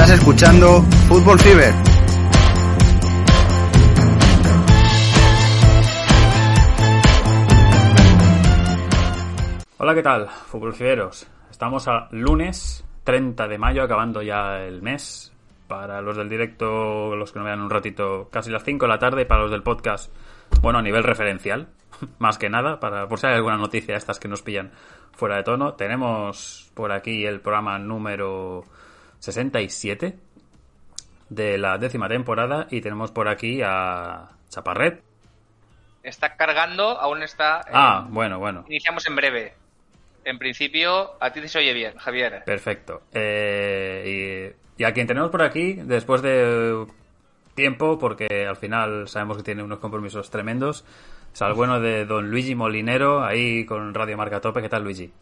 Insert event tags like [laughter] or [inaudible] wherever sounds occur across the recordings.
Estás escuchando Fútbol Fever. Hola, ¿qué tal, Fútbol Feveros? Estamos a lunes 30 de mayo, acabando ya el mes. Para los del directo, los que no vean un ratito, casi las 5 de la tarde. Para los del podcast, bueno, a nivel referencial, [laughs] más que nada, para por si hay alguna noticia estas que nos pillan fuera de tono. Tenemos por aquí el programa número 67 de la décima temporada y tenemos por aquí a Chaparret. Está cargando, aún está. Ah, bueno, bueno. Iniciamos en breve. En principio, a ti te se oye bien, Javier. Perfecto. Eh, y, y a quien tenemos por aquí, después de tiempo, porque al final sabemos que tiene unos compromisos tremendos, es al bueno de don Luigi Molinero, ahí con Radio Marca Tope. ¿Qué tal, Luigi?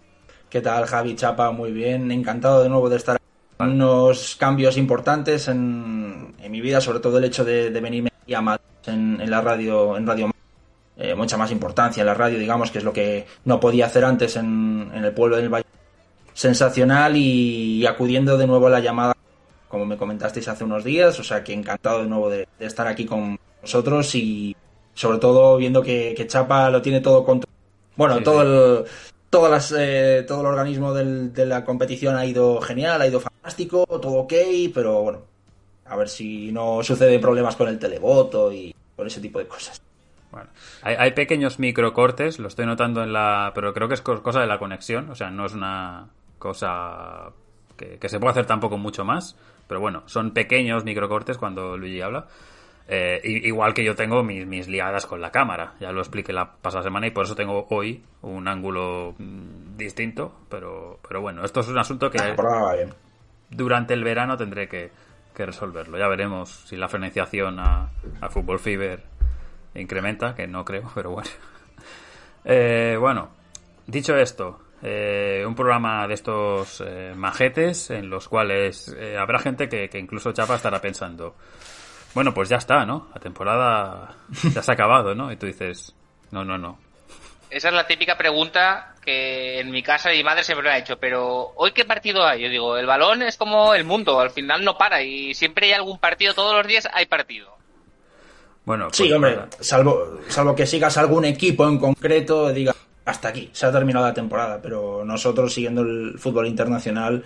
¿Qué tal, Javi Chapa? Muy bien. Encantado de nuevo de estar unos cambios importantes en, en, mi vida, sobre todo el hecho de, de venirme a Madrid en, en, la radio, en radio eh, mucha más importancia en la radio, digamos, que es lo que no podía hacer antes en, en el pueblo del Valle. Sensacional y, y, acudiendo de nuevo a la llamada, como me comentasteis hace unos días, o sea que encantado de nuevo de, de estar aquí con vosotros y sobre todo viendo que, que Chapa lo tiene todo controlado. Bueno, sí, todo sí. el todas las, eh, todo el organismo del, de la competición ha ido genial, ha ido fantástico, todo ok, pero bueno, a ver si no suceden problemas con el televoto y con ese tipo de cosas. Bueno, hay, hay, pequeños microcortes, lo estoy notando en la. Pero creo que es cosa de la conexión, o sea, no es una cosa que, que se puede hacer tampoco mucho más, pero bueno, son pequeños microcortes cuando Luigi habla. Eh, igual que yo tengo mis, mis, liadas con la cámara, ya lo expliqué la pasada semana y por eso tengo hoy un ángulo mm, distinto, pero, pero bueno, esto es un asunto que durante el verano tendré que, que resolverlo. Ya veremos si la financiación a, a Fútbol Fever incrementa, que no creo, pero bueno. [laughs] Eh, bueno, dicho esto, eh, un programa de estos eh, majetes en los cuales eh, habrá gente que, que incluso Chapa estará pensando bueno, pues ya está, ¿no? La temporada ya se ha acabado, ¿no? Y tú dices, no, no, no. Esa es la típica pregunta que en mi casa mi madre siempre me ha hecho, pero ¿hoy qué partido hay? Yo digo, el balón es como el mundo, al final no para y siempre hay algún partido, todos los días hay partido. Bueno, pues sí, hombre, salvo, salvo que sigas algún equipo en concreto, diga, hasta aquí, se ha terminado la temporada, pero nosotros siguiendo el fútbol internacional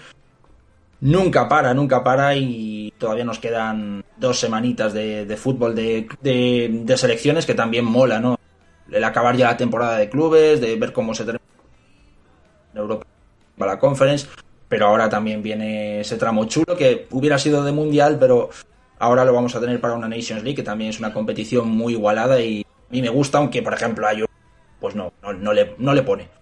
nunca para, nunca para y todavía nos quedan dos semanitas de, de fútbol de, de, selecciones que también mola, ¿no? El acabar ya la temporada de clubes, de ver cómo se termina Europa para la Conference, pero ahora también viene ese tramo chulo que hubiera sido de mundial, pero ahora lo vamos a tener para una Nations League, que también es una competición muy igualada y a mí me gusta, aunque por ejemplo a yo, pues no, no, no, le, no le pone.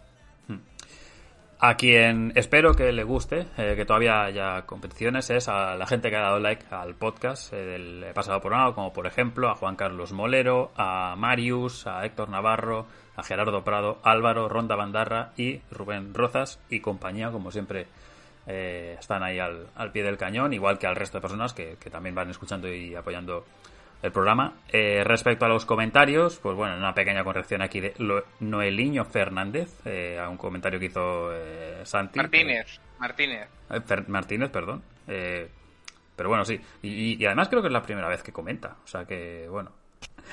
A quien espero que le guste, eh, que todavía haya competiciones, es a la gente que ha dado like al podcast eh, del pasado programa, como por ejemplo a Juan Carlos Molero, a Marius, a Héctor Navarro, a Gerardo Prado, Álvaro, Ronda Bandarra y Rubén Rozas y compañía, como siempre eh, están ahí al, al, pie del cañón, igual que al resto de personas que, que también van escuchando y apoyando el programa. Eh, respecto a los comentarios, pues bueno, una pequeña corrección aquí de Noeliño Fernández, eh, a un comentario que hizo eh, Santi. Martínez, Martínez. Fer Martínez, perdón. Eh, pero bueno, sí. Y, y, además creo que es la primera vez que comenta. O sea que, bueno.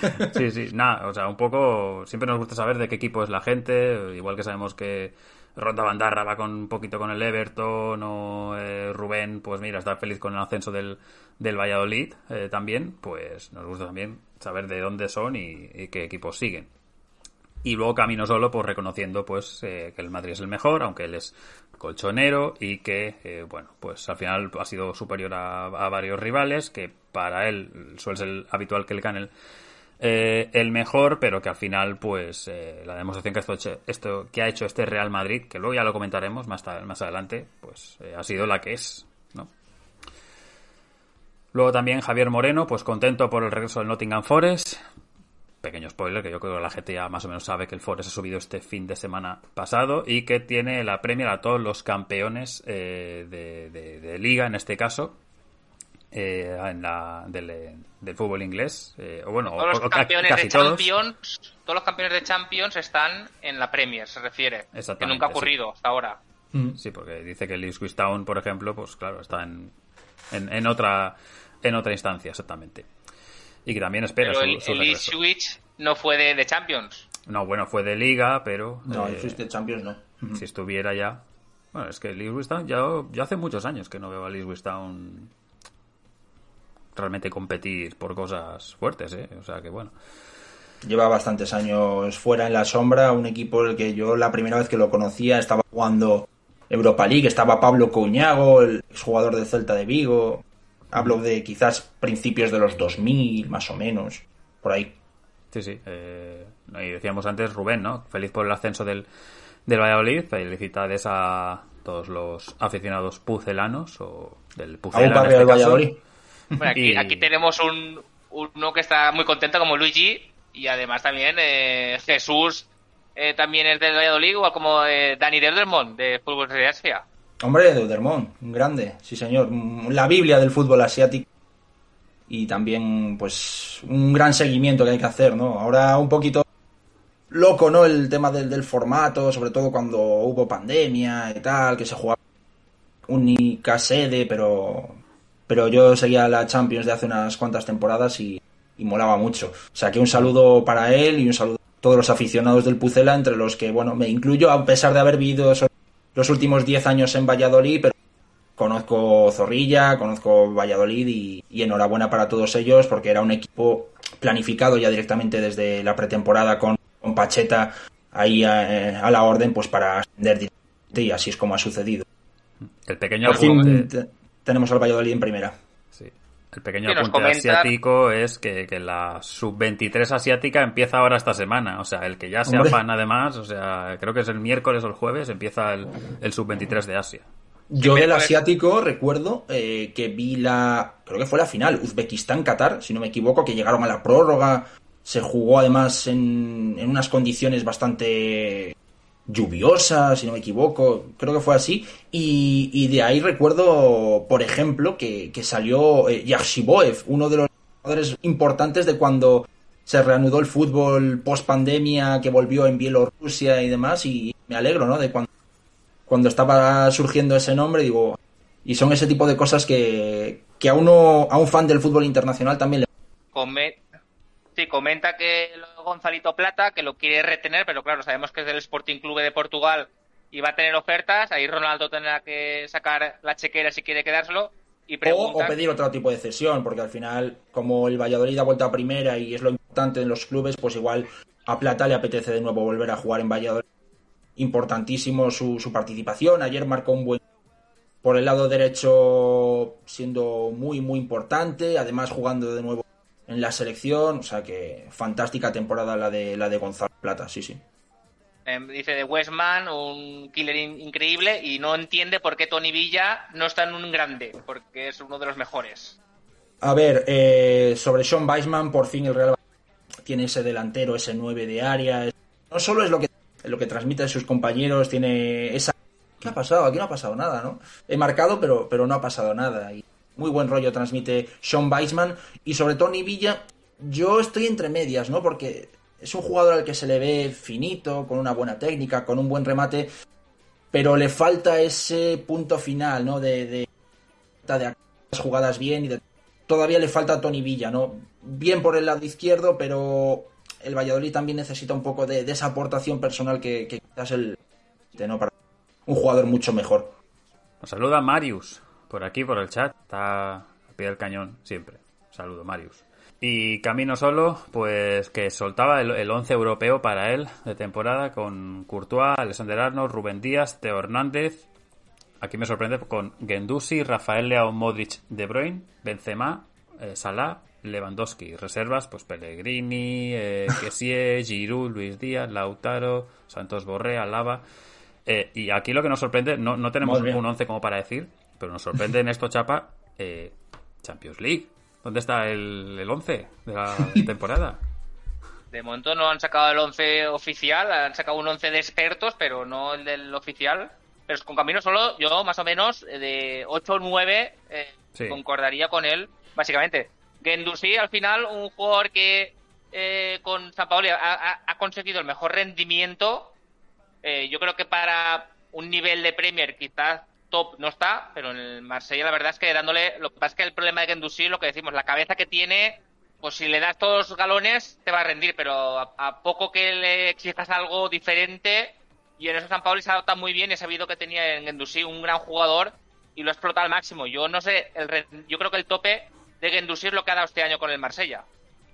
[laughs] Sí, sí, nada, o sea, un poco. Siempre nos gusta saber de qué equipo es la gente, igual que sabemos que Ronda Bandarra va con un poquito con el Everton o eh, Rubén, pues mira, está feliz con el ascenso del, del Valladolid eh, también, pues nos gusta también saber de dónde son y, qué equipos siguen. Y luego camino solo, pues reconociendo pues eh, que el Madrid es el mejor, aunque él es colchonero y que, eh, bueno, pues al final ha sido superior a, varios rivales, que para él suele ser habitual que le gane el eh, el mejor, pero que al final, pues, eh, la demostración que, esto, que ha hecho este Real Madrid, que luego ya lo comentaremos más, más adelante, pues eh, ha sido la que es, ¿no? Luego también Javier Moreno, pues contento por el regreso del Nottingham Forest. Pequeño spoiler, que yo creo que la gente ya más o menos sabe que el Forest ha subido este fin de semana pasado y que tiene la premia a todos los campeones de liga, en este caso, eh, en la, del, del, fútbol inglés. Eh, o bueno, todos los o, campeones casi de Champions, todos. todos. los campeones de Champions están en la Premier, se refiere. Que nunca ha ocurrido sí. hasta ahora. Sí, porque dice que el Ipswich Town, por ejemplo, pues claro, está en, en, en otra en otra instancia, exactamente. Y que también espera Pero su, el, su el regreso. Switch no fue de, de Champions. No, bueno, fue de Liga, pero No, eh, el Switch de Champions no. Si estuviera ya... Bueno, es que el Ipswich Town, ya, ya hace muchos años que no veo al Ipswich Town realmente competir por cosas fuertes, ¿eh? O sea que bueno. Lleva bastantes años fuera en la sombra, un equipo el que yo la primera vez que lo conocía estaba jugando Europa League, estaba Pablo Couñago, el jugador del Celta de Vigo. Hablo de quizás principios de los 2000, más o menos, por ahí. Sí, sí. eh, y decíamos antes Rubén, ¿no? Feliz por el ascenso del, del Valladolid. Felicidades a todos los aficionados pucelanos o del A Pucela un en barrio este caso. Valladolid. Bueno, aquí, Y- aquí tenemos un, uno que está muy contento como Luigi y además también eh, Jesús eh, también es del Valladolid, igual como eh, Dani Derdermont de Fútbol de Asia. Hombre, de Udermont, un grande, sí señor. La Biblia del fútbol asiático. Y también, pues, un gran seguimiento que hay que hacer, ¿no? Ahora un poquito loco, ¿no? El tema del, del formato, sobre todo cuando hubo pandemia y tal, que se jugaba única sede, pero, pero yo seguía la Champions de hace unas cuantas temporadas y, y molaba mucho. O sea que un saludo para él y un saludo a todos los aficionados del Pucela, entre los que, bueno, me incluyo, a pesar de haber vivido los últimos 10 años en Valladolid, pero conozco Zorrilla, conozco Valladolid y, y enhorabuena para todos ellos porque era un equipo planificado ya directamente desde la pretemporada con, con Pacheta ahí a, a la orden pues para ascender directamente y así es como ha sucedido. El pequeño Por fin tenemos al Valladolid en primera. sí. El pequeño apunte asiático es que, que la sub-23 asiática empieza ahora esta semana. O sea, el que ya sea Hombre. fan además, o sea, creo que es el miércoles o el jueves, empieza el, el sub-23 de Asia. Yo del asiático recuerdo eh, que vi la, creo que fue la final, Uzbekistán-Qatar, si no me equivoco, que llegaron a la prórroga, se jugó además en, en unas condiciones bastante lluviosas, si no me equivoco, creo que fue así, y, y de ahí recuerdo, por ejemplo, que, que salió eh, Yakshiboev, uno de los jugadores importantes de cuando se reanudó el fútbol post pandemia, que volvió en Bielorrusia y demás, y me alegro, ¿no? De cuando cuando estaba surgiendo ese nombre, digo, y son ese tipo de cosas que, que a uno, a un fan del fútbol internacional también le... Sí, comenta que Gonzalito Plata, que lo quiere retener, pero claro, sabemos que es del Sporting Clube de Portugal y va a tener ofertas. Ahí Ronaldo tendrá que sacar la chequera si quiere quedárselo. Y O, o pedir otro tipo de cesión, porque al final, como el Valladolid ha vuelto a primera y es lo importante en los clubes, pues igual a Plata le apetece de nuevo volver a jugar en Valladolid. Importantísimo su, su participación. Ayer marcó un buen por el lado derecho siendo muy muy importante, además jugando de nuevo en la selección, o sea que fantástica temporada la de la de Gonzalo Plata, sí, sí. eh, dice de Westman, un killer in- increíble, y no entiende por qué Tony Villa no está en un grande, porque es uno de los mejores. A ver, eh, sobre Sean Weisman, por fin el Real tiene ese delantero, ese 9 de área. No solo es lo que, lo que transmite a sus compañeros, tiene esa... ¿Qué ha pasado? Aquí no ha pasado nada, ¿no? He marcado, pero, pero no ha pasado nada. Y muy buen rollo transmite Sean Weisman. Y sobre Tony Villa, yo estoy entre medias, ¿no? Porque es un jugador al que se le ve finito, con una buena técnica, con un buen remate, pero le falta ese punto final, ¿no? De, de, de las jugadas bien y de todavía le falta a Tony Villa, ¿no? Bien por el lado izquierdo, pero el Valladolid también necesita un poco de, de esa aportación personal que, que quizás el ¿no? para un jugador mucho mejor. Nos saluda Marius por aquí, por el chat. Está a pie del cañón siempre. Saludo, Marius. Y camino solo, pues que soltaba el, el 11 europeo para él de temporada con Courtois, Alexander Arnold, Rubén Díaz, Teo Hernández. Aquí me sorprende con Gendusi, Rafael Leao, Modric, De Bruyne, Benzema, eh, Salah, Lewandowski. Reservas, pues Pellegrini, eh, [laughs] Kessie, Giroud, Luis Díaz, Lautaro, Santos Borré, Alaba. Eh, y aquí lo que nos sorprende, no, no tenemos un 11 como para decir, pero nos sorprende en esto, Chapa, eh, Champions League. ¿Dónde está el, el 11 de la temporada? De momento no han sacado el 11 oficial, han sacado un 11 de expertos, pero no el del oficial. Pero con Camino solo, yo más o menos eh, de 8 o 9 eh, Sí. concordaría con él, básicamente. Gendouzi, al final, un jugador que eh, con San Paoli ha, ha- ha conseguido el mejor rendimiento. Eh, yo creo que para un nivel de Premier quizás no está, pero en el Marsella la verdad es que dándole, lo que pasa es que el problema de Gendouzi, lo que decimos, la cabeza que tiene, pues si le das todos los galones te va a rendir, pero a, poco que le exijas algo diferente, y en eso San Pablo se ha adaptado muy bien ha sabido que tenía en Gendouzi un gran jugador y lo ha explotado al máximo. Yo no sé, el, yo creo que el tope de Gendouzi es lo que ha dado este año con el Marsella.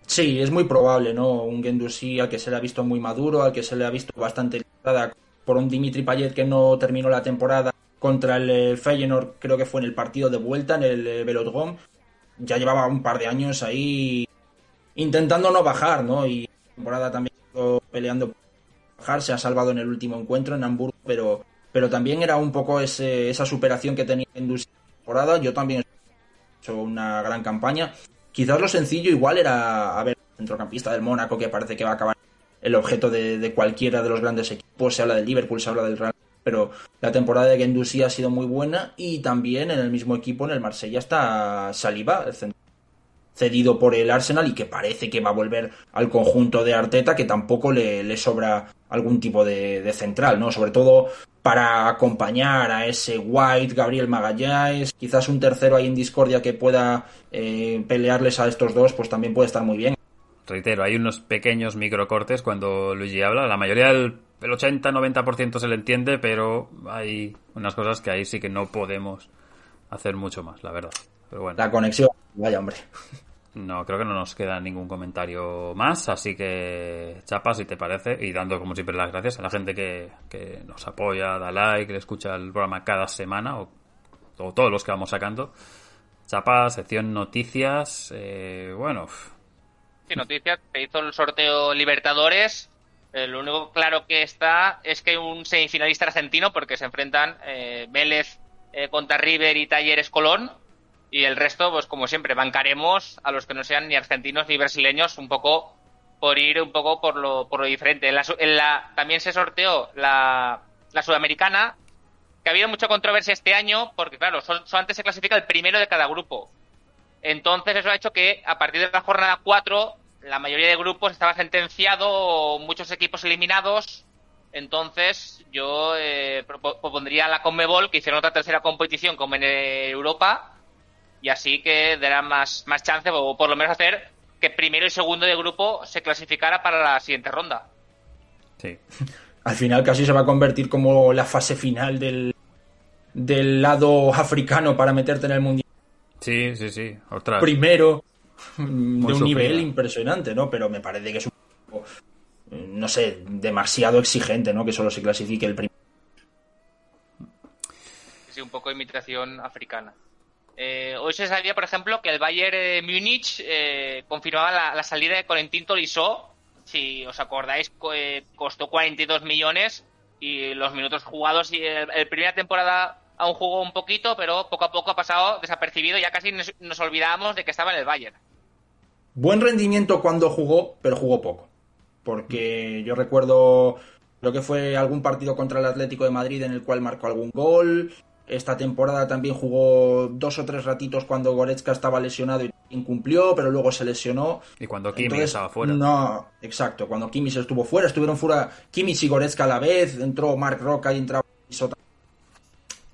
Sí, es muy probable, ¿no? Un Gendouzi al que se le ha visto muy maduro, al que se le ha visto bastante por un Dimitri Payet que no terminó la temporada contra el eh, Feyenoord, creo que fue en el partido de vuelta, en el eh, Velodrome. Ya llevaba un par de años ahí intentando no bajar, ¿no? Y la temporada también peleando por bajar, se ha salvado en el último encuentro en Hamburgo, pero, pero también era un poco ese, esa superación que tenía en la temporada. Yo también he hecho una gran campaña. Quizás lo sencillo igual era, a ver, centrocampista del Mónaco que parece que va a acabar el objeto de, cualquiera de los grandes equipos. Se habla del Liverpool, se habla del Real, pero la temporada de Gendouzi ha sido muy buena y también en el mismo equipo, en el Marsella, está Saliba, cedido por el Arsenal y que parece que va a volver al conjunto de Arteta, que tampoco le, sobra algún tipo de, central, ¿no? Sobre todo para acompañar a ese White, Gabriel Magallanes, quizás un tercero ahí en discordia que pueda eh, pelearles a estos dos, pues también puede estar muy bien reitero, hay unos pequeños microcortes cuando Luigi habla. La mayoría del 80-90% se le entiende, pero hay unas cosas que ahí sí que no podemos hacer mucho más, la verdad. Pero bueno. La conexión, vaya hombre. [laughs] No, creo que no nos queda ningún comentario más, así que chapa si te parece, y dando como siempre las gracias a la gente que, que nos apoya, da like, que escucha el programa cada semana, o, todos los que vamos sacando. Chapa, sección noticias, eh, bueno, noticias, se hizo el sorteo Libertadores. Eh, lo único claro que está es que un semifinalista argentino porque se enfrentan eh, Vélez eh, contra River y Talleres Colón. Y el resto, pues como siempre, bancaremos a los que no sean ni argentinos ni brasileños un poco por ir un poco por lo, por lo diferente. En la, también se sorteó la, la sudamericana, que ha habido mucha controversia este año porque, claro, solamente se clasifica el primero de cada grupo. Entonces eso ha hecho que a partir de la jornada 4 la mayoría de grupos estaba sentenciado, muchos equipos eliminados. Entonces, yo eh, propondría a la Conmebol que hiciera otra tercera competición como en Europa y así que dará más, más chance, o por lo menos hacer que primero y segundo de grupo se clasificara para la siguiente ronda. Sí. [laughs] Al final casi se va a convertir como la fase final del, del lado africano para meterte en el mundial. Sí, sí, sí. Otra. Primero, de un nivel impresionante, ¿no? Pero me parece que es un poco, no sé, demasiado exigente, ¿no? Que solo se clasifique el primero. Sí, un poco de imitación africana. Eh, hoy se sabía, por ejemplo, que el Bayern de Múnich eh, confirmaba la, salida de Corentin Tolisso. Si os acordáis, eh, costó 42 millones y los minutos jugados. Y el, el primera temporada aún jugó un poquito, pero poco a poco ha pasado desapercibido. Ya casi nos, nos olvidábamos de que estaba en el Bayern. Buen rendimiento cuando jugó, pero jugó poco. Porque yo recuerdo, lo que fue algún partido contra el Atlético de Madrid en el cual marcó algún gol. Esta temporada también jugó dos o tres ratitos cuando Goretzka estaba lesionado y incumplió, pero luego se lesionó. Y cuando Kimmich estaba fuera. No, exacto, cuando Kimmich estuvo fuera, estuvieron fuera Kimmich y Goretzka a la vez, entró Mark Roca y entraba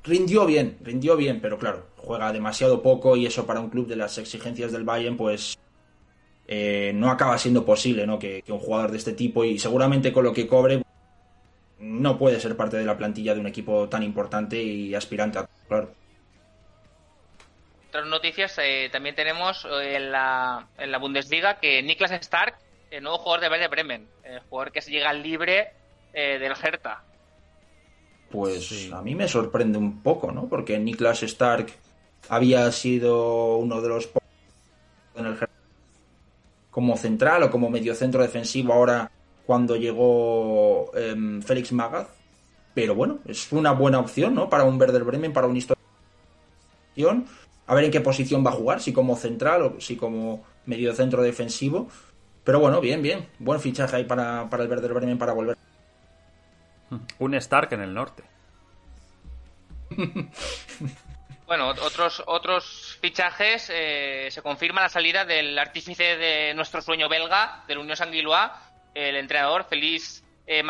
Rindió bien, rindió bien, pero claro, juega demasiado poco y eso para un club de las exigencias del Bayern, pues eh, no acaba siendo posible ¿no? Que, un jugador de este tipo y seguramente con lo que cobre no puede ser parte de la plantilla de un equipo tan importante y aspirante a claro. Otras noticias eh, también tenemos eh, en la, en la Bundesliga que Niklas Stark, el nuevo jugador de Werder Bremen, el jugador que se llega libre del Hertha. Pues a mí me sorprende un poco, ¿no? Porque Niklas Stark había sido uno de los en el Hertha como central o como mediocentro defensivo ahora cuando llegó em, Félix Magaz. Pero bueno, es una buena opción, ¿no? Para un Werder Bremen, para un historia. A ver en qué posición va a jugar, si como central o si como mediocentro defensivo. Pero bueno, bien, bien. Buen fichaje ahí para, para el Werder Bremen para volver. Un Stark en el norte. [laughs] Bueno, otros, otros fichajes, eh, se confirma la salida del artífice de nuestro sueño belga, del Unión Sanguilois, el entrenador Félix eh,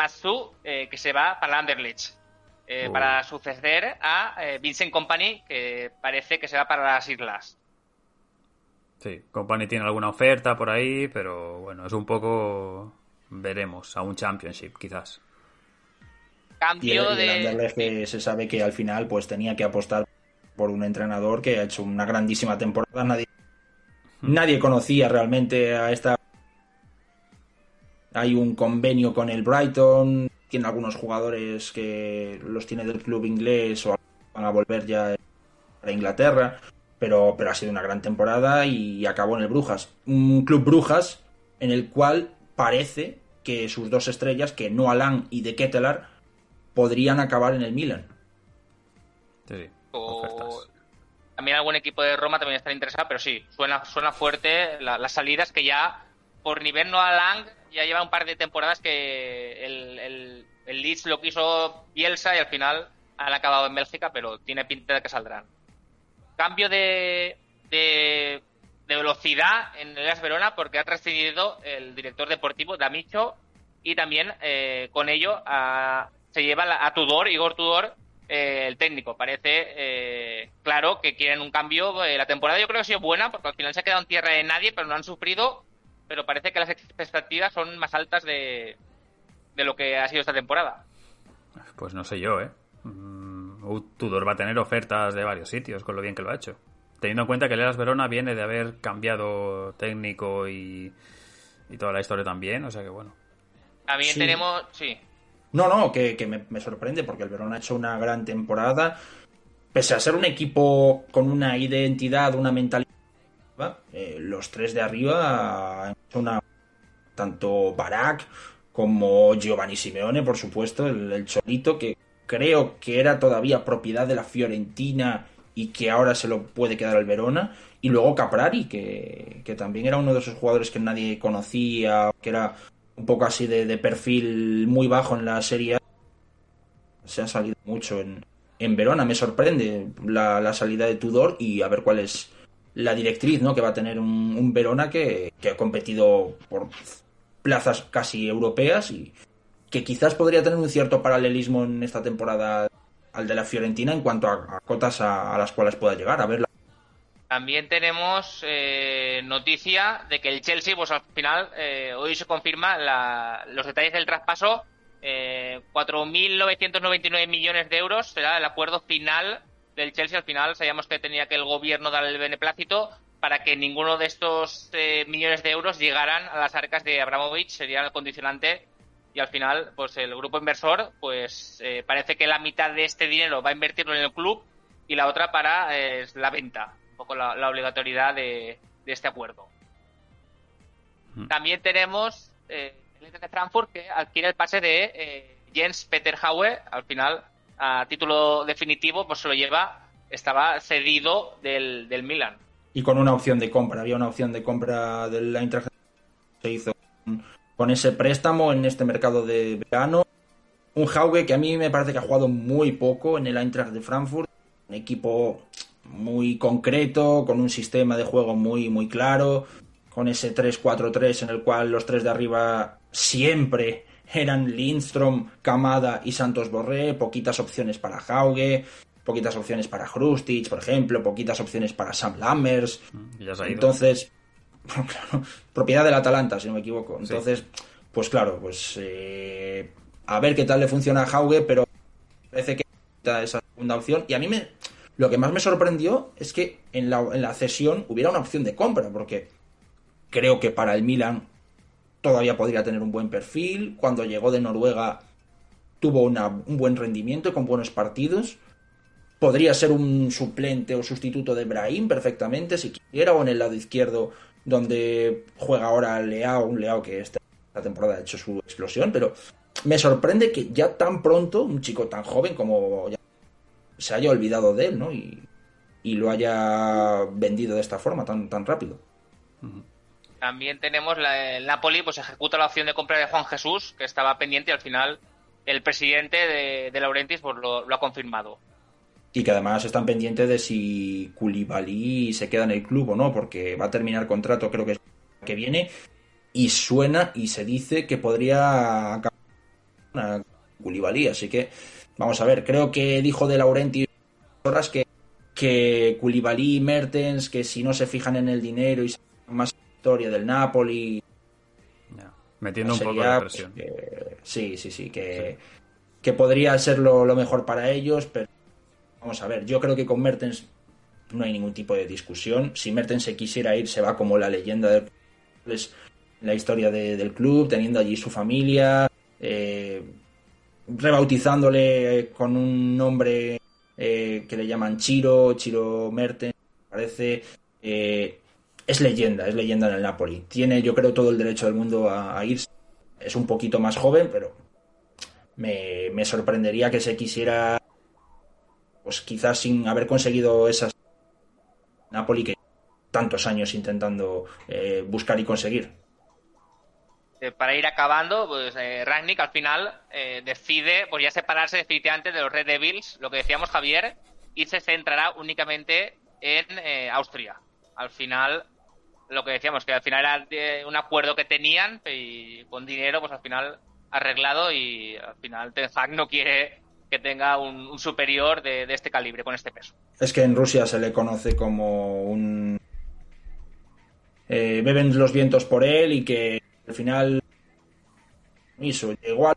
eh, que se va para el Anderlecht. eh, para suceder a eh, Vincent Company, que parece que se va para las islas. Sí, Company tiene alguna oferta por ahí, pero bueno, es un poco. Veremos, a un Championship quizás. Cambio y el, de. que se sabe que al final pues tenía que apostar por un entrenador que ha hecho una grandísima temporada. Nadie, nadie conocía realmente a esta. Hay un convenio con el Brighton, tiene algunos jugadores que los tiene del club inglés o van a volver ya a Inglaterra, pero, pero ha sido una gran temporada y acabó en el Brujas. Un club Brujas en el cual parece que sus dos estrellas, que no Alan y De Kettelar, podrían acabar en el Milan. Sí, o también algún equipo de Roma también está interesado, pero sí, suena, suena fuerte las salidas que ya, por nivel no Alan, ya lleva un par de temporadas que el, el, el Leeds lo quiso Bielsa y al final han acabado en Bélgica, pero tiene pinta de que saldrán. Cambio de, de, velocidad en el Verona porque ha trascendido el director deportivo Damicho y también eh, con ello se lleva a Tudor, Igor Tudor, eh, el técnico. Parece eh, claro que quieren un cambio. la temporada yo creo que ha sido buena porque al final se ha quedado en tierra de nadie, pero no han sufrido pero parece que las expectativas son más altas de, de lo que ha sido esta temporada. Pues no sé yo, ¿eh? Mm, Tudor va a tener ofertas de varios sitios con lo bien que lo ha hecho. Teniendo en cuenta que el Verona viene de haber cambiado técnico y, y toda la historia también, o sea que bueno. También tenemos, sí. No, no, que, me, me, sorprende porque el Verona ha hecho una gran temporada. Pese a ser un equipo con una identidad, una mentalidad eh, los tres de arriba, una, tanto Barak como Giovanni Simeone, por supuesto, el, Cholito, que creo que era todavía propiedad de la Fiorentina y que ahora se lo puede quedar al Verona. Y luego Caprari, que, que también era uno de esos jugadores que nadie conocía, que era un poco así de, perfil muy bajo en la serie. Se ha salido mucho en, en Verona. Me sorprende la, salida de Tudor y a ver cuál es la directriz ¿no? que va a tener un, Verona que, ha competido por plazas casi europeas y que quizás podría tener un cierto paralelismo en esta temporada al de la Fiorentina en cuanto a, cotas a, las cuales pueda llegar. A ver. También tenemos eh, noticia de que el Chelsea, pues al final, eh, hoy se confirma los detalles del traspaso. Eh, 4.999 millones de euros. Será el acuerdo final del Chelsea. Al final sabíamos que tenía que el gobierno dar el beneplácito para que ninguno de estos eh, millones de euros llegaran a las arcas de Abramovich, sería el condicionante. Y al final pues el grupo inversor pues eh, parece que la mitad de este dinero va a invertirlo en el club y la otra para eh, la venta, poco la, obligatoriedad de, este acuerdo. Hmm. También tenemos el Inter de Frankfurt que adquiere el pase de Jens Peter Haue, al final a título definitivo, pues se lo lleva, estaba cedido del, del Milan. Y con una opción de compra, había una opción de compra del Eintracht se hizo con, ese préstamo en este mercado de verano. Un Hauge que a mí me parece que ha jugado muy poco en el Eintracht de Frankfurt, un equipo muy concreto, con un sistema de juego muy, muy claro, con ese 3-4-3 en el cual los tres de arriba siempre eran Lindstrom, Kamada y Santos Borré, poquitas opciones para Hauge, poquitas opciones para Hrustic, por ejemplo, poquitas opciones para Sam Lammers. Mm, Entonces, [laughs] propiedad del Atalanta, si no me equivoco. Entonces, pues claro, pues eh, a ver qué tal le funciona a Hauge, pero parece que esa segunda opción. Y a mí me, lo que más me sorprendió es que en la, en la cesión hubiera una opción de compra, porque creo que para el Milan todavía podría tener un buen perfil. Cuando llegó de Noruega tuvo un buen rendimiento con buenos partidos. Podría ser un suplente o sustituto de Brahim perfectamente, si quisiera, o en el lado izquierdo, donde juega ahora Leao, un Leao que esta temporada ha hecho su explosión, pero me sorprende que ya tan pronto, un chico tan joven como se haya olvidado de él, ¿no? Y, y lo haya vendido de esta forma tan, tan rápido. También tenemos la, el Napoli, pues ejecuta la opción de compra de Juan Jesús, que estaba pendiente y al final el presidente de, de Laurentis pues, lo, ha confirmado. Y que además están pendientes de si Koulibaly se queda en el club o no, porque va a terminar contrato, creo que es que viene, y suena y se dice que podría acabar Koulibaly, así que vamos a ver, creo que dijo de Laurenti horas que, que Koulibaly y Mertens, que si no se fijan en el dinero y más historia del Napoli, Ya, Metiendo un poco de pues, presión. que- sí, sí, sí, que, que podría ser lo, lo mejor para ellos, pero vamos a ver, yo creo que con Mertens no hay ningún tipo de discusión. Si Mertens se quisiera ir, se va como la leyenda es la historia de- del club, teniendo allí su familia, eh, rebautizándole con un nombre eh, que le llaman Chiro, Chiro Mertens, parece. eh, es leyenda, es leyenda en el Napoli. Tiene, yo creo, todo el derecho del mundo a, a irse. Es un poquito más joven, pero me, me sorprendería que se quisiera, pues quizás sin haber conseguido esas Napoli que tantos años intentando eh, buscar y conseguir. Eh, para ir acabando, pues eh, Rangnick al final eh, decide pues ya separarse definitivamente de los Red Devils, lo que decíamos Javier, y se centrará únicamente en eh, Austria. Al final, lo que decíamos, que al final era un acuerdo que tenían y con dinero, pues al final arreglado y al final Ten Hag no quiere que tenga un, un superior de, de este calibre, con este peso. Es que en Rusia se le conoce como un... eh, beben los vientos por él y que al final hizo. Llegó a-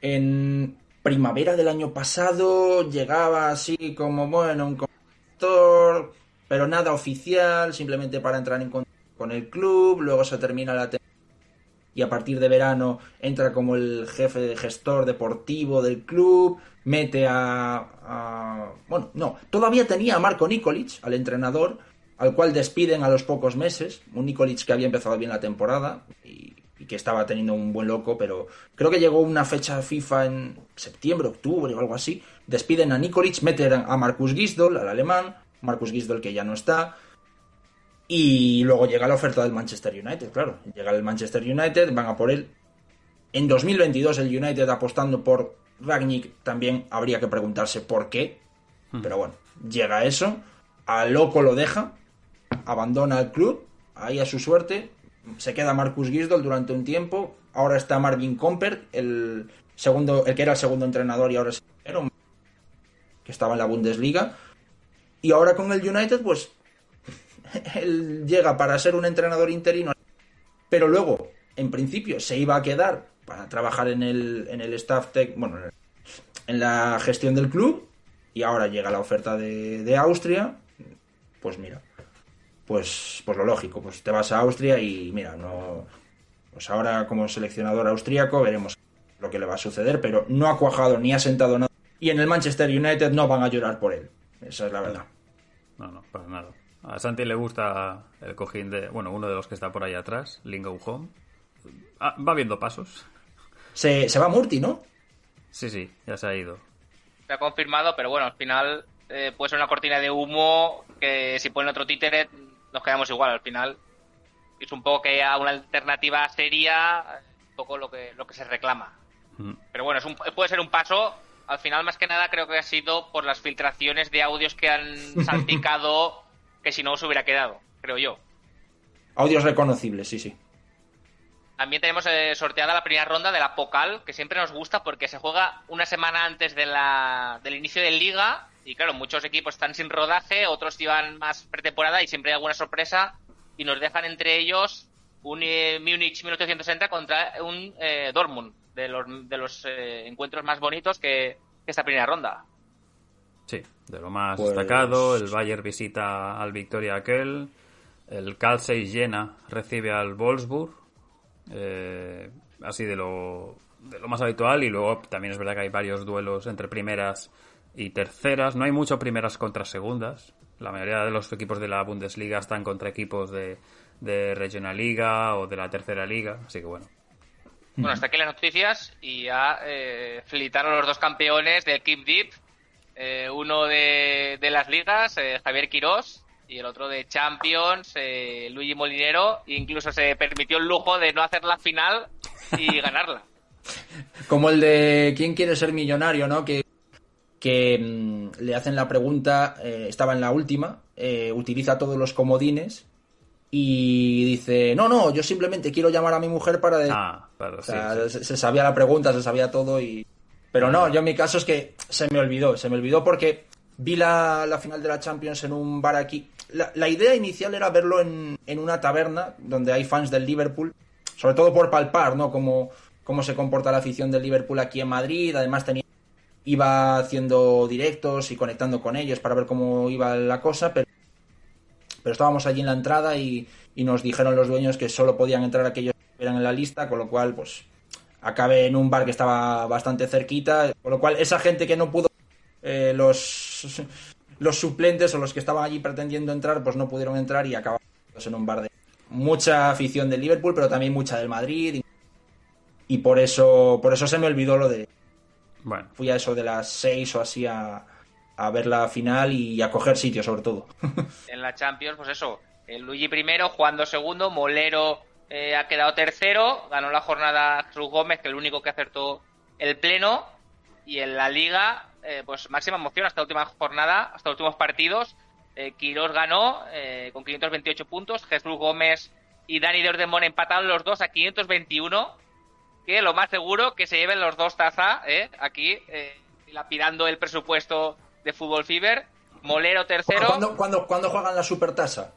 en primavera del año pasado, llegaba así como, bueno, un conductor, pero nada oficial, simplemente para entrar en contacto con el club, luego se termina la temporada y a partir de verano entra como el jefe de gestor deportivo del club, mete a, a- Bueno, no, todavía tenía a Marco Nikolic, al entrenador, al cual despiden a los pocos meses, un Nikolic que había empezado bien la temporada y, y que estaba teniendo un buen loco, pero creo que llegó una fecha FIFA en septiembre, octubre o algo así, despiden a Nikolic, meten a Marcus Gisdol, al alemán, Marcus Gisdol que ya no está, y luego llega la oferta del Manchester United, claro. Llega el Manchester United, van a por él. En 2022 el United apostando por Ragnick también habría que preguntarse por qué. Pero bueno, llega eso. A loco lo deja. Abandona el club. Ahí a su suerte. Se queda Marcus Gisdol durante un tiempo. Ahora está Marvin Comper, el segundo, el que era el segundo entrenador y ahora es el que estaba en la Bundesliga. Y ahora con el United, pues [laughs] él llega para ser un entrenador interino, pero luego, en principio, se iba a quedar para trabajar en el, en el staff tech, bueno, en la gestión del club, y ahora llega la oferta de, de Austria, pues mira, pues, pues lo lógico, pues te vas a Austria y mira, no, pues ahora como seleccionador austríaco veremos lo que le va a suceder, pero no ha cuajado ni ha sentado nada, y en el Manchester United no van a llorar por él, esa es la verdad. No, no, para nada. A Santi le gusta el cojín de. Bueno, uno de los que está por ahí atrás, Lingo Home. Ah, va viendo pasos. Se, se va Murti, ¿no? Sí, sí, ya se ha ido. Se ha confirmado, pero bueno, al final eh, puede ser una cortina de humo que si ponen otro títere nos quedamos igual. Al final es un poco que haya una alternativa seria, un poco lo que, lo que se reclama. Mm. Pero bueno, es un- puede ser un paso. Al final, más que nada, creo que ha sido por las filtraciones de audios que han [laughs] salpicado que si no se hubiera quedado, creo yo. Audios reconocibles, sí, sí. También tenemos eh, sorteada la primera ronda de la Pocal, que siempre nos gusta porque se juega una semana antes de la, del inicio de Liga. Y claro, muchos equipos están sin rodaje, otros llevan más pretemporada y siempre hay alguna sorpresa. Y nos dejan entre ellos un eh, Múnich 1860 contra un eh, Dortmund, de los, de los eh, encuentros más bonitos que, que esta primera ronda. Sí, de lo más Pues- destacado, el Bayern visita al Victoria aquel, el Calcei Jena recibe al Wolfsburg, eh, así de lo, de lo más habitual, y luego también es verdad que hay varios duelos entre primeras y terceras, no hay mucho primeras contra segundas, la mayoría de los equipos de la Bundesliga están contra equipos de, de Regionalliga o de la tercera liga, así que bueno. Bueno, hasta aquí las noticias y ya eh, felicitar a los dos campeones del Keep Deep. Eh, uno de, de las ligas, eh, Javier Quirós, y el otro de Champions, eh, Luigi Molinero. E incluso se permitió el lujo de no hacer la final y [laughs] ganarla. Como el de ¿Quién quiere ser millonario? ¿no? Que, que mm, le hacen la pregunta, eh, estaba en la última, eh, utiliza todos los comodines y dice, no, no, yo simplemente quiero llamar a mi mujer para... de-". Ah, claro, o sí, sea, sí. Se, se sabía la pregunta, se sabía todo y, Pero no, yo en mi caso es que se me olvidó, se me olvidó porque vi la, la final de la Champions en un bar aquí. La, la idea inicial era verlo en, en, una taberna donde hay fans del Liverpool, sobre todo por palpar, ¿no? Cómo, cómo se comporta la afición del Liverpool aquí en Madrid. Además tenía iba haciendo directos y conectando con ellos para ver cómo iba la cosa, pero, pero estábamos allí en la entrada y, y nos dijeron los dueños que solo podían entrar aquellos que estuvieran en la lista, con lo cual, pues, acabé en un bar que estaba bastante cerquita, con lo cual esa gente que no pudo, eh, los, los suplentes o los que estaban allí pretendiendo entrar, pues no pudieron entrar y acabamos en un bar de mucha afición del Liverpool, pero también mucha del Madrid y, y por eso por eso se me olvidó lo de bueno. fui a eso de las seis o así a, a ver la final y a coger sitio sobre todo. [laughs] en la Champions, pues eso, el Luigi primero, jugando segundo, Molero eh, ha quedado tercero, ganó la jornada Jesús Gómez, que es el único que acertó el pleno, y en la liga, eh, pues máxima emoción hasta la última jornada, hasta los últimos partidos. Eh, Quirós ganó eh, con 528 puntos, Jesús Gómez y Dani de Ordemón empataron los dos a 521, que lo más seguro que se lleven los dos taza, aquí, lapidando el presupuesto de Fútbol Fever. Molero tercero. ¿Cuándo, cuándo, ¿cuándo juegan la supertasa?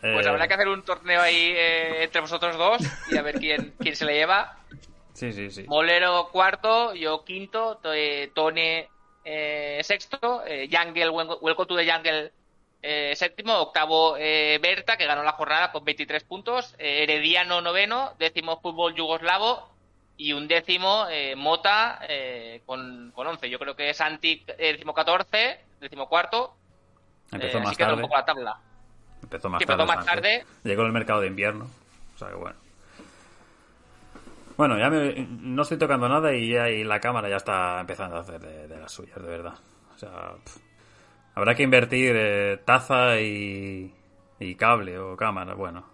Pues habrá que hacer un torneo ahí eh, entre vosotros dos y a ver quién, [laughs] quién se le lleva. Sí, sí, sí. Molero cuarto, yo quinto, Tone eh, sexto, eh, Jungle, Welcome to the Jungle eh, séptimo, octavo Berta, que ganó la jornada con 23 puntos, Herediano noveno, décimo Fútbol Yugoslavo y un décimo Mota con, con 11. Yo creo que Santi décimo 14, décimo cuarto. Empezó más así tarde. un poco la tabla. Empezó más tarde. empezó más tarde. Llegó el mercado de invierno. O sea que bueno. Bueno, ya me- no estoy tocando nada y, ya, y la cámara ya está empezando a hacer de, de las suyas, de verdad. O sea, pf. Habrá que invertir eh, taza y, cable o cámara, bueno.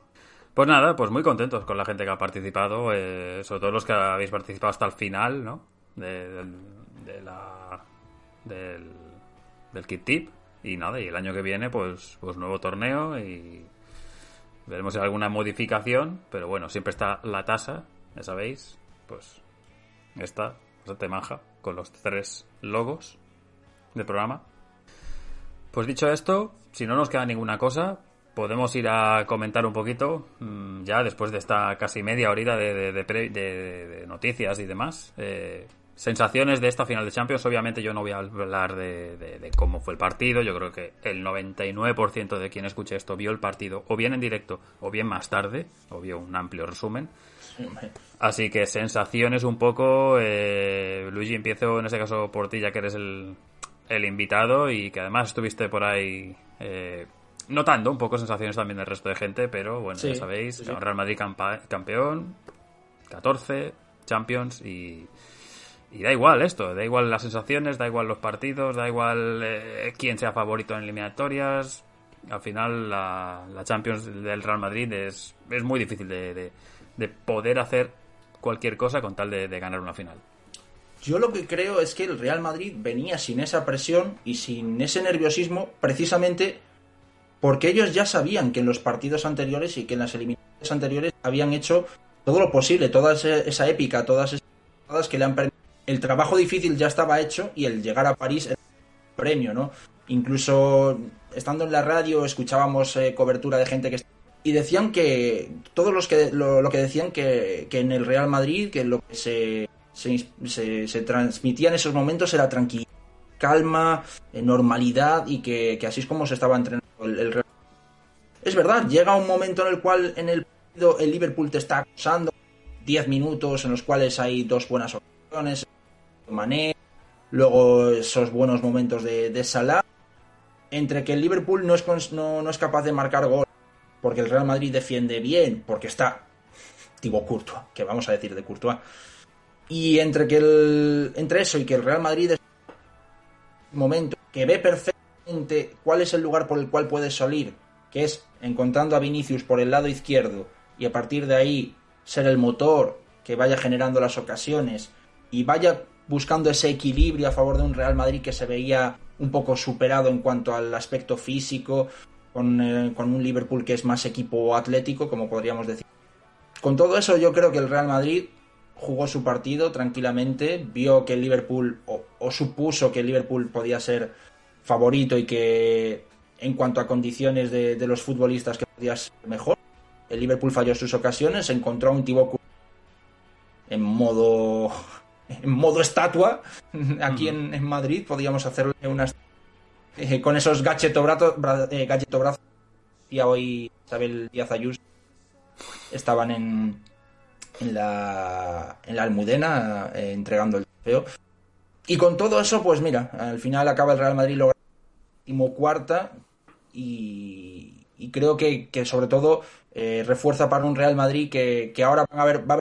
Pues nada, pues muy contentos con la gente que ha participado, eh, sobre todo los que habéis participado hasta el final, ¿no? De, de la, del, del Kit Tip. Y nada, y el año que viene, pues, pues nuevo torneo y veremos si hay alguna modificación, pero bueno, siempre está la tasa, ya sabéis, pues esta, bastante maja, con los tres logos del programa. Pues dicho esto, si no nos queda ninguna cosa, podemos ir a comentar un poquito, mm, ya después de esta casi media horita de, de- noticias y demás. eh, sensaciones de esta final de Champions, obviamente yo no voy a hablar de cómo fue el partido, yo creo que el 99% de quien escuche esto vio el partido o bien en directo o bien más tarde, o vio un amplio resumen. Así que sensaciones un poco. eh, Luigi, empiezo en este caso por ti, ya que eres el, el invitado y que además estuviste por ahí eh, notando un poco sensaciones también del resto de gente, pero bueno, Sí, ya sabéis, sí. Real Madrid campeón, 14, Champions y. Y da igual esto, da igual las sensaciones, da igual los partidos, da igual eh, quién sea favorito en eliminatorias. Al final la, la Champions del Real Madrid es, es muy difícil de, de- de poder hacer cualquier cosa con tal de, de ganar una final. Yo lo que creo es que el Real Madrid venía sin esa presión y sin ese nerviosismo precisamente porque ellos ya sabían que en los partidos anteriores y que en las eliminatorias anteriores habían hecho todo lo posible, toda esa épica, todas esas cosas que le han permitido. El trabajo difícil ya estaba hecho y el llegar a París era un premio, ¿no? Incluso estando en la radio escuchábamos eh, cobertura de gente que y decían que todos los que lo, lo que decían que, que en el Real Madrid que lo que se, se, se- se transmitía en esos momentos era tranquilidad, calma, eh, normalidad y que, así es como se estaba entrenando el, el Es verdad, llega un momento en el cual en el partido el Liverpool te está acusando 10 minutos en los cuales hay dos buenas opciones, Mané, luego esos buenos momentos de, Salah, entre que el Liverpool no es, no, no es capaz de marcar gol porque el Real Madrid defiende bien, porque está Thibaut Courtois, que vamos a decir de Courtois, y entre que el, entre eso y que el Real Madrid es un momento que ve perfectamente cuál es el lugar por el cual puede salir, que es encontrando a Vinicius por el lado izquierdo y a partir de ahí ser el motor que vaya generando las ocasiones y vaya buscando ese equilibrio a favor de un Real Madrid que se veía un poco superado en cuanto al aspecto físico, con, eh, con un Liverpool que es más equipo atlético, como podríamos decir. Con todo eso, yo creo que el Real Madrid jugó su partido tranquilamente, vio que el Liverpool, o, supuso que el Liverpool podía ser favorito y que en cuanto a condiciones de, los futbolistas que podía ser mejor. El Liverpool falló sus ocasiones, encontró a un Thibaut en modo [laughs] en modo estatua [laughs] aquí en, Madrid podíamos hacerle unas eh, con esos gachetobrazos eh, brazos y hoy Isabel Díaz Ayuso estaban en en la, en la Almudena eh, entregando el trofeo. Y con todo eso, pues mira, al final acaba el Real Madrid logrando cuarta y, creo que, sobre todo eh, refuerza para un Real Madrid que, ahora van a ver, va a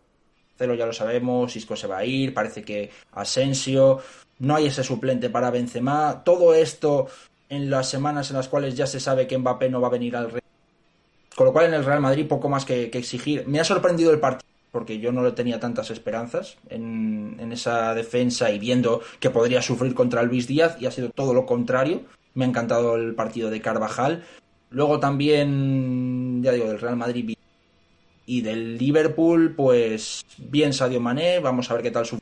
haber, ya lo sabemos, Isco se va a ir, parece que Asensio, no hay ese suplente para Benzema, todo esto en las semanas en las cuales ya se sabe que Mbappé no va a venir al Real con lo cual en el Real Madrid poco más que, que exigir. Me ha sorprendido el partido porque yo no le tenía tantas esperanzas en, esa defensa y viendo que podría sufrir contra Luis Díaz y ha sido todo lo contrario. Me ha encantado el partido de Carvajal. Luego también, ya digo, del Real Madrid y del Liverpool, pues bien Sadio Mané, vamos a ver qué tal su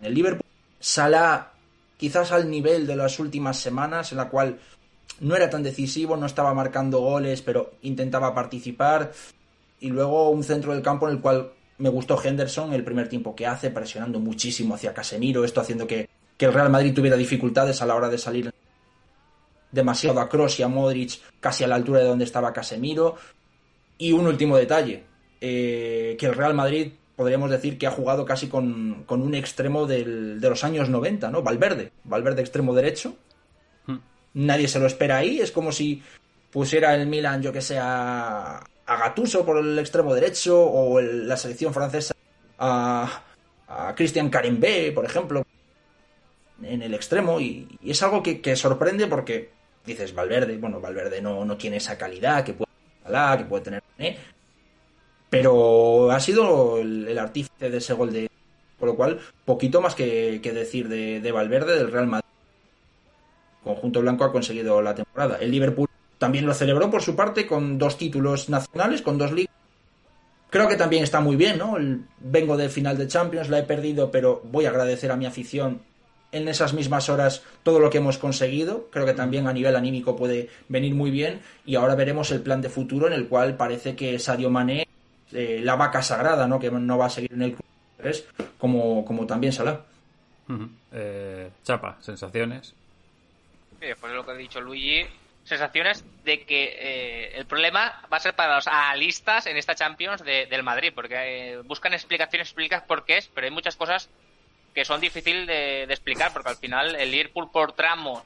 el Liverpool. Salah quizás al nivel de las últimas semanas en la cual no era tan decisivo, no estaba marcando goles, pero intentaba participar. Y luego un centro del campo en el cual me gustó Henderson el primer tiempo que hace, presionando muchísimo hacia Casemiro, esto haciendo que, el Real Madrid tuviera dificultades a la hora de salir demasiado a Kroos y a Modric casi a la altura de donde estaba Casemiro. Y un último detalle, eh, que el Real Madrid podríamos decir que ha jugado casi con, un extremo de los años 90, ¿no? Valverde, Valverde extremo derecho. Hmm. Nadie se lo espera ahí, es como si pusiera el Milan, yo que sea, a Gatuso por el extremo derecho o la selección francesa a, a Christian Carimbé, por ejemplo, en el extremo. Y, es algo que, sorprende porque dices Valverde, bueno, Valverde no, no tiene esa calidad que puede, que puede tener. Pero ha sido el, artífice de ese gol de. Por lo cual, poquito más que, decir de, de Valverde, del Real Madrid. Conjunto blanco ha conseguido la temporada. El Liverpool también lo celebró por su parte con dos títulos nacionales, con dos ligas. Creo que también está muy bien, ¿no? vengo del final de Champions, la he perdido, pero voy a agradecer a mi afición en esas mismas horas todo lo que hemos conseguido. Creo que también a nivel anímico puede venir muy bien. Y ahora veremos el plan de futuro en el cual parece que Sadio Mané, eh, la vaca sagrada, ¿no? Que no va a seguir en el club, como, como también Salah. Eh, Chapa, sensaciones. después de lo que ha dicho Luigi, sensaciones de que eh, el problema va a ser para los analistas en esta Champions del Madrid, porque eh, buscan explicaciones, explican por qué es, pero hay muchas cosas que son difíciles de, explicar, porque al final el Liverpool por tramos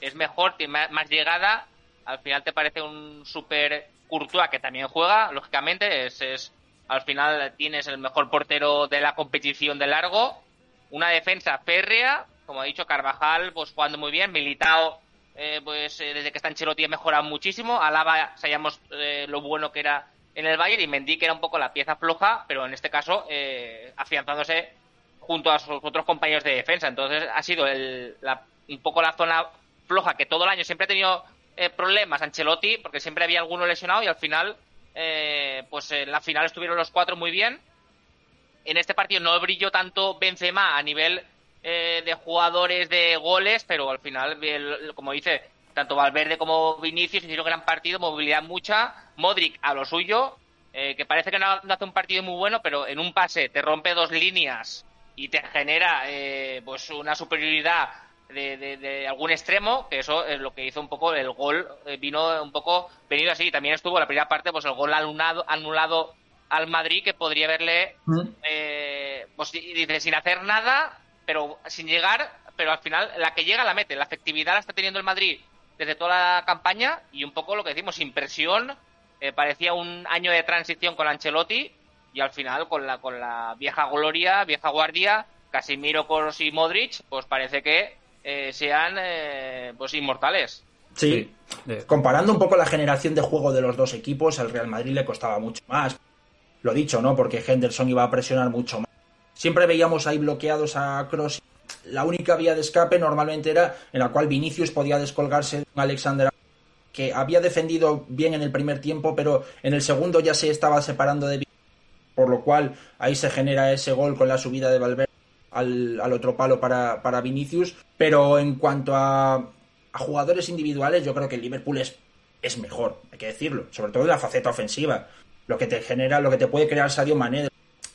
es mejor, tiene más, llegada, al final te parece un super Courtois que también juega, lógicamente, es, es al final tienes el mejor portero de la competición de largo, una defensa férrea, como ha dicho Carvajal, pues jugando muy bien, Militao eh, pues eh, desde que está en Chelotti ha mejorado muchísimo. Alaba sabíamos eh, lo bueno que era en el Bayern y Mendy que era un poco la pieza floja, pero en este caso afianzándose junto a sus otros compañeros de defensa. Entonces ha sido un poco la zona floja que todo el año siempre ha tenido problemas Ancelotti porque siempre había alguno lesionado y al final pues en la final estuvieron los cuatro muy bien. En este partido no brilló tanto Benzema a nivel eh, de jugadores de goles, pero al final, como dice, tanto Valverde como Vinicius hicieron gran partido, movilidad mucha, Modric a lo suyo, eh, que parece que no, hace un partido muy bueno, pero en un pase te rompe dos líneas y te genera eh, pues una superioridad de, algún extremo, que eso es lo que hizo un poco el gol, vino un poco venido así. También estuvo la primera parte, pues el gol anulado, anulado al Madrid, que podría haberle, mm. pues dice, sin hacer nada, pero sin llegar, pero al final la que llega la mete. La efectividad la está teniendo el Madrid desde toda la campaña y un poco lo que decimos, impresión. Eh, parecía un año de transición con Ancelotti y al final con la, con la vieja gloria, vieja guardia, Casimiro, Koros y Modric, pues parece que eh, sean eh, pues inmortales. Sí. Comparando un poco la generación de juego de los dos equipos, al Real Madrid le costaba mucho más. Lo dicho, ¿no? Porque Henderson iba a presionar mucho más siempre veíamos ahí bloqueados a Cross. La única vía de escape normalmente era en la cual Vinicius podía descolgarse de Alexander que había defendido bien en el primer tiempo, pero en el segundo ya se estaba separando de por lo cual ahí se genera ese gol con la subida de Valverde al, al otro palo para, para, Vinicius. Pero en cuanto a, a, jugadores individuales, yo creo que Liverpool es, es mejor, hay que decirlo, sobre todo en la faceta ofensiva. Lo que te genera, lo que te puede crear Sadio Mané.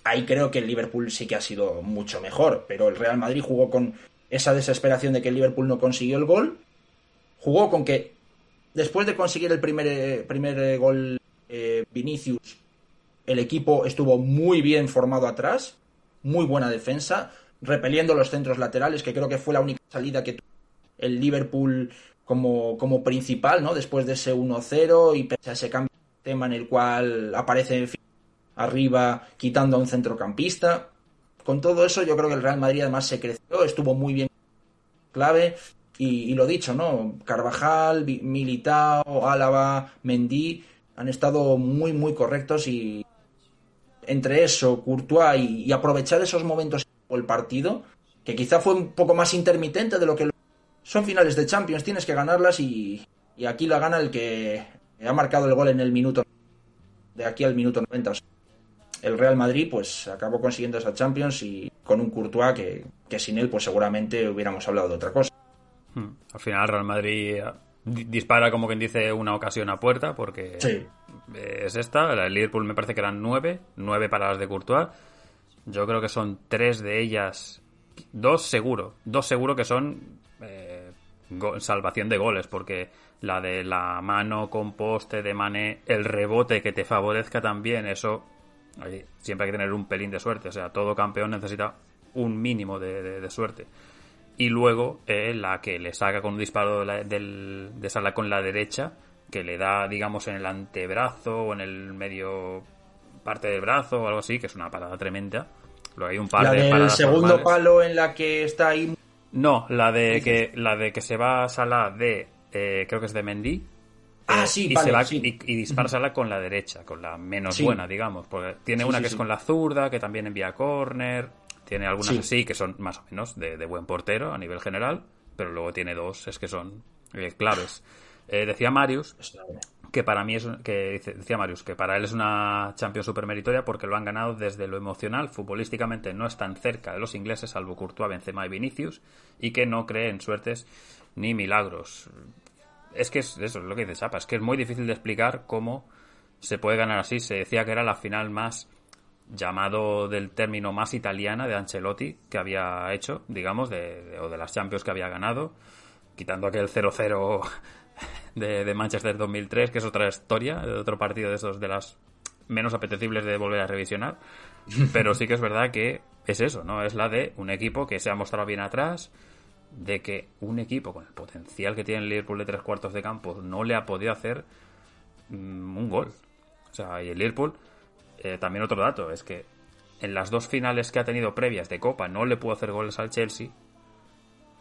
Ahí creo que el Liverpool sí que ha sido mucho mejor, pero el Real Madrid jugó con esa desesperación de que el Liverpool no consiguió el gol. Jugó con que después de conseguir el primer, primer gol eh, Vinicius el equipo estuvo muy bien formado atrás, muy buena defensa, repeliendo los centros laterales, que creo que fue la única salida que tuvo el Liverpool como, como principal, ¿no? Después de ese 1-0 y pese a ese cambio de tema en el cual aparece arriba quitando a un centrocampista. Con todo eso, yo creo que el Real Madrid además se creció, estuvo muy bien clave. Y, lo dicho, ¿no? Carvajal, Militao, Álava, Mendy han estado muy, muy correctos y, entre eso, Courtois y, aprovechar esos momentos el partido, que quizá fue un poco más intermitente de lo que son finales de Champions, tienes que ganarlas y, y aquí la gana el que ha marcado el gol en el minuto de aquí al minuto 90. El Real Madrid pues acabó consiguiendo esa Champions y con un Courtois que, que sin él pues seguramente hubiéramos hablado de otra cosa. Hmm. Al final Real Madrid dispara como quien dice una ocasión a puerta porque es esta. El Liverpool me parece que eran nueve, nueve para las de Courtois. Yo creo que son tres de ellas, dos seguro, dos seguro que son eh, salvación de goles porque la de la mano con poste de Mané, el rebote que te favorezca también, eso siempre hay que tener un pelín de suerte. O sea, todo campeón necesita un mínimo de suerte y luego eh, la que le saca con un disparo de, del, de sala con la derecha, que le da, digamos, en el antebrazo o en el medio parte del brazo o algo así, que es una parada tremenda. Luego hay un par la de del segundo palo en la que está ahí. No, la de que la de que se va a Sala de eh, creo que es de Mendy. Ah, eh, sí, y, vale, se y, dispara Sala con la derecha, con la menos buena, digamos. Porque tiene una que es con la zurda, que también envía córner. Tiene algunas así que son más o menos de, buen portero a nivel general, pero luego tiene dos, es que son eh, claves. Eh, decía Marius que para mí es que decía Marius que para él es una Champions super meritoria porque lo han ganado desde lo emocional, futbolísticamente no están cerca de los ingleses salvo Courtois, Benzema y Vinicius y que no cree en suertes ni milagros. Es que es eso, es lo que dice Chapa, es que es muy difícil de explicar cómo se puede ganar así. Se decía que era la final más llamado del término más italiana de Ancelotti que había hecho, digamos, de, o de las Champions que había ganado, quitando aquel 0-0 [laughs] de, de, Manchester 2003, que es otra historia, de otro partido de esos de las menos apetecibles de volver a revisionar, [laughs] pero sí que es verdad que es eso, ¿no? Es la de un equipo que se ha mostrado bien atrás, de que un equipo con el potencial que tiene el Liverpool de tres cuartos de campo no le ha podido hacer mm, un gol. O sea, y el Liverpool eh, también otro dato es que en las dos finales que ha tenido previas de Copa no le pudo hacer goles al Chelsea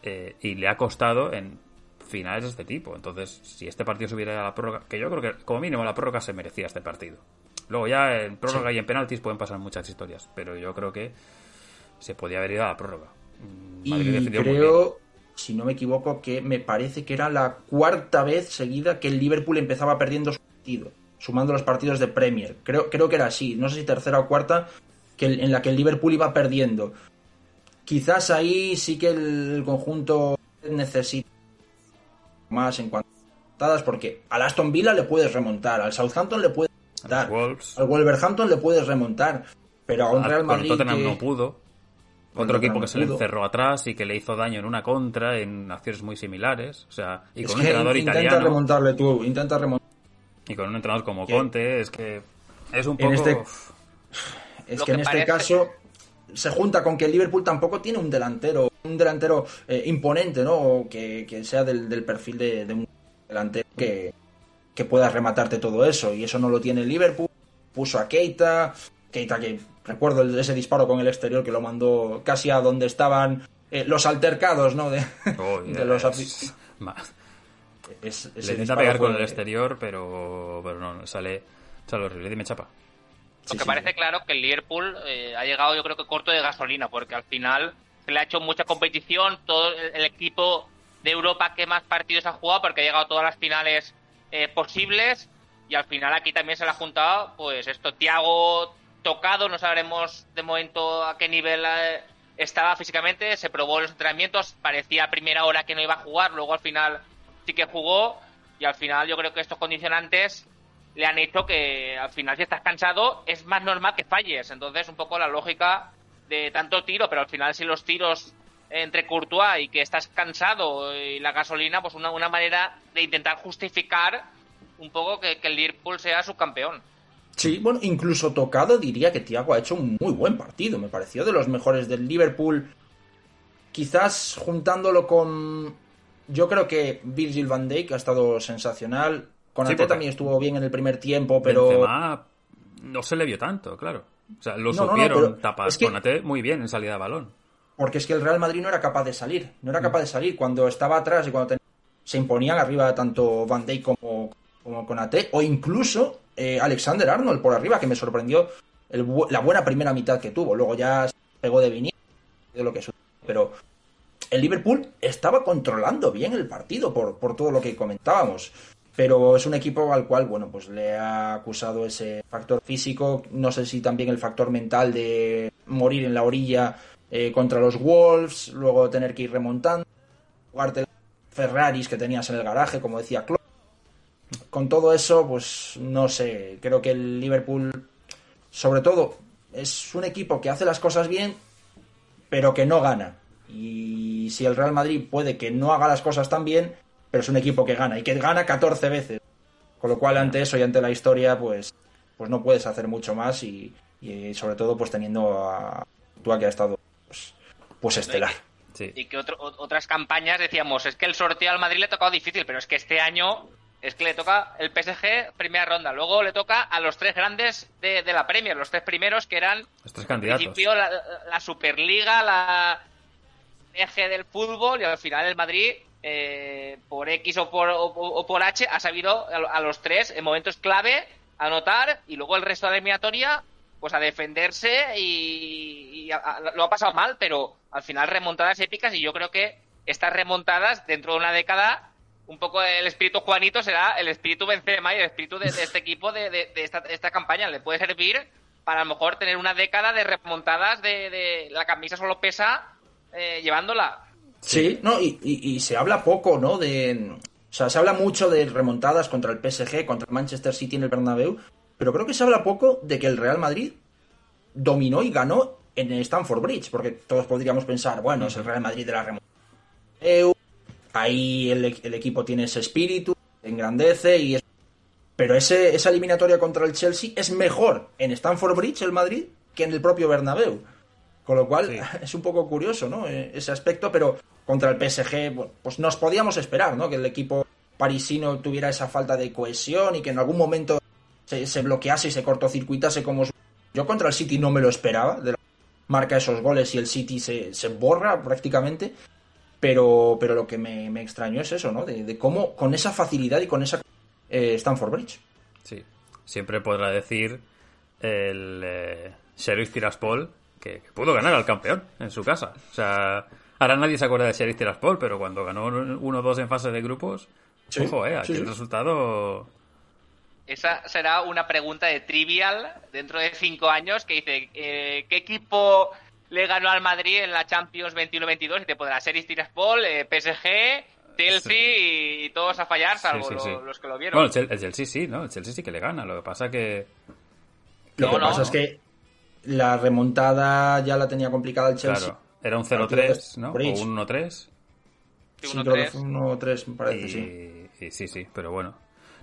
eh, y le ha costado en finales de este tipo. Entonces, si este partido se hubiera a la prórroga, que yo creo que como mínimo la prórroga se merecía este partido. Luego ya en prórroga y en penaltis pueden pasar muchas historias, pero yo creo que se podía haber ido a la prórroga. Mm, y creo, si no me equivoco, que me parece que era la cuarta vez seguida que el Liverpool empezaba perdiendo su partido sumando los partidos de Premier. Creo, creo que era así, no sé si tercera o cuarta, que en la que el Liverpool iba perdiendo. Quizás ahí sí que el conjunto necesita más en cuanto a porque al Aston Villa le puedes remontar, al Southampton le puedes remontar, al Wolverhampton le puedes remontar, pero a un Real Madrid Tottenham no pudo. Otro equipo que se le encerró atrás y que le hizo daño en una contra en acciones muy similares, o sea, y con un entrenador italiano. Intenta remontarle tú, intenta remontar y con un entrenador como Conte, es que es un poco... Este... Es que, en este caso se junta con que el Liverpool tampoco tiene un delantero, un delantero eh, imponente, ¿no? Que, que sea del, perfil de, un delantero que, que pueda rematarte todo eso. Y eso no lo tiene el Liverpool. Puso a Keita, Keita que recuerdo ese disparo con el exterior que lo mandó casi a donde estaban eh, los altercados, ¿no? De, [laughs] de los es, Le intenta pegar con el exterior, pero, pero no, sale, sale horrible. Dime, chapa. Lo que parece claro que el Liverpool eh, ha llegado, yo creo que corto de gasolina, porque al final se le ha hecho mucha competición. Todo el, equipo de Europa que más partidos ha jugado, porque ha llegado a todas las finales eh, posibles. Y al final aquí también se le ha juntado, pues esto, Thiago, tocado, no sabremos de momento a qué nivel eh, estaba físicamente, se probó los entrenamientos, parecía a primera hora que no iba a jugar, luego al final sí que jugó y al final yo creo que estos condicionantes le han hecho que al final si estás cansado es más normal que falles, entonces un poco la lógica de tanto tiro, pero al final si los tiros entre Courtois y que estás cansado y la gasolina, pues una, una manera de intentar justificar un poco que, que el Liverpool sea subcampeón. Sí, bueno, incluso tocado diría que Thiago ha hecho un muy buen partido, me pareció de los mejores del Liverpool. Quizás juntándolo con yo creo que Virgil van Dijk ha estado sensacional. Con sí, también estuvo bien en el primer tiempo, pero Benzema no se le vio tanto, claro. O sea, lo no, supieron no, no, tapar es que... muy bien en salida de balón. Porque es que el Real Madrid no era capaz de salir, no era capaz de salir cuando estaba atrás y cuando ten... se imponían arriba tanto Van Dijk como, como con AT o incluso eh, Alexander Arnold por arriba, que me sorprendió el, la buena primera mitad que tuvo. Luego ya pegó de vinil, de lo que sucedió. Pero el Liverpool estaba controlando bien el partido por, por todo lo que comentábamos. Pero es un equipo al cual, bueno, pues le ha acusado ese factor físico, no sé si también el factor mental de morir en la orilla eh, contra los Wolves, luego tener que ir remontando, jugarte Ferraris que tenías en el garaje, como decía. Con todo eso, pues no sé, creo que el Liverpool, sobre todo, es un equipo que hace las cosas bien, pero que no gana. Y si el Real Madrid puede que no haga las cosas tan bien, pero es un equipo que gana y que gana 14 veces. Con lo cual, ante eso y ante la historia, pues, pues no puedes hacer mucho más y, y sobre todo pues teniendo a Tua que ha estado pues, pues estelar. Sí. Y que otro, otras campañas decíamos, es que el sorteo al Madrid le ha tocado difícil, pero es que este año es que le toca el PSG primera ronda, luego le toca a los tres grandes de, de la Premier, los tres primeros que eran los tres candidatos. Principio la, la Superliga, la eje del fútbol y al final el Madrid eh, por X o por, o, o por H ha sabido a, a, los tres en momentos clave anotar y luego el resto de la eliminatoria pues a defenderse y, y a, a, lo ha pasado mal, pero al final remontadas épicas y yo creo que estas remontadas dentro de una década un poco el espíritu Juanito será el espíritu Benzema y el espíritu de, de este [laughs] equipo de, de, de esta, esta, campaña. Le puede servir para a lo mejor tener una década de remontadas de, de la camisa solo pesa eh, llevándola. Sí, no, y, y, y, se habla poco, ¿no? De, o sea, se habla mucho de remontadas contra el PSG, contra el Manchester City en el Bernabéu, pero creo que se habla poco de que el Real Madrid dominó y ganó en el Stanford Bridge, porque todos podríamos pensar, bueno, es el Real Madrid de la remontada. Ahí el, el, equipo tiene ese espíritu, engrandece y es... Pero ese, esa eliminatoria contra el Chelsea es mejor en Stanford Bridge, el Madrid, que en el propio Bernabéu. Con lo cual sí. [laughs] es un poco curioso, ¿no? E, ese aspecto, pero contra el PSG, bueno, pues nos podíamos esperar, ¿no? Que el equipo parisino tuviera esa falta de cohesión y que en algún momento se, se bloquease y se cortocircuitase como yo contra el City no me lo esperaba, de la... marca esos goles y el City se, se borra prácticamente, pero, pero lo que me, me extrañó es eso, ¿no? De, de, cómo con esa facilidad y con esa eh, Stanford Bridge. Sí, siempre podrá decir el eh, Sheriff Tiraspol que, que, pudo ganar al campeón en su casa. O sea, ahora nadie se acuerda de Sheriff Tiraspol, pero cuando ganó 1-2 en fase de grupos, sí, ojo, eh, aquí sí, el resultado esa será una pregunta de trivial dentro de cinco años que dice eh, ¿qué equipo le ganó al Madrid en la Champions 21-22? Y te podrá ser Tiraspol, eh, PSG, Chelsea sí. y, todos a fallar, salvo sí, sí, lo, los que lo vieron. Bueno, el Chelsea sí, ¿no? El Chelsea sí que le gana. Lo que pasa que... Lo no, que pasa no. es que la remontada ya la tenía complicada el Chelsea. Claro, era un 0-3, ¿no? Bridge. O un 1-3. Sí, 1-3 me parece, y, sí. Y, sí, sí, pero bueno.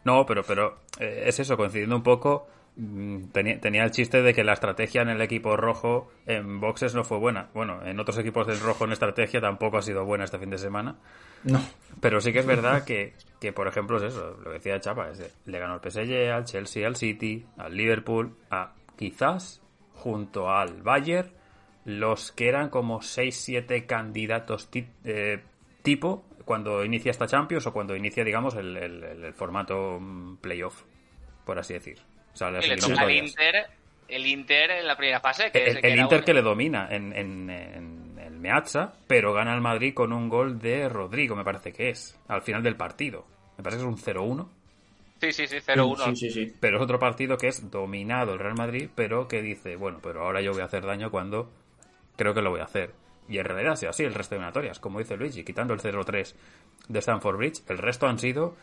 No, pero, pero eh, es eso, coincidiendo un poco, tenía, tenía, el chiste de que la estrategia en el equipo rojo en boxes no fue buena. Bueno, en otros equipos del rojo en estrategia tampoco ha sido buena este fin de semana. No. Pero sí que es verdad que, que por ejemplo, es eso, lo que decía Chapa, es de, le ganó el PSG, al Chelsea, al City, al Liverpool, a quizás junto al Bayern, los que eran como 6-7 candidatos eh, tipo cuando inicia esta Champions o cuando inicia, digamos, el, el, el formato mm, playoff, por así decir. O sea, el, el Inter, el Inter en la primera fase. Que el, el Inter un... que le domina en, en, en, el Meazza, pero gana el Madrid con un gol de Rodrigo, me parece que es, al final del partido. Me parece que es un 0-1. Sí, sí, sí, 0-1. Sí, sí, sí. Pero es otro partido que es dominado el Real Madrid, pero que dice, bueno, pero ahora yo voy a hacer daño cuando creo que lo voy a hacer. Y en realidad ha sido así el resto de eliminatorias, como dice Luigi, quitando el 0-3 de Stanford Bridge, el resto han sido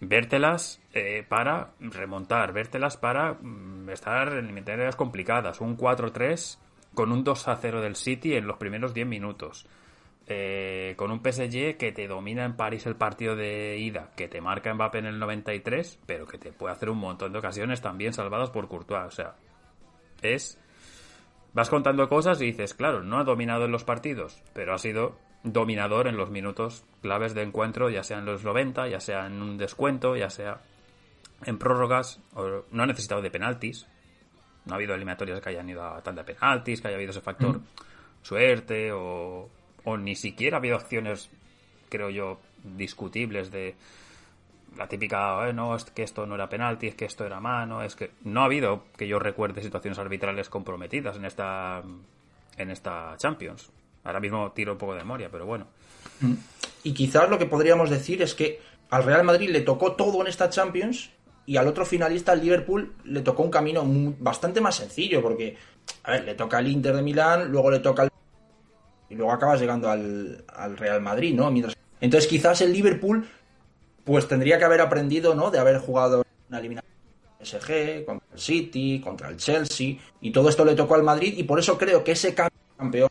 vértelas eh, para remontar, vértelas para mm, estar en eliminatorias complicadas, un 4-3 con un 2-0 del City en los primeros 10 minutos. Eh, con un PSG que te domina en París el partido de ida, que te marca Mbappé en el 93, pero que te puede hacer un montón de ocasiones también salvadas por Courtois. O sea, es. Vas contando cosas y dices, claro, no ha dominado en los partidos, pero ha sido dominador en los minutos claves de encuentro, ya sea en los 90, ya sea en un descuento, ya sea en prórrogas, o no ha necesitado de penaltis. No ha habido eliminatorias que hayan ido a tanta penaltis, que haya habido ese factor Mm. suerte o, o ni siquiera ha habido acciones, creo yo, discutibles de la típica, "Eh, no, es que esto no era penalti, es que esto era mano, es que no ha habido que yo recuerde situaciones arbitrales comprometidas en esta en esta Champions. Ahora mismo tiro un poco de memoria, pero bueno. Y quizás lo que podríamos decir es que al Real Madrid le tocó todo en esta Champions y al otro finalista, al Liverpool, le tocó un camino bastante más sencillo porque, a ver, le toca al Inter de Milán, luego le toca al... y luego acabas llegando al, al Real Madrid, ¿no? Mientras... Entonces quizás el Liverpool pues tendría que haber aprendido, ¿no? De haber jugado una eliminación PSG, contra el City, contra el Chelsea, y todo esto le tocó al Madrid, y por eso creo que ese campeón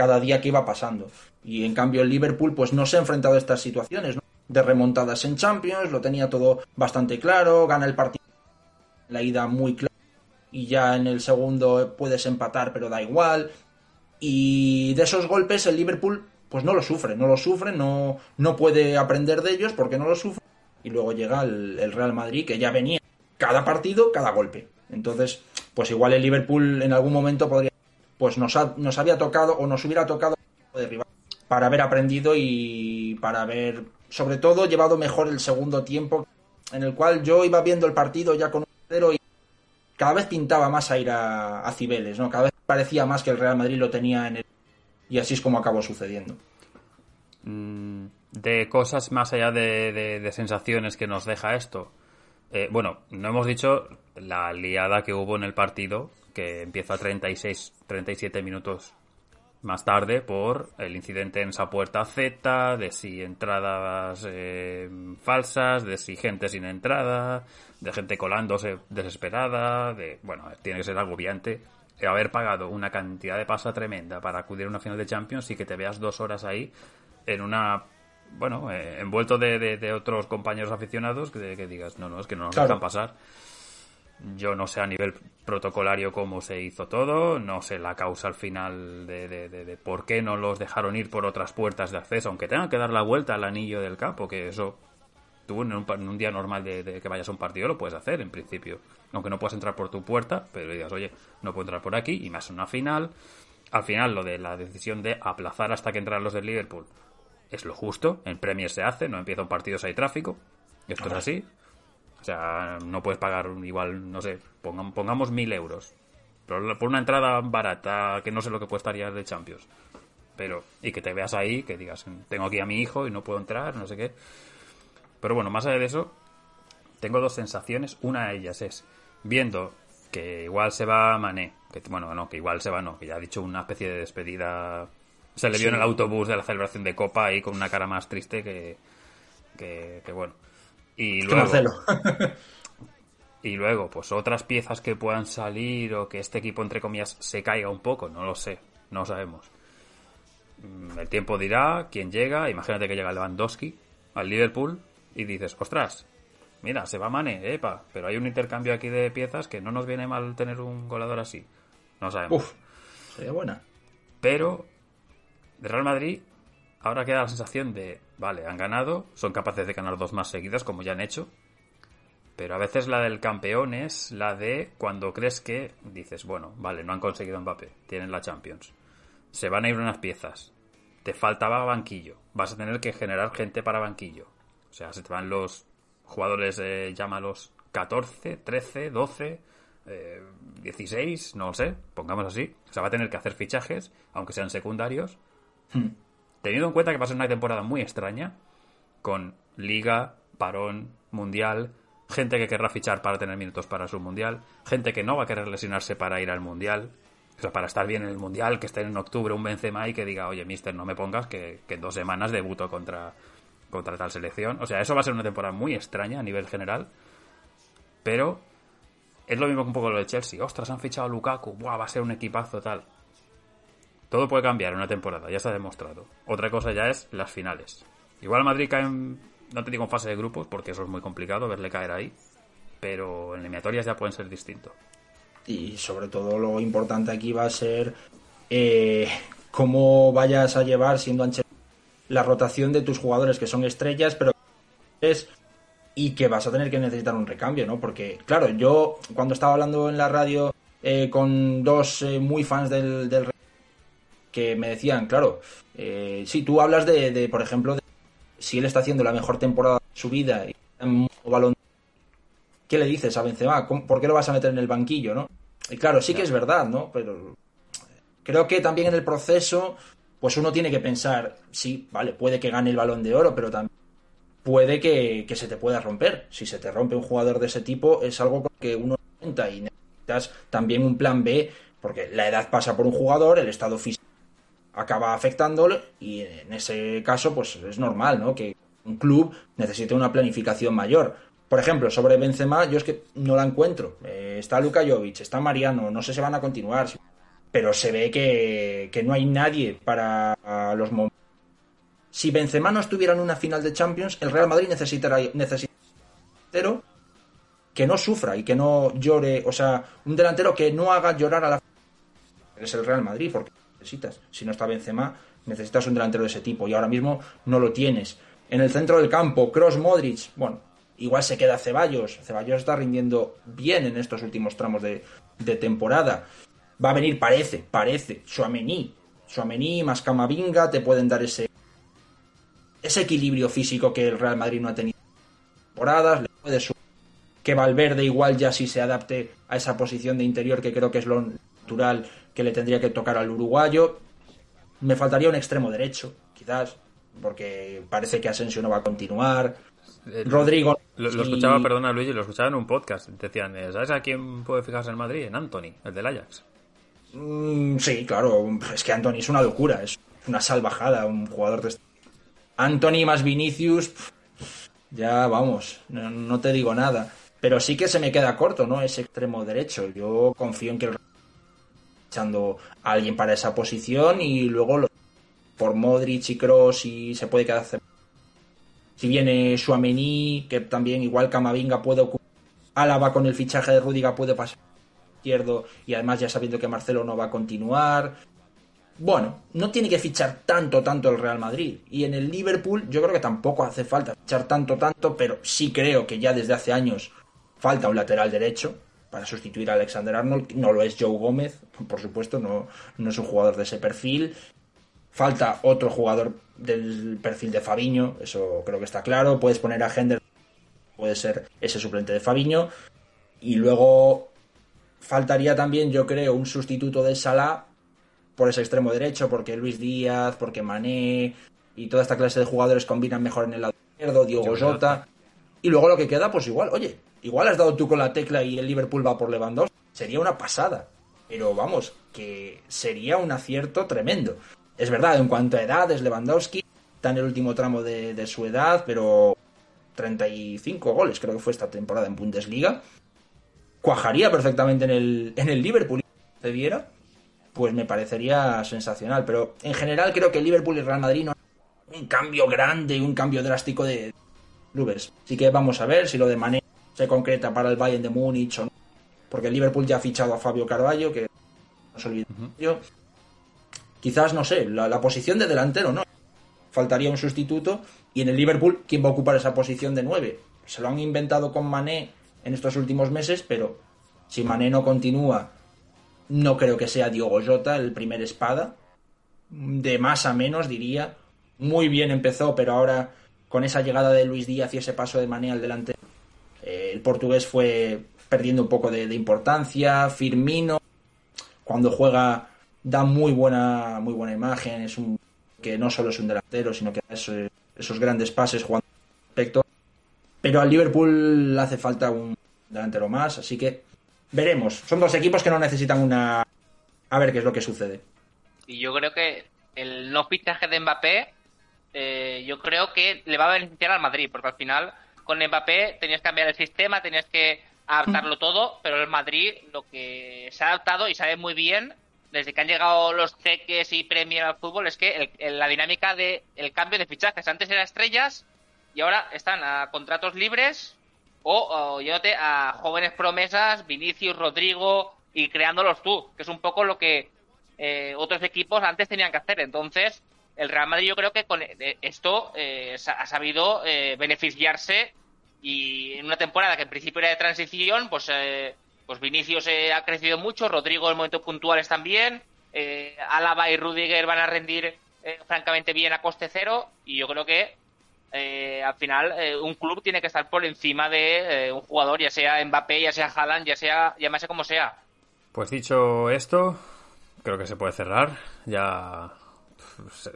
cada día que iba pasando. Y en cambio el Liverpool pues no se ha enfrentado a estas situaciones. De remontadas en Champions, lo tenía todo bastante claro, gana el partido la ida muy clara y ya en el segundo puedes empatar pero da igual. Y de esos golpes el Liverpool pues no lo sufre, no lo sufre, no, no puede aprender de ellos porque no lo sufre. Y luego llega el, el Real Madrid que ya venía cada partido, cada golpe. Entonces, pues igual el Liverpool en algún momento podría, pues nos, ha- nos había tocado o nos hubiera tocado para haber aprendido y para haber, sobre todo, llevado mejor el segundo tiempo, en el cual yo iba viendo el partido ya con un cero y cada vez pintaba más a ir a, a Cibeles, ¿no? Cada vez parecía más que el Real Madrid lo tenía en el... Y así es como acabó sucediendo. Mm, de cosas más allá de, de- de sensaciones que nos deja esto. Eh, bueno, no hemos dicho la liada que hubo en el partido, que empieza 36, 37 minutos más tarde por el incidente en esa puerta Z, de si entradas eh, falsas, de si gente sin entrada, de gente colándose desesperada, de bueno, tiene que ser agobiante eh, haber pagado una cantidad de pasta tremenda para acudir a una final de Champions y que te veas dos horas ahí en una bueno, eh, envuelto de, de- de otros compañeros aficionados que, que digas, no, no, es que no nos Claro. dejan pasar. Yo no sé a nivel protocolario cómo se hizo todo, no sé la causa al final de, de- de- de por qué no los dejaron ir por otras puertas de acceso, aunque tengan que dar la vuelta al anillo del campo, que eso tú en un, pa- en un día normal de, que vayas a un partido lo puedes hacer en principio, aunque no puedas entrar por tu puerta, pero digas, oye, no puedo entrar por aquí y más en una final. Al final lo de la decisión de aplazar hasta que entran los del Liverpool es lo justo, en Premier se hace, no empieza un partido si hay tráfico, esto es así. O sea, no puedes pagar igual, no sé, pongam- pongamos mil euros. Por, por una entrada barata, que no sé lo que costaría de Champions. Pero, y que te veas ahí, que digas, tengo aquí a mi hijo y no puedo entrar, no sé qué. Pero bueno, más allá de eso, tengo dos sensaciones. Una de ellas es, viendo que igual se va Mané, que bueno, no, que igual se va, no, que ya ha dicho una especie de despedida. Se le vio en el autobús de la celebración de Copa ahí con una cara más triste que, que, que bueno. Y luego, Marcelo. [laughs] y luego, pues otras piezas que puedan salir o que este equipo, entre comillas, se caiga un poco, no lo sé, no lo sabemos. Mm, El tiempo dirá quién llega. Imagínate que llega Lewandowski al Liverpool y dices, ostras, mira, se va Mane, epa, pero hay un intercambio aquí de piezas que no nos viene mal tener un goleador así. No sabemos. Uf, sería buena. Pero de Real Madrid ahora queda la sensación de, vale, han ganado, son capaces de ganar dos más seguidas como ya han hecho. Pero a veces la del campeón es la de cuando crees que dices, bueno, vale, no han conseguido Mbappé, tienen la Champions. Se van a ir unas piezas. Te faltaba banquillo. Vas a tener que generar gente para banquillo. O sea, se te van los jugadores, eh, llámalos 14, 13, 12, eh, 16, no lo sé, pongamos así. O sea, va a tener que hacer fichajes, aunque sean secundarios. Teniendo en cuenta que va a ser una temporada muy extraña, con liga, parón, mundial, gente que querrá fichar para tener minutos para su mundial, gente que no va a querer lesionarse para ir al mundial, o sea, para estar bien en el mundial, que esté en octubre un Benzema y que diga, oye, mister, no me pongas que, que en dos semanas debuto contra, contra tal selección. O sea, eso va a ser una temporada muy extraña a nivel general, pero es lo mismo que un poco lo de Chelsea. Ostras, han fichado a Lukaku, Buah, va a ser un equipazo tal. Todo puede cambiar en una temporada, ya se ha demostrado. Otra cosa ya es las finales. Igual Madrid cae no te digo en fase de grupos, porque eso es muy complicado verle caer ahí, pero en eliminatorias ya pueden ser distintos. Y sobre todo lo importante aquí va a ser eh, cómo vayas a llevar, siendo Ancelotti, la rotación de tus jugadores que son estrellas, pero es y que vas a tener que necesitar un recambio, ¿no? Porque, claro, yo cuando estaba hablando en la radio eh, con dos eh, muy fans del que me decían, claro, eh, si tú hablas de, de, por ejemplo, de, si él está haciendo la mejor temporada de su vida y un balón, ¿qué le dices a Benzema? ¿Por qué lo vas a meter en el banquillo, no? Y claro, sí que es verdad, ¿no? Pero creo que también en el proceso, pues uno tiene que pensar, sí, vale, puede que gane el balón de oro, pero también puede que, que, se te pueda romper. Si se te rompe un jugador de ese tipo, es algo que uno cuenta y necesitas también un plan B, porque la edad pasa por un jugador, el estado físico acaba afectándole y en ese caso, pues es normal, ¿no? Que un club necesite una planificación mayor. Por ejemplo, sobre Benzema, yo es que no la encuentro. Eh, está Luka Jovic, está Mariano, no sé si van a continuar, pero se ve que, que no hay nadie para los momentos si Benzema no estuviera en una final de Champions, el Real Madrid necesitará, necesita un delantero que no sufra y que no llore, o sea, un delantero que no haga llorar a la es el Real Madrid, porque necesitas. Si no está Benzema, necesitas un delantero de ese tipo y ahora mismo no lo tienes. En el centro del campo, Cross Modric, bueno, igual se queda Ceballos. Ceballos está rindiendo bien en estos últimos tramos de, temporada. Va a venir, parece, parece, Suamení. Suamení más Camavinga te pueden dar ese ese equilibrio físico que el Real Madrid no ha tenido temporadas, le puede que Valverde igual ya sí se adapte a esa posición de interior que creo que es lo natural que le tendría que tocar al uruguayo. Me faltaría un extremo derecho, quizás, porque parece que Asensio no va a continuar. Eh, Rodrigo. Lo, lo escuchaba, perdona Luigi, lo escuchaba en un podcast. Decían, eh, ¿sabes a quién puede fijarse en Madrid? En Anthony, el del Ajax. Mm, sí, claro, es que Anthony es una locura, es una salvajada, un jugador de este Anthony más Vinicius, ya vamos, no, no, te digo nada. Pero sí que se me queda corto, ¿no? Ese extremo derecho. Yo confío en que el echando a alguien para esa posición y luego lo, por Modric y Cross y se puede quedar si viene Suamení, que también igual Camavinga puede ocupar Álava con el fichaje de Rudiga puede pasar izquierdo y además ya sabiendo que Marcelo no va a continuar. Bueno, no tiene que fichar tanto, tanto el Real Madrid. Y en el Liverpool yo creo que tampoco hace falta fichar tanto, tanto, pero sí creo que ya desde hace años falta un lateral derecho para sustituir a Alexander Arnold. No lo es Joe Gómez, por supuesto, no, no es un jugador de ese perfil. Falta otro jugador del perfil de Fabiño, eso creo que está claro. Puedes poner a Hender, puede ser ese suplente de Fabiño. Y luego faltaría también, yo creo, un sustituto de Salah por ese extremo derecho, porque Luis Díaz, porque Mané y toda esta clase de jugadores combinan mejor en el lado izquierdo, Diogo Jota. Y luego lo que queda, pues igual, oye, igual has dado tú con la tecla y el Liverpool va por Lewandowski. Sería una pasada. Pero vamos, que sería un acierto tremendo. Es verdad, en cuanto a edad, es Lewandowski, está en el último tramo de, de su edad, pero 35 goles creo que fue esta temporada en Bundesliga. Cuajaría perfectamente en el, en el Liverpool. ¿Se viera? pues me parecería sensacional. Pero en general creo que el Liverpool y Real Madrid no un cambio grande, un cambio drástico de clubes. Así que vamos a ver si lo de Mané se concreta para el Bayern de Múnich o no. Porque el Liverpool ya ha fichado a Fabio Carvalho, que no se olvide. Uh -huh. Quizás, no sé, la, la, posición de delantero, ¿no? Faltaría un sustituto. Y en el Liverpool, ¿quién va a ocupar esa posición de 9? Se lo han inventado con Mané en estos últimos meses, pero si Mané no continúa no creo que sea Diogo Jota el primer espada. De más a menos, diría. Muy bien empezó, pero ahora con esa llegada de Luis Díaz y ese paso de Mané al delante, portugués fue perdiendo un poco de, importancia. Firmino, cuando juega, da muy buena, muy buena imagen. Es un que no solo es un delantero, sino que esos, esos grandes pases jugando respecto. pero al Liverpool le hace falta un delantero más, así que veremos. Son dos equipos que no necesitan una... A ver qué es lo que sucede. Y yo creo que el no fichaje de Mbappé, eh, yo creo que le va a beneficiar al Madrid, porque al final con Mbappé tenías que cambiar el sistema, tenías que adaptarlo todo, pero el Madrid lo que se ha adaptado y sabe muy bien desde que han llegado los cheques y premios al fútbol es que la dinámica de el cambio de fichajes antes era estrellas y ahora están a contratos libres o, o a jóvenes promesas, Vinicius, Rodrigo y creándolos tú, que es un poco lo que eh, otros equipos antes tenían que hacer. Entonces, el Real Madrid yo creo que con eh, esto eh, ha sabido beneficiarse y en una temporada que en principio era de transición, pues, pues Vinicius ha crecido mucho, Rodrigo en momentos puntuales también, Álava y Rudiger van a rendir francamente bien a coste cero y yo creo que eh, al final eh, un club tiene que estar por encima de eh, un jugador, ya sea Mbappé, ya sea Haaland, ya sea, llámase como sea. Pues dicho esto, creo que se puede cerrar. Ya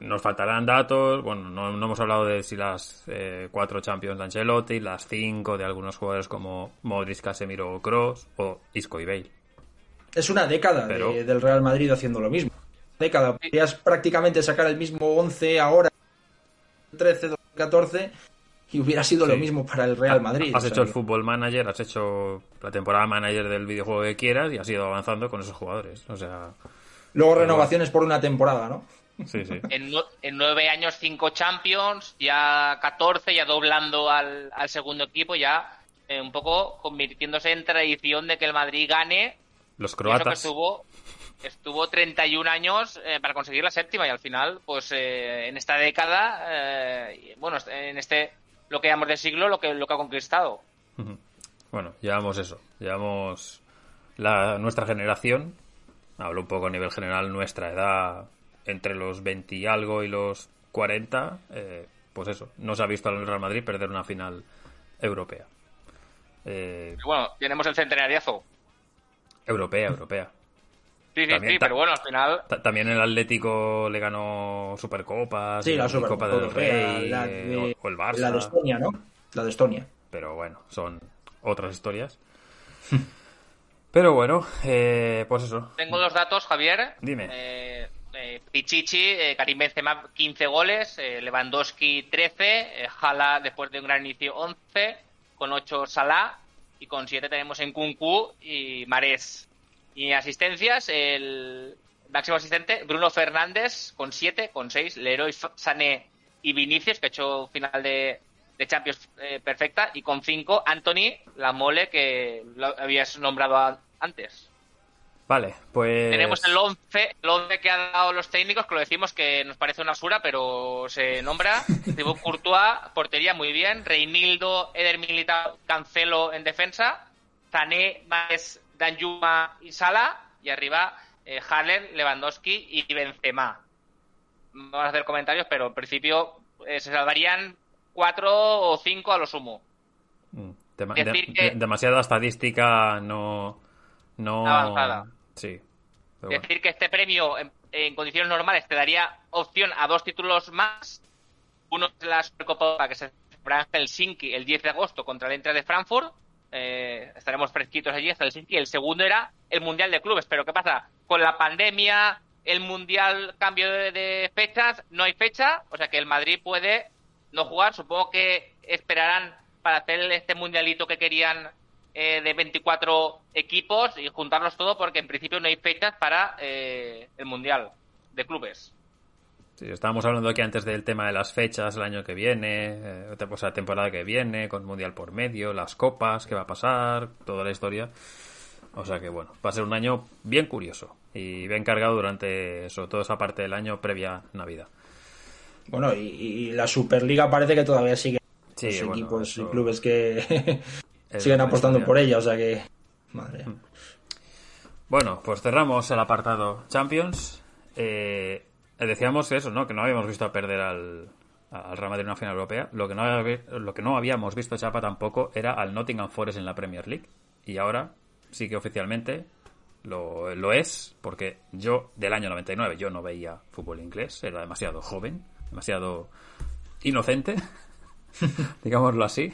nos faltarán datos. Bueno, no, hemos hablado de si las cuatro Champions de Ancelotti, las cinco de algunos jugadores como Modric, Casemiro, Cross o Isco y Bale. Es una década del Real Madrid haciendo lo mismo. Década. Podrías prácticamente sacar el mismo 11 ahora, 13, 14 y hubiera sido lo mismo para el Real Madrid. Has hecho el fútbol manager, has hecho la temporada manager del videojuego que quieras y has ido avanzando con esos jugadores. O sea. Luego renovaciones por una temporada, ¿no? Sí, sí. En, nueve años, cinco Champions, ya 14, ya doblando al, segundo equipo, ya eh, un poco convirtiéndose en tradición de que el Madrid gane. Los croatas. estuvo, estuvo 31 años eh, para conseguir la séptima y al final, pues eh, en esta década, bueno, en este, lo que llamamos de siglo, lo que, lo que ha conquistado. Bueno, llevamos eso, llevamos la, nuestra generación, hablo un poco a nivel general, nuestra edad entre los 20 y algo y los 40, pues eso, no se ha visto al Real Madrid perder una final europea. bueno, tenemos el centenariazo. Europea, europea. Sí, sí, sí, pero bueno, al final. También el Atlético le ganó Supercopas, sí, la Copa del Rey, la eh, o, el Barça. La de Estonia, ¿no? La de Estonia. Pero bueno, son otras historias. [laughs] pero bueno, eh, pues eso. Tengo dos datos, Javier. Dime. Eh, eh Pichichi, Karim Benzema 15 goles, Lewandowski 13, Jala después de un gran inicio 11, con 8 Salah y con 7 tenemos en Kunku y Marés y asistencias, el máximo asistente, Bruno Fernández, con 7, con 6, Leroy Sané y Vinicius, que ha hecho final de, de Champions eh, perfecta, y con 5, Anthony, la mole que lo habías nombrado antes. Vale, pues. Tenemos el 11, el 11 que han dado los técnicos, que lo decimos que nos parece una basura, pero se nombra. [laughs] Thibaut Courtois, portería muy bien. Reinildo, Eder Militao, Cancelo en defensa. Sané, Maes, Danjuma y Sala, y arriba eh, Lewandowski y Benzema. Vamos a hacer comentarios, pero en principio eh, se salvarían cuatro o cinco a lo sumo. Mm, demasiada estadística no... no... Avanzada. Sí. Decir que este premio en, condiciones normales te daría opción a dos títulos más. Uno es la Supercopa que se celebra en Helsinki el 10 de agosto contra el Inter de Frankfurt eh, estaremos fresquitos allí hasta el Helsinki. El segundo era el Mundial de Clubes. Pero ¿qué pasa? Con la pandemia, el Mundial cambio de, fechas, no hay fecha, o sea que el Madrid puede no jugar. Supongo que esperarán para hacer este mundialito que querían eh, de 24 equipos y juntarlos todos porque en principio no hay fechas para eh, el Mundial de Clubes. Sí, estábamos hablando aquí antes del tema de las fechas, el año que viene, eh, pues la temporada que viene, con Mundial por medio, las copas, qué va a pasar, toda la historia. O sea que bueno, va a ser un año bien curioso y bien cargado durante, sobre todo esa parte del año previa Navidad. Bueno, y, la Superliga parece que todavía sigue. Sí, equipos y clubes que [laughs] siguen apostando por ella, o sea que. Madre. Bueno, pues cerramos el apartado Champions. Eh, eh, decíamos eso, ¿no? Que no habíamos visto perder al, al Real Madrid en una final europea. Lo que, no, lo que no habíamos visto, Chapa, tampoco era al Nottingham Forest en la Premier League. Y ahora sí que oficialmente lo, lo es, porque yo del año 99 yo no veía fútbol inglés, era demasiado joven, demasiado inocente, [laughs] digámoslo así.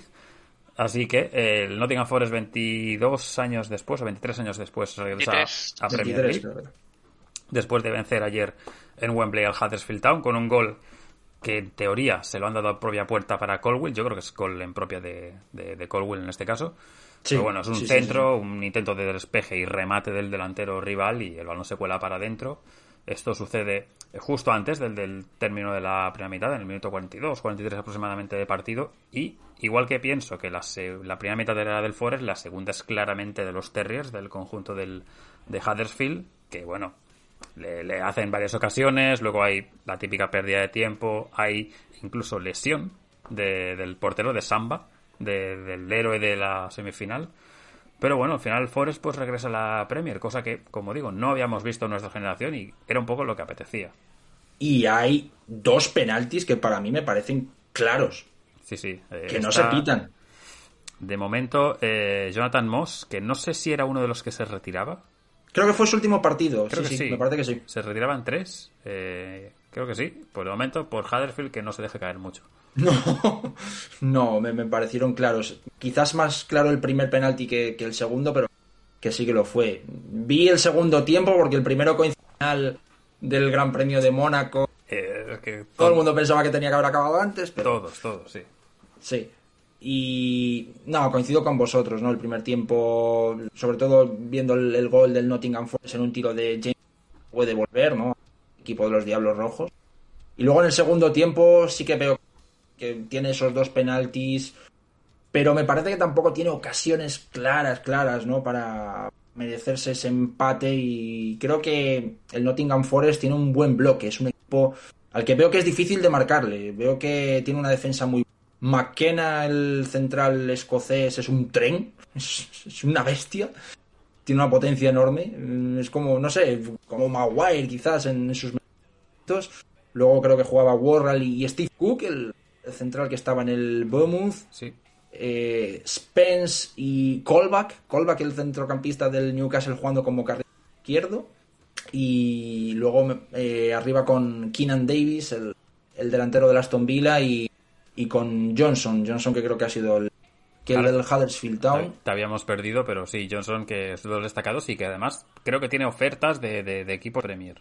Así que eh, el Nottingham Forest 22 años después, o 23 años después, regresa 23. a Premier 23, League. creo que era. Después de vencer ayer en Wembley al Huddersfield Town con un gol que en teoría se lo han dado a propia puerta para Colwill. Yo creo que es gol en propia de, de, de Colwill en este caso. Sí, Pero bueno, es un sí, sí, centro, un intento de despeje y remate del delantero rival y el balón se cuela para adentro. Esto sucede justo antes del, término de la primera mitad, en el minuto 42, 43 aproximadamente de partido. Y igual que pienso que la, la primera mitad era del Forest, la segunda es claramente de los Terriers, del conjunto del, de Huddersfield, que bueno, le, le hacen en varias ocasiones, luego hay la típica pérdida de tiempo, hay incluso lesión de- del portero de Samba, de- del héroe de la semifinal. Pero bueno, al final Forest pues regresa a la Premier, cosa que, como digo, no habíamos visto en nuestra generación y era un poco lo que apetecía. Y hay dos penaltis que para mí me parecen claros, Sí, sí. eh, que no se pitan. De momento, eh, Jonathan Moss, que no sé si era uno de los que se retiraba. Creo que fue su último partido. Creo sí, que sí, sí. me parece que sí. Se retiraban tres. eh, creo que sí. Por el momento, por Huddersfield, que no se deje caer mucho. [laughs] No, no, me, me parecieron claros. Quizás más claro el primer penalti que, que el segundo, pero que sí que lo fue. Vi el segundo tiempo porque el primero coincidió del Gran Premio de Mónaco. Eh, es que Todo el mundo pensaba que tenía que haber acabado antes, pero Todos, todos, sí. sí. Y no, coincido con vosotros, ¿no? El primer tiempo, sobre todo viendo el, el gol del Nottingham Forest en un tiro de James, puede volver, ¿no? Equipo de los Diablos Rojos. Y luego en el segundo tiempo sí que veo que tiene esos dos penaltis, pero me parece que tampoco tiene ocasiones claras, claras, ¿no? Para merecerse ese empate y creo que el Nottingham Forest tiene un buen bloque, es un equipo al que veo que es difícil de marcarle, veo que tiene una defensa muy... McKenna, el central escocés, es un tren, es, [laughs] es una bestia, tiene una potencia enorme, es como, no sé, como Maguire quizás en sus momentos. Luego creo que jugaba Worrell y Steve Cook, el, el central que estaba en el Bournemouth. Sí. Eh, Spence y Colback. Colback, el centrocampista del Newcastle, jugando como carril izquierdo. Y luego eh, arriba con Keenan Davis, el, el delantero del Aston Villa, y, y con Johnson. Johnson, que creo que ha sido el, que el del Huddersfield Town. Te, te habíamos perdido, pero sí, Johnson, que es de los destacados y que además creo que tiene ofertas de, de, de equipo Premier.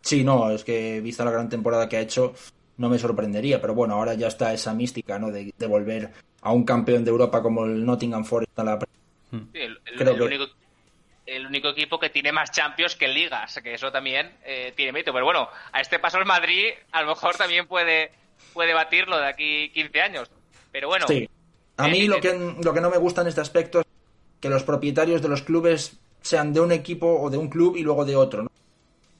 Sí, no, es que vista la gran temporada que ha hecho, no me sorprendería. Pero bueno, ahora ya está esa mística, ¿no? De, de volver a un campeón de Europa como el Nottingham Forest a la Sí, el, el- Creo el que- único, el único equipo que tiene más Champions que ligas, que eso también eh, tiene mérito. Pero bueno, a este paso el Madrid a lo mejor también puede, puede batirlo de aquí 15 años. Pero bueno, Sí. A mí Eh, lo eh, que, lo que no me gusta en este aspecto es que los propietarios de los clubes sean de un equipo o de un club y luego de otro, ¿no?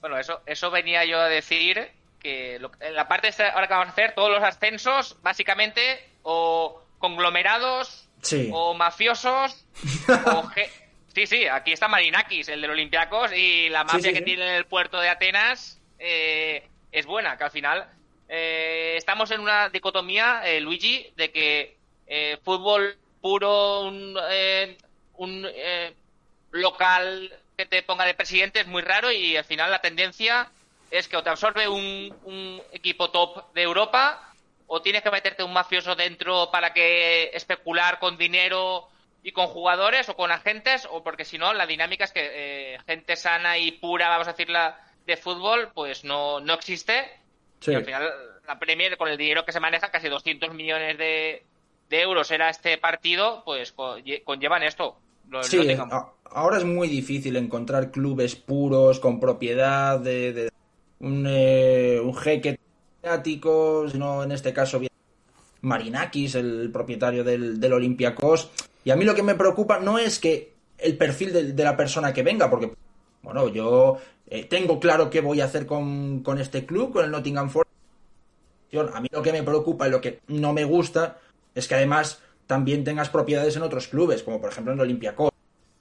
bueno, eso, eso venía yo a decir que lo- en la parte esta ahora que vamos a hacer, todos los ascensos, básicamente, o conglomerados, Sí. o mafiosos, [laughs] o Sí, sí, aquí está Marinakis, el del Olympiacos, y la mafia sí, que tiene en el puerto de Atenas eh, es buena, que al final eh, estamos en una dicotomía, eh, Luigi, de que eh, fútbol puro, un, eh, un eh, local que te ponga de presidente es muy raro y al final la tendencia es que o te absorbe un, un equipo top de Europa o tienes que meterte un mafioso dentro para que especular con dinero y con jugadores o con agentes o porque si no la dinámica es que eh, gente sana y pura vamos a decirla de fútbol pues no, no existe Sí. y al final la Premier con el dinero que se maneja casi 200 millones de, de euros era este partido pues co- lle- conllevan esto Lo Sí, ahora es muy difícil encontrar clubes puros con propiedad de, de un, eh, un jeque mediático, sino en este caso bien Marinakis, el propietario del, del Olympiacos. Y a mí lo que me preocupa no es que el perfil de, de la persona que venga, porque, bueno, yo eh, tengo claro qué voy a hacer con, con este club, con el Nottingham Forest. A mí lo que me preocupa y lo que no me gusta es que además también tengas propiedades en otros clubes, como por ejemplo en Olympiacos.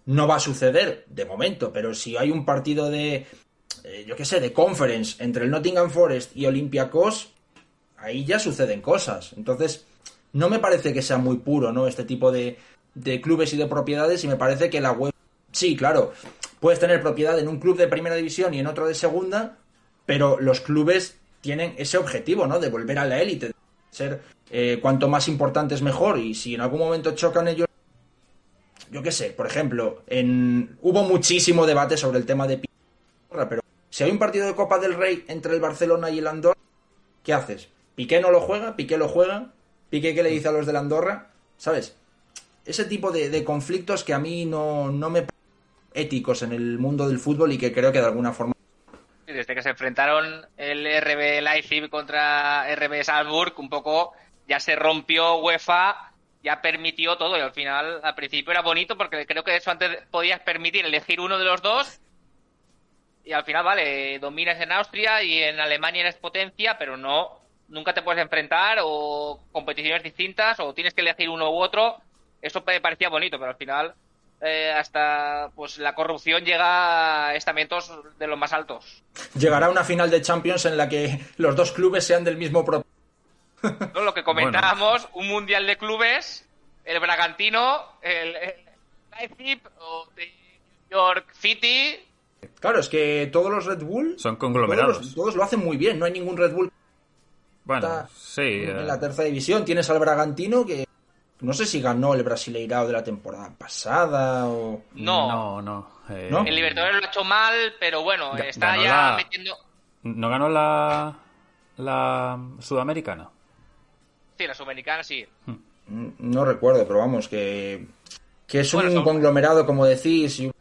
No va a suceder de momento, pero si hay un partido de, eh, yo qué sé, de conference entre el Nottingham Forest y Olympiacos, ahí ya suceden cosas. Entonces, no me parece que sea muy puro, ¿no? Este tipo de, de clubes y de propiedades, y me parece que la web. Sí, claro, puedes tener propiedad en un club de primera división y en otro de segunda, pero los clubes tienen ese objetivo, ¿no? De volver a la élite. ser eh, cuanto más importante es mejor y si en algún momento chocan ellos yo qué sé, por ejemplo, en hubo muchísimo debate sobre el tema de Piqué, pero si hay un partido de Copa del Rey entre el Barcelona y el Andorra, ¿qué haces? Piqué no lo juega, Piqué lo juega, Piqué qué le dice a los del Andorra, ¿sabes? Ese tipo de, conflictos que a mí no, no me éticos en el mundo del fútbol y que creo que de alguna forma desde que se enfrentaron el RB Leipzig contra RB Salzburg, un poco ya se rompió UEFA, ya permitió todo y al final, al principio era bonito porque creo que eso antes podías permitir elegir uno de los dos y al final, vale, dominas en Austria y en Alemania eres potencia, pero no, nunca te puedes enfrentar o competiciones distintas o tienes que elegir uno u otro. Eso parecía bonito, pero al final eh, hasta pues la corrupción llega a estamentos de los más altos. Llegará una final de Champions en la que los dos clubes sean del mismo no, lo que comentábamos, un mundial de clubes, el Bragantino, el, el Leipzig o de New York City. Claro, es que todos los Red Bull son conglomerados. Todos, lo hacen muy bien, no hay ningún Red Bull. Bueno, sí. En eh, la tercera división tienes al Bragantino que no sé si ganó el Brasileirao de la temporada pasada o. No, no, no. eh, ¿No? El Libertadores lo ha hecho mal, pero bueno, Ga- está ya la- metiendo. ¿No ganó la, la sudamericana? Sí, la sudamericana sí. Mm, No recuerdo, pero vamos, que, que es Bueno, un son- conglomerado, como decís, y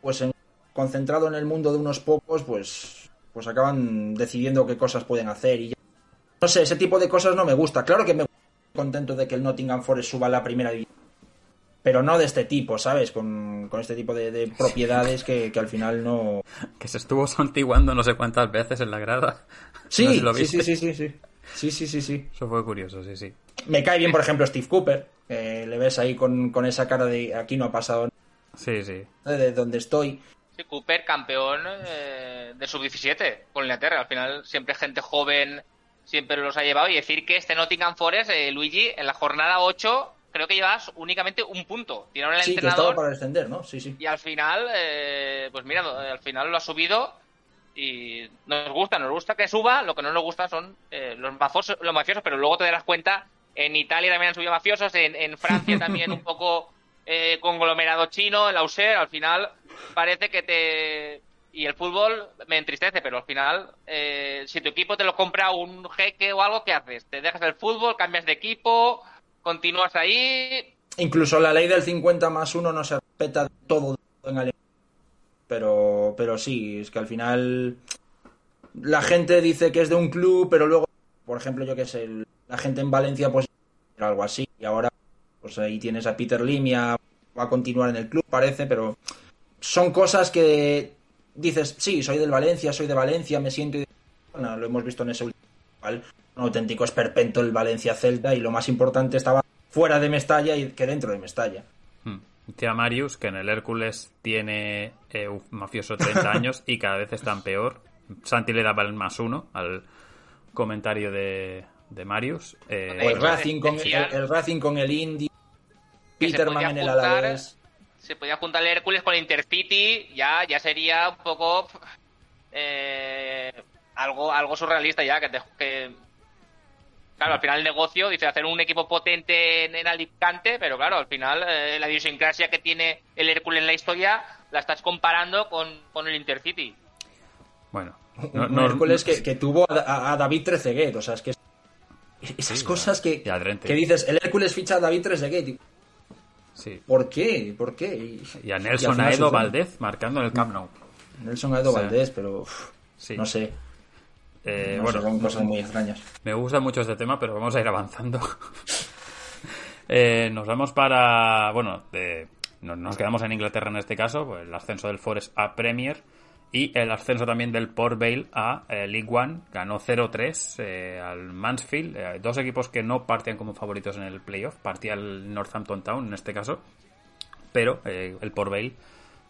pues en- concentrado en el mundo de unos pocos, pues, pues acaban decidiendo qué cosas pueden hacer y ya. No sé, ese tipo de cosas no me gusta. Claro que me estoy contento de que el Nottingham Forest suba a la primera división. Pero no de este tipo, ¿sabes? Con, con este tipo de, de propiedades que, que al final no... [laughs] Que se estuvo santiguando no sé cuántas veces en la grada. Sí, No sé si lo sí, sí, sí, sí, sí. Sí, sí, sí, sí. Eso fue curioso, sí, sí. Me cae bien, por ejemplo, Steve Cooper. que le ves ahí con, con esa cara de aquí no ha pasado Sí, sí. de donde estoy. Sí, Cooper, campeón eh, de sub-17 con Inglaterra. Al final, siempre gente joven siempre los ha llevado. Y decir que este Nottingham Forest, eh, Luigi, en la jornada 8, creo que llevas únicamente un punto. Tiraron el Sí, que entrenador estaba para descender, ¿no? Sí, sí. y al final, eh, pues mira, al final lo ha subido. Y nos gusta, nos gusta que suba. Lo que no nos gusta son eh, los, mafiosos, los mafiosos, pero luego te darás cuenta. En Italia también han subido mafiosos, en, en Francia [laughs] también un poco eh, conglomerado chino, el Auxerre, al final parece que te... Y el fútbol me entristece, pero al final, eh, si tu equipo te lo compra un jeque o algo, ¿qué haces? ¿Te dejas el fútbol, cambias de equipo, continúas ahí? Incluso la ley del 50 más 1 no se respeta todo en Alemania. Pero, pero sí, es que al final la gente dice que es de un club, pero luego, por ejemplo, yo que sé, la gente en Valencia pues era algo así. Y ahora pues ahí tienes a Peter Lim y a- va a continuar en el club, parece, pero son cosas que dices, sí, soy del Valencia, soy de Valencia, me siento... Bueno, lo hemos visto en ese último un auténtico esperpento el Valencia Celta y lo más importante estaba fuera de Mestalla y que dentro de Mestalla. Decía Marius que en el Hércules tiene eh, un mafioso 30 [laughs] años y cada vez están peor. Santi le daba el más uno al comentario de, de Marius. Eh, el Racing con el, el Racing con el Indy, Peterman en el Alavés. se podía juntar el Hércules con el Intercity, ya, ya sería un poco eh, algo, algo surrealista ya, que, te- que- claro, al final el negocio dice hacer un equipo potente en, en Alicante, pero claro, al final eh, la idiosincrasia que tiene el Hércules en la historia la estás comparando con, con el Intercity. bueno, Un no- no- Hércules que, que tuvo a, a- a David Trezeguet, o sea, es que es- esas Sí, cosas que, que dices, el Hércules ficha a David Trezeguet. y- sí. ¿Por qué? ¿Por qué? Y, Y a Nelson Aedo. Valdez marcando en el Camp Nou. Nelson Aedo O sea, Valdés, pero uf, Sí. no sé. Eh, no bueno, son cosas muy extrañas. Me gusta mucho este tema, pero vamos a ir avanzando. [laughs] Eh, nos vamos para. Bueno, nos quedamos en Inglaterra en este caso, pues el ascenso del Forest a Premier y el ascenso también del Port Vale a eh, League One. Ganó 0-3 eh, al Mansfield. Dos equipos que no partían como favoritos en el playoff. Partía el Northampton Town en este caso. Pero el Port Vale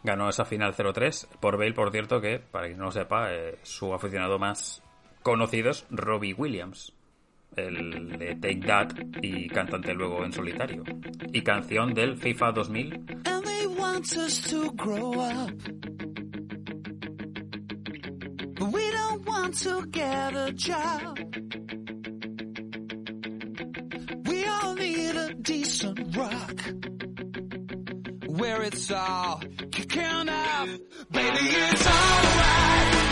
ganó esa final 0-3. Port Vale, por cierto, que para quien no lo sepa, su aficionado más conocido es Robbie Williams el de Take That y cantante luego en solitario. Y canción del FIFA 2000. and they want us to grow up. But we don't want to get a job. a decent rock where it's all kicking. Baby, it's alright.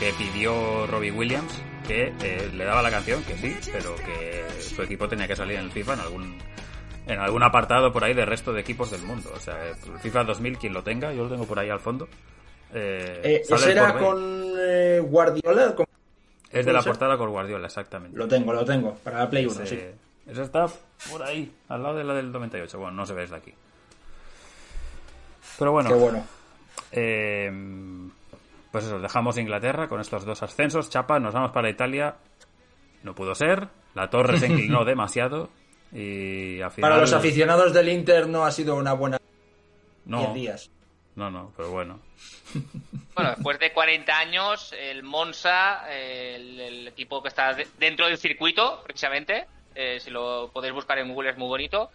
Que pidió Robbie Williams que eh, le daba la canción, que sí, pero que su equipo tenía que salir en el FIFA en algún en algún apartado por ahí del resto de equipos del mundo. O sea, el FIFA 2000, quien lo tenga, yo lo tengo por ahí al fondo. Eh, Eh, sale ¿Ese el era con eh, Guardiola? Es de la ser? portada con Guardiola, exactamente. Lo tengo, lo tengo. Para la Play 1, Ese- sí. Esa está por ahí, al lado de la del 98. Bueno, no se ve desde aquí. Pero bueno, Qué bueno. eh, pues eso, dejamos Inglaterra con estos dos ascensos. Chapa, nos vamos para Italia. No pudo ser. La torre se inclinó [laughs] demasiado. Y al final. Para los aficionados del Inter no ha sido una buena 10 No, días. no, no, pero bueno. [laughs] Bueno, después de 40 años, el Monza, el, el equipo que está de- dentro del circuito, precisamente, eh, si lo podéis buscar en Google es muy bonito,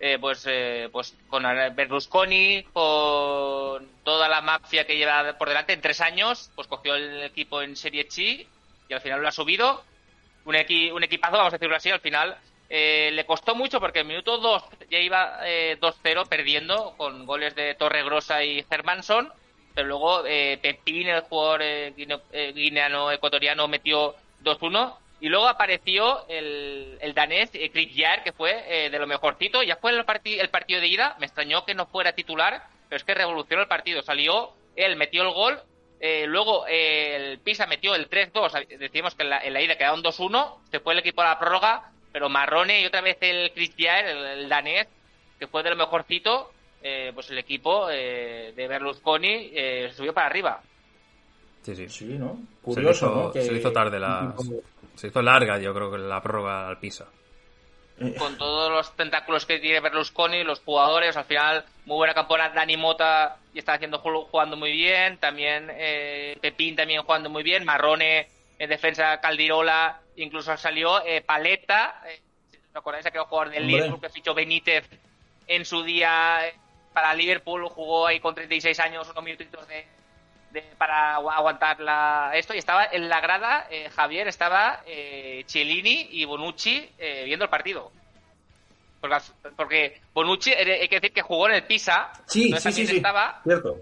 eh, pues, eh, pues con Berlusconi, con toda la mafia que lleva por delante en tres años, pues cogió el equipo en Serie C y al final lo ha subido. Un, equi- un equipazo, vamos a decirlo así, al final eh, le costó mucho porque el minuto 2 ya iba eh, 2-0 perdiendo con goles de Torregrosa y Hermanson pero luego eh, Pepín, el jugador eh, guine- eh, guineano-ecuatoriano, metió 2-1. Y luego apareció el, el danés eh, Chris Jair, que fue eh, de lo mejorcito. Ya fue el, parti- el partido de ida. Me extrañó que no fuera titular, pero es que revolucionó el partido. Salió, él metió el gol. eh, luego eh, el Pisa metió el 3-2. Decíamos que en la, en la ida quedaron 2-1. Se fue el equipo a la prórroga. Pero Marrone y otra vez el Chris Jair, el, el danés, que fue de lo mejorcito, eh, pues el equipo eh, de Berlusconi eh, subió para arriba. Sí, sí. Sí, ¿no? Se le Curioso, hizo, ¿no? Que se le hizo tarde la. Se hizo larga, yo creo que la prórroga al Pisa. Con todos los tentáculos que tiene Berlusconi, los jugadores, al final, muy buena campona Dani Mota y está haciendo ju- jugando muy bien. También eh, Pepín también jugando muy bien. Marrone en defensa Caldirola, incluso salió eh, Paleta. Eh, si ¿os acordáis? Aquel jugador del Hombre. Liverpool que fichó Benítez en su día eh, para Liverpool, jugó ahí con 36 años, unos minutitos de, de- para agu- aguantar la, esto. Y estaba en la grada, eh, Javier, estaba eh, Cellini y Bonucci eh, viendo el partido. Porque, porque Bonucci, eh, hay que decir que jugó en el Pisa, Sí, sí, sí, también sí. estaba, Cierto.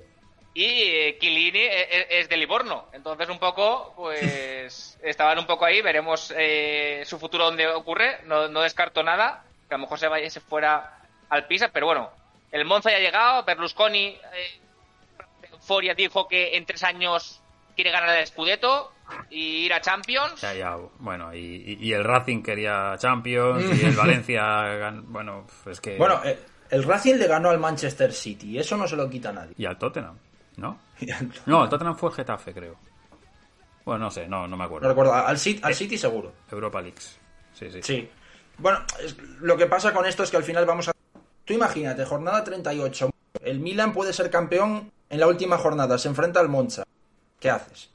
y eh, Chiellini e- e- es de Livorno. Entonces, un poco, pues, [laughs] estaban un poco ahí. Veremos eh, su futuro donde ocurre. No, no descarto nada. Que a lo mejor se vaya se fuera al Pisa. Pero bueno, el Monza ya ha llegado. Berlusconi, eh, Euforia, dijo que en tres años quiere ganar el Scudetto y ir a Champions. Ya, ya, bueno, y, el Racing quería Champions, y el [laughs] Valencia, bueno, es que... Bueno, eh, el Racing le ganó al Manchester City. Eso no se lo quita nadie. Y al Tottenham, ¿no? [laughs] No, el Tottenham fue el Getafe, creo. Bueno, no sé, no, no me No acuerdo. recuerdo. Al City, al City seguro. Europa Leagues. Sí, sí. Sí. Bueno, es- lo que pasa con esto es que al final vamos a... Tú imagínate, jornada 38. El Milan puede ser campeón en la última jornada. Se enfrenta al Monza. ¿Qué haces?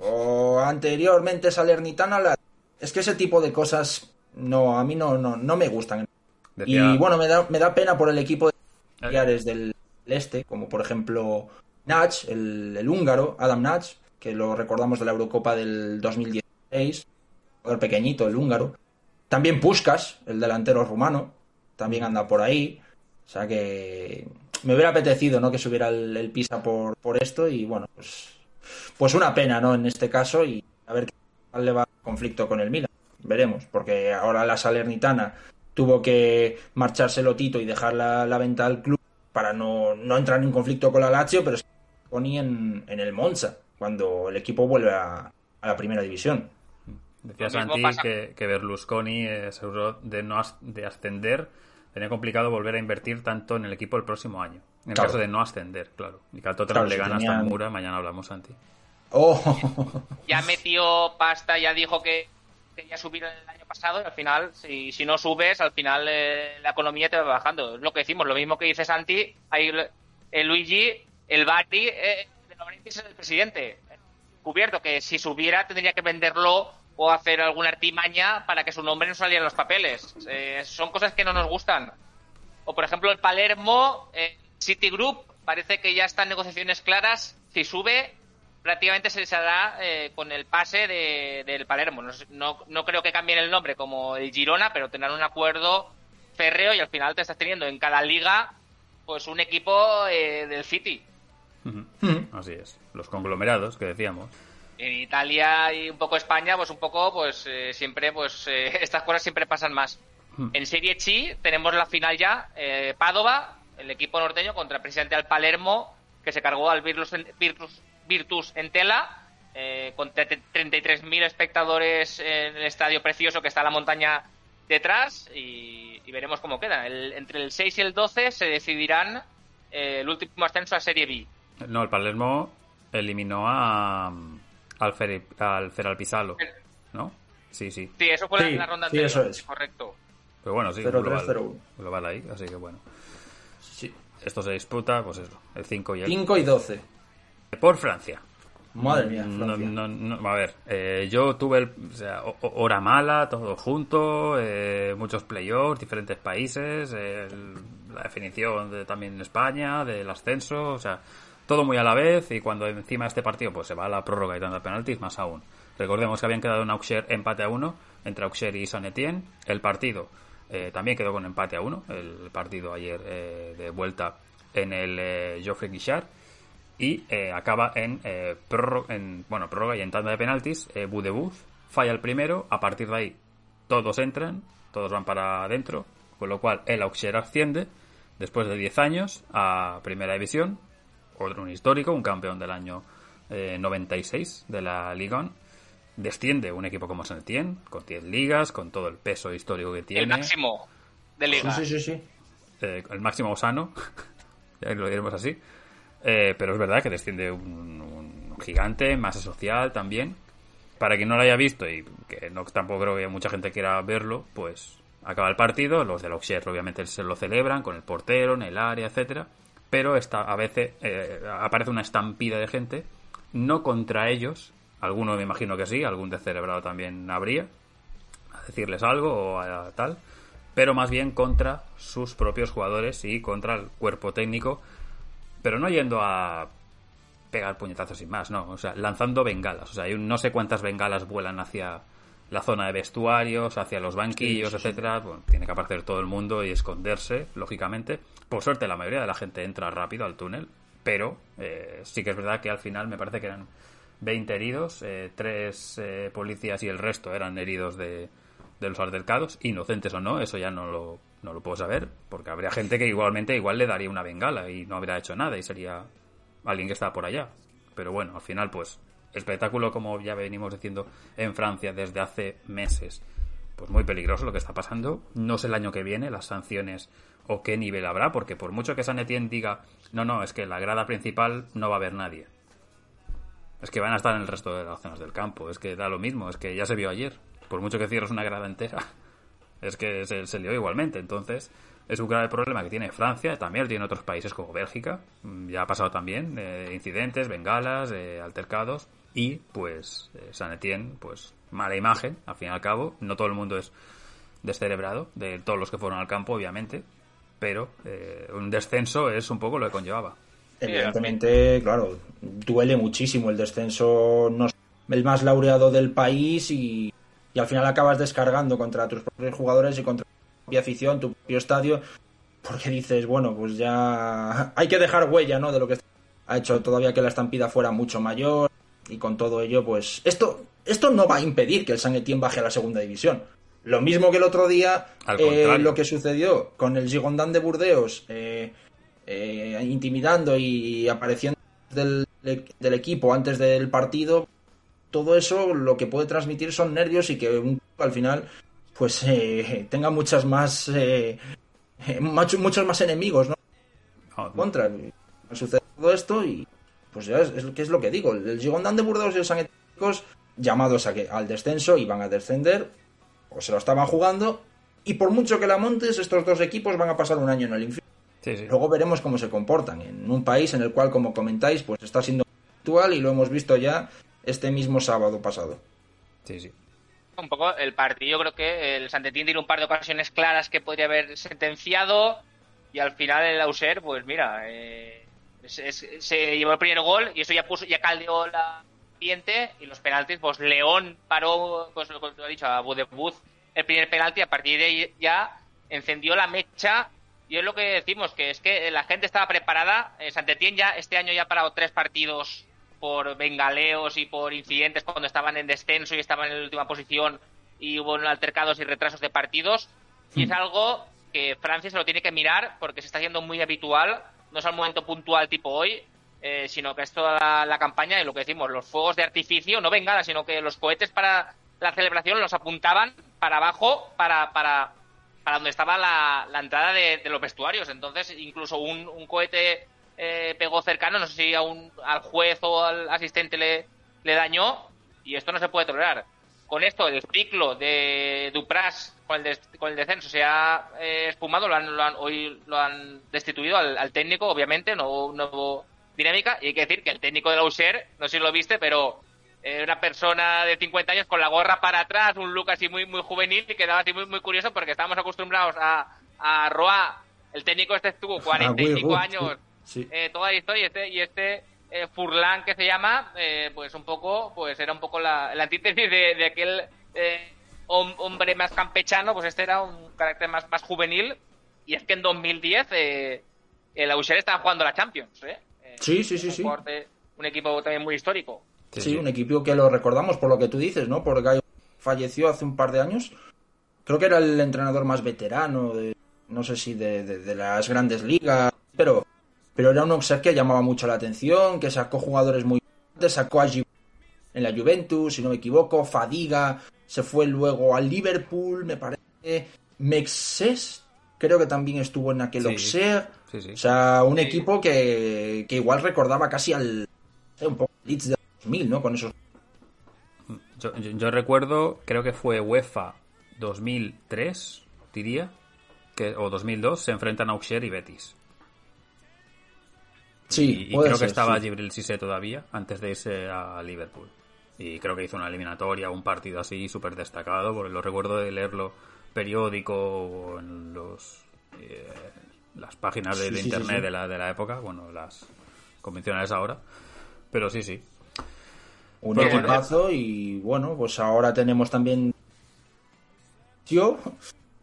O anteriormente Salernitana. La... Es que ese tipo de cosas no a mí no, no, no me gustan. Decía- Y bueno, me da, me da pena por el equipo de familiares del este, como por ejemplo Nach, el, el húngaro, Adam Nach, que lo recordamos de la Eurocopa del 2016, jugador pequeñito, el húngaro. También Puskas, el delantero rumano, también anda por ahí. O sea que me hubiera apetecido ¿no? que subiera el, el Pisa por, por esto y bueno, pues, pues una pena ¿no? en este caso y a ver qué tal le va el conflicto con el Milan. Veremos, porque ahora la Salernitana tuvo que marcharse Lotito y dejar la, la venta al club para no, no entrar en conflicto con la Lazio, pero que ponía en, en el Monza cuando el equipo vuelve a, a la primera división. Decía Santi que, que Berlusconi eh, aseguró de no as- de ascender. Tenía complicado volver a invertir tanto en el equipo el próximo año. En el Claro. caso de no ascender, claro. Y que al Tottenham Claro, le si gana hasta tenían- Mura, mañana hablamos, Santi. Oh, ya metió pasta, ya dijo que quería subir el año pasado y al final, si, si no subes, al final eh, la economía te va bajando. Es lo que decimos, lo mismo que dice Santi, ahí el Luigi, el Bari eh, de es el presidente. Cubierto que si subiera tendría que venderlo o hacer alguna artimaña para que su nombre no saliera en los papeles. Eh, son cosas que no nos gustan. O por ejemplo el Palermo, eh, Citigroup, parece que ya están negociaciones claras. Si sube, prácticamente se les hará eh, con el pase de- del Palermo. No, no, creo que cambien el nombre como el Girona, pero tendrán un acuerdo férreo y al final te estás teniendo en cada liga pues un equipo eh, del City. Así es. Los conglomerados que decíamos. En Italia y un poco España, pues un poco, pues eh, siempre, pues eh, [laughs] estas cosas siempre pasan más. Hmm. En Serie C tenemos la final ya, eh, Padova, el equipo norteño contra presidente al Palermo, que se cargó al Virtus, Virtus, Virtus en tela, eh, con tre- 33.000 espectadores en el estadio precioso que está la montaña detrás y, y veremos cómo queda. El- entre el 6 y el 12 se decidirán eh, el último ascenso a Serie B. No, el Palermo eliminó a, al, Fer, al Feralpisalo, ¿no? Sí, sí. Sí, eso fue la- Sí, la ronda sí, anterior. eso es. Correcto. Pero bueno, sí, 0-3, global, 0-1. global ahí, así que bueno. Sí. Esto se disputa, pues eso, el 5 y el 5 y 12. Por Francia. Madre mía, No, Francia. no, no, a ver, eh, yo tuve el, o sea, hora mala, todo junto, eh, muchos playoffs, diferentes países, el- la definición de, también en España, del ascenso, o sea, todo muy a la vez y cuando encima este partido pues se va a la prórroga y tanta penaltis, más aún. Recordemos que habían quedado en Auxerre empate a uno entre Auxerre y San Etienne. El partido eh, también quedó con empate a uno, el partido ayer eh, de vuelta en el eh, Geoffrey Guichard y eh, acaba en, prórroga, en bueno prórroga y en tanda de penaltis eh, Budebuz falla el primero a partir de ahí todos entran todos van para adentro con lo cual el Auxerre asciende después de 10 años a primera división otro un histórico un campeón del año eh, 96 de la Liga 1 desciende un equipo como Saint Etienne con 10 ligas con todo el peso histórico que tiene El máximo de liga. Sí, sí, sí, sí. eh, el máximo sano, [laughs] ya lo diremos así. Eh, pero es verdad que desciende un, un gigante, masa social también. Para quien no lo haya visto y que no tampoco creo que mucha gente quiera verlo, pues acaba el partido, los del Auxerre obviamente se lo celebran con el portero en el área, etcétera, pero esta, a veces eh, aparece una estampida de gente, no contra ellos, alguno me imagino que sí, algún descerebrado también habría, a decirles algo o a tal, pero más bien contra sus propios jugadores y contra el cuerpo técnico, pero no yendo a pegar puñetazos sin más, no, o sea, lanzando bengalas, o sea, hay un- no sé cuántas bengalas vuelan hacia la zona de vestuarios, hacia los banquillos, etcétera, bueno, tiene que aparecer todo el mundo y esconderse, lógicamente. Por suerte la mayoría de la gente entra rápido al túnel, pero eh, sí que es verdad que al final me parece que eran 20 heridos, eh, tres eh, policías y el resto eran heridos de, los altercados, inocentes o no, eso ya no lo, no lo puedo saber, porque habría gente que igualmente igual le daría una bengala y no habría hecho nada y sería alguien que está por allá. Pero bueno, al final pues espectáculo como ya venimos diciendo en Francia desde hace meses. Pues muy peligroso lo que está pasando. No sé el año que viene las sanciones o qué nivel habrá, porque por mucho que San Etienne diga, no, no, es que la grada principal no va a haber nadie. Es que van a estar en el resto de las zonas del campo. Es que da lo mismo, es que ya se vio ayer. Por mucho que cierres una grada entera, [laughs] es que se, se lió igualmente. Entonces, es un grave problema que tiene Francia, también lo tiene otros países como Bélgica. Mm, Ya ha pasado también eh, incidentes, bengalas, eh, altercados. Y pues eh, San Etienne, pues mala imagen, al fin y al cabo. No todo el mundo es descerebrado, de todos los que fueron al campo, obviamente. Pero eh, un descenso es un poco lo que conllevaba. Evidentemente, claro, duele muchísimo el descenso, no es el más laureado del país y, y al final acabas descargando contra tus propios jugadores y contra tu propia afición, tu propio estadio, porque dices, bueno, pues ya hay que dejar huella, ¿no? De lo que ha hecho todavía que la estampida fuera mucho mayor y con todo ello, pues esto, esto no va a impedir que el San Etienne baje a la segunda división. Lo mismo que el otro día, eh, lo que sucedió con el Girondin de Burdeos, eh, eh, intimidando y apareciendo del, del equipo antes del partido, todo eso lo que puede transmitir son nervios y que un, al final pues eh, tenga muchas más muchos más enemigos ¿no? No, contra sucede todo esto y pues ya es, es, que es lo que digo el Girondin de Burdeos y el San Etienne, llamados a que, al descenso iban a descender o se lo estaban jugando y por mucho que la montes estos dos equipos van a pasar un año en el infierno sí, sí. Luego veremos cómo se comportan en un país en el cual, como comentáis, pues está siendo actual y lo hemos visto ya este mismo sábado pasado. Sí, sí. un poco el partido. Creo que el Santetín tiene un par de ocasiones claras que podría haber sentenciado. Y al final el Auser, pues mira, eh, es- es- se llevó el primer gol y eso ya puso, ya caldeó la Y los penaltis, pues León paró, pues lo que tú has dicho, a Budebuz el primer penalti. A partir de ahí ya encendió la mecha. Y es lo que decimos, que es que la gente estaba preparada. Eh, Santetien ya este año ya ha parado tres partidos por bengaleos y por incidentes cuando estaban en descenso y estaban en la última posición y hubo altercados y retrasos de partidos. Y es algo que Francia se lo tiene que mirar porque se está haciendo muy habitual. No es al momento puntual tipo hoy, eh, sino que es toda la, campaña y lo que decimos, los fuegos de artificio, no bengalas, sino que los cohetes para la celebración los apuntaban para abajo, para, para, para donde estaba la, la entrada de, los vestuarios. Entonces, incluso un, un cohete eh, pegó cercano, no sé si a un, al juez o al asistente le, le dañó, y esto no se puede tolerar. Con esto, el ciclo de Dupras con el, des- con el descenso se ha eh, espumado, lo han, lo han- hoy lo han destituido al, técnico, obviamente, no, no dinámica, y hay que decir que el técnico de la USER, no sé si lo viste, pero eh, una persona de 50 años con la gorra para atrás, un look así muy muy juvenil y quedaba así muy muy curioso porque estábamos acostumbrados a, a Roa, el técnico este estuvo 45 Will años sí. Eh, toda la historia y este, y este eh, Furlan que se llama, eh, pues un poco, pues era un poco la, la antítesis de, de aquel eh, hom- hombre más campechano, pues este era un carácter más, más juvenil y es que en 2010 eh, el Auxerre estaba jugando la Champions, ¿eh? Sí, sí, sí, un sí. corte- un equipo también muy histórico. Sí, un equipo que lo recordamos por lo que tú dices, ¿no? Porque Gallo falleció hace un par de años. Creo que era el entrenador más veterano, de, no sé si de, de- de las grandes ligas, pero, pero era un Auxerre que llamaba mucho la atención, que sacó jugadores muy sacó a Giroud en la Juventus, si no me equivoco, Fadiga, se fue luego al Liverpool, me parece, Mexes, creo que también estuvo en aquel Sí. Sí, sí. O sea, un equipo que, que igual recordaba casi al un poco Leeds de 2000, ¿no? Con esos Yo, yo- yo recuerdo, creo que fue UEFA 2003, diría, que, o 2002, se enfrentan a Auxerre y Betis. Sí, y, y creo que estaba sí. Gibril todavía, antes de irse a Liverpool. Y creo que hizo una eliminatoria, un partido así súper destacado, porque lo recuerdo de leerlo periódico o en los eh, las páginas de, Sí, de sí, sí, internet sí. De, la, de la época, bueno, las convencionales ahora. Pero sí, sí. un Pero bueno, equipazo y bueno, pues ahora tenemos también yo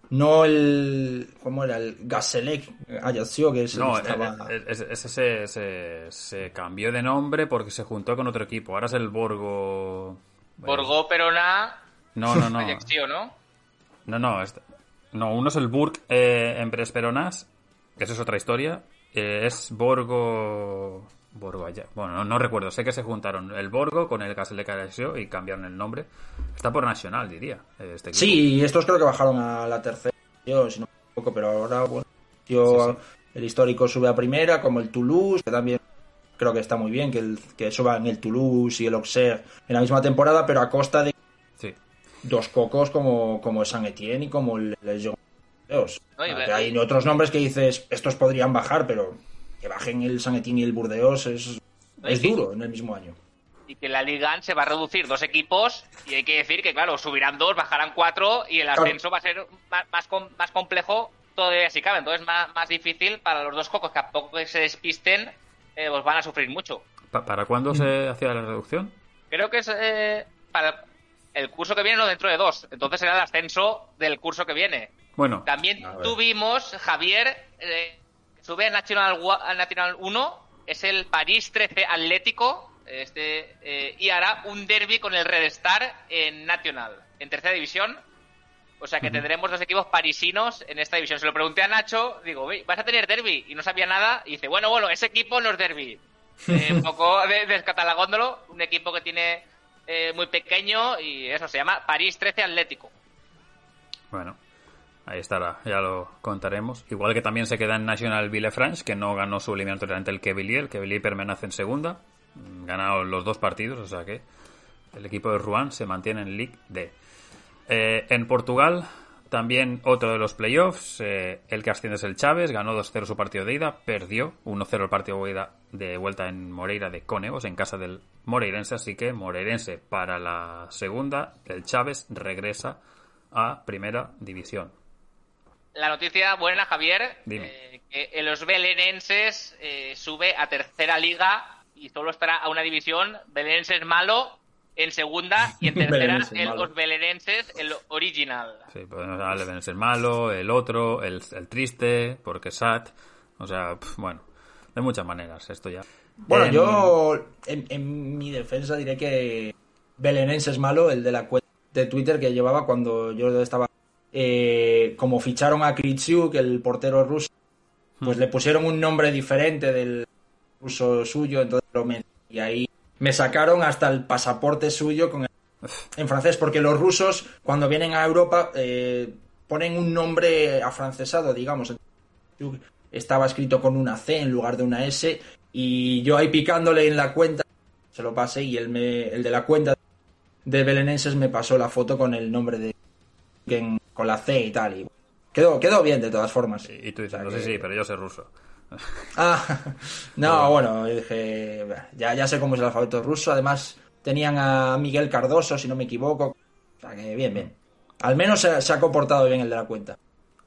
no el ¿cómo era? el Gaselec Ajaccio que es el No, que estaba- eh, eh, ese, ese se, se, se cambió de nombre porque se juntó con otro equipo. Ahora es el Borgo. Borgó, Perona, No, no, no. [laughs] ¿no? No, no. este- No, uno es el Burg eh, en eso es otra historia. Eh, es Borgo. Borgo allá. Bueno, no, no recuerdo. Sé que se juntaron el Borgo con el Castle de Carasio y cambiaron el nombre. Está por Nacional, diría. eh, Este. Sí, estos creo que bajaron a la tercera, yo, si no me equivoco, pero ahora, bueno, yo, Sí, sí. el histórico sube a primera, como el Toulouse, que también creo que está muy bien, que, el, que suban el Toulouse y el Auxerre en la misma temporada, pero a costa de Sí. dos cocos como, como el San Etienne y como el Legion. No, y Ah, hay otros nombres que dices, estos podrían bajar, pero que bajen el San Etienne y el Burdeos es, No, es duro en el mismo año. y que la Liga se va a reducir dos equipos y hay que decir que, claro, subirán dos, bajarán cuatro y el ascenso va a ser más, más, com- más complejo todavía si cabe. Entonces, más, más difícil para los dos cocos que a poco que se despisten, eh, pues van a sufrir mucho. Pa- ¿Para cuándo se hacía la reducción? Creo que es eh, para el curso que viene, no dentro de dos. Entonces será el ascenso del curso que viene. Bueno, También A tuvimos, Javier, eh, sube al Nacional, al Nacional 1, es el París 13 Atlético, este, eh, y hará un derby con el Red Star en Nacional, en tercera división. O sea que tendremos dos equipos parisinos en esta división. Se lo pregunté a Nacho, digo, "Oye, ¿vas a tener derby? Y no sabía nada, y dice, bueno, bueno, ese equipo no es derby. Eh, un [laughs] poco de- descatalogándolo, un equipo que tiene eh, muy pequeño y eso se llama París 13 Atlético. Bueno, ahí estará, ya lo contaremos. Igual que también se queda en National Villefranche, que no ganó su eliminatoria ante el Quevilly. El Quevilly permanece en segunda. Mm, Ganaron los dos partidos, o sea que el equipo de Rouen se mantiene en Ligue D. Eh, en Portugal También otro de los playoffs, eh, el que asciende es el Chávez, ganó 2-0 su partido de ida, perdió 1-0 el partido de, ida, de vuelta en Moreira de Coneos, en casa del Moreirense, así que Moreirense para la segunda, el Chávez regresa a primera división. La noticia buena, Javier, Dime. eh, que en los belenenses eh, sube a tercera liga y solo estará a una división. Belenenses malo en segunda y en [laughs] tercera Belenenses malo. los belenenses el original. Sí, podemos hablar del el malo, el otro, el, el triste, porque Sat, o sea, bueno, de muchas maneras esto ya. Bueno, En- yo en, en mi defensa diré que Belenense es malo, el de la cuenta de Twitter que llevaba cuando yo estaba. Eh, como ficharon a Kritsiuk, el portero ruso, pues le pusieron un nombre diferente del ruso suyo, entonces lo me- y ahí me sacaron hasta el pasaporte suyo con el- en francés, porque los rusos cuando vienen a Europa eh, ponen un nombre afrancesado, digamos. Estaba escrito con una C en lugar de una S y yo ahí picándole en la cuenta se lo pasé y él me, el de la cuenta de Belenenses me pasó la foto con el nombre de en- con la C y tal y quedó quedó bien de todas formas. Y tú dices, O sea no sé que- sí, pero yo sé ruso. [laughs] Ah, [laughs] no, bueno, yo dije, ya, ya sé cómo es el alfabeto ruso. Además, tenían a Miguel Cardoso, si no me equivoco. O sea que bien, bien. Al menos se, se ha comportado bien el de la cuenta.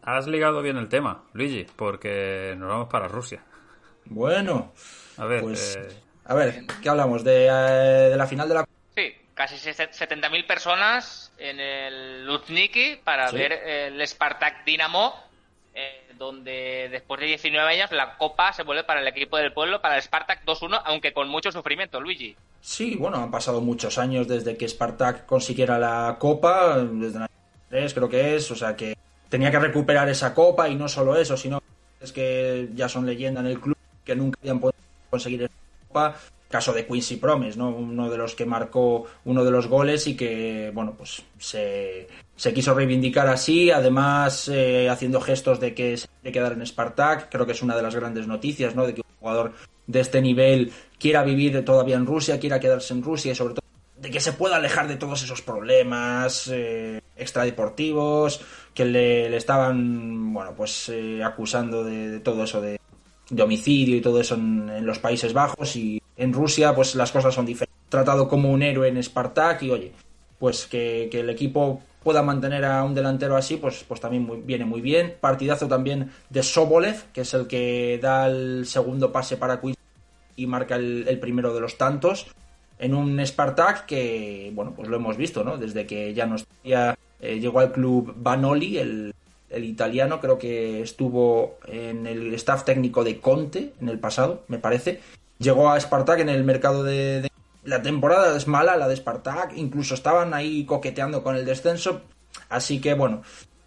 Has ligado bien el tema, Luigi, porque nos vamos para Rusia. Bueno, A ver, pues, eh, a ver, ¿qué hablamos? ¿De, eh, de la final de la Sí, casi se- 70.000 personas en el Lutniki para Sí. ver el Spartak Dinamo, eh, donde después de 19 años la copa se vuelve para el equipo del pueblo, para el Spartak 2-1, aunque con mucho sufrimiento, Luigi. Sí, bueno, han pasado muchos años desde que Spartak consiguiera la copa, desde el 3 creo que es, o sea que tenía que recuperar esa copa y no solo eso, sino es que ya son leyenda en el club, que nunca habían podido conseguir esa copa. Caso de Quincy Promes, ¿no? Uno de los que marcó uno de los goles y que, bueno, pues se, quiso reivindicar así, además eh, haciendo gestos de que se quiere quedar en Spartak. Creo que es una de las grandes noticias, ¿no? De que un jugador de este nivel quiera vivir todavía en Rusia, quiera quedarse en Rusia y sobre todo de que se pueda alejar de todos esos problemas eh, extradeportivos que le, le estaban, bueno, pues eh, acusando de, de todo eso de, de homicidio y todo eso en, en los Países Bajos y en Rusia pues las cosas son diferentes. Tratado como un héroe en Spartak y oye, pues que, que el equipo pueda mantener a un delantero así, pues, pues también viene muy bien. Partidazo también de Sobolev, que es el que da el segundo pase para Queen y marca el, primero de los tantos en un Spartak que, bueno, pues lo hemos visto, ¿no? Desde que ya ya, eh, llegó al club Banoli, el, el italiano, creo que estuvo en el staff técnico de Conte en el pasado, me parece. Llegó a Spartak en el mercado de, La temporada es mala, la de Spartak, incluso estaban ahí coqueteando con el descenso, así que, bueno,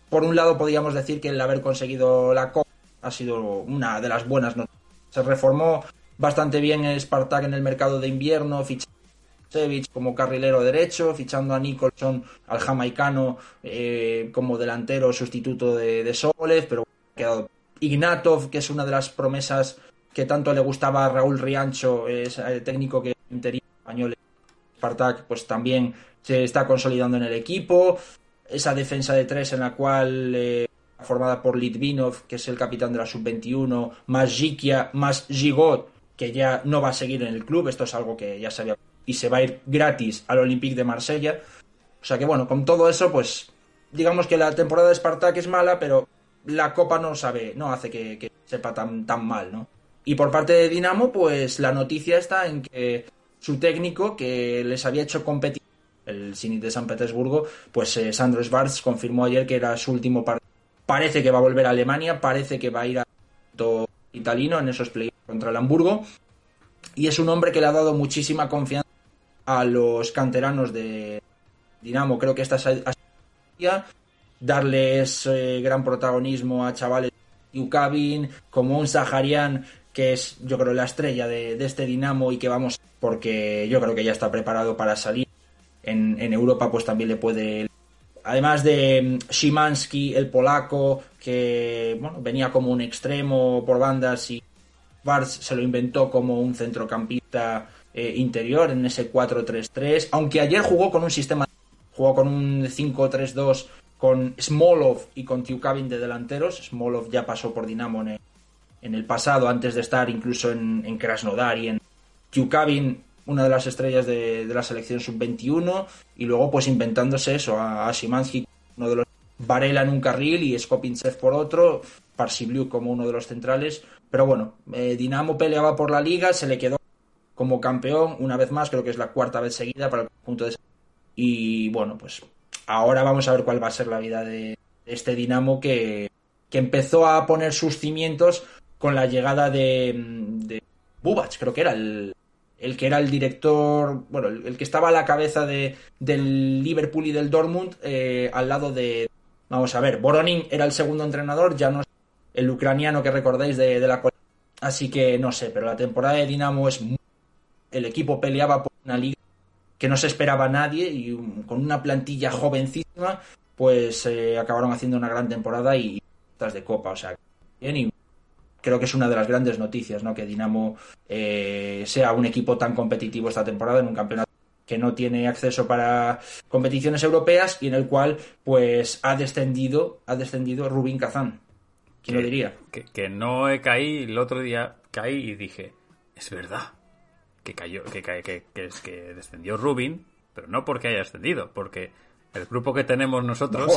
por un lado podríamos decir que el haber conseguido la Copa ha sido una de las buenas noticias. Se reformó bastante bien Spartak en el mercado de invierno, como carrilero derecho, fichando a Nicholson, al jamaicano, eh, como delantero sustituto de, de pero ha quedado Ignatov, que es una de las promesas que tanto le gustaba a Raúl Riancho, es el técnico que interior español Spartak, pues también se está consolidando en el equipo. Esa defensa de tres en la cual eh, formada por Litvinov, que es el capitán de la sub-21, más Jikia, más Gigot, que ya no va a seguir en el club. Esto es algo que ya sabía. Y se va a ir gratis al Olympique de Marsella. O sea que bueno, con todo eso, pues digamos que la temporada de Spartak es mala, pero la Copa no sabe, no hace que, sepa tan, tan mal, ¿no? Y por parte de Dinamo, pues la noticia está en que su técnico, que les había hecho competir el Zenit de San Petersburgo, pues eh, Sandro Schwarz confirmó ayer que era su último partido. Parece que va a volver a Alemania, parece que va a ir a italino en esos playoffs contra el Hamburgo. Y es un hombre que le ha dado muchísima confianza a los canteranos de Dinamo. Creo que esta es darles eh, gran protagonismo a chavales Yukavin, como un Saharian que es yo creo la estrella de, este Dinamo y que vamos porque yo creo que ya está preparado para salir en, en Europa pues también le puede además de mm, Szymanski el polaco que bueno venía como un extremo por bandas y Vars se lo inventó como un centrocampista eh, interior en ese 4-3-3 aunque ayer jugó con un sistema jugó con un 5-3-2 con Smolov y con Tiukavin de delanteros. Smolov ya pasó por Dinamo en el, pasado, antes de estar incluso en, Krasnodar y en Tiukavin, una de las estrellas de, la selección sub-21, y luego pues inventándose eso a, a Szymanski, uno de los Varela en un carril y Skopinchev por otro, Parsibliu como uno de los centrales. Pero bueno, eh, Dinamo peleaba por la liga, se le quedó como campeón una vez más, creo que es la cuarta vez seguida para el conjunto de... Y bueno, pues ahora vamos a ver cuál va a ser la vida de este Dinamo que, que empezó a poner sus cimientos con la llegada de, de Bubac, creo que era el, el que era el director, bueno, el, que estaba a la cabeza de, del Liverpool y del Dortmund, eh, al lado de, vamos a ver, Boronin era el segundo entrenador, ya no es el ucraniano que recordáis de, de la Así que no sé, pero la temporada de Dinamo es muy... El equipo peleaba por una liga que no se esperaba a nadie y con una plantilla jovencísima, pues eh, acabaron haciendo una gran temporada y tras de copa, o sea, bien y creo que es una de las grandes noticias, ¿no? Que Dinamo eh, sea un equipo tan competitivo esta temporada en un campeonato que no tiene acceso para competiciones europeas y en el cual pues ha descendido ha descendido Rubín Kazán. ¿Quién lo diría? Que, que no he caí, el otro día caí y dije, es verdad, que cayó, que, que, que, que es que descendió Rubin, pero no porque haya descendido, porque el grupo que tenemos nosotros,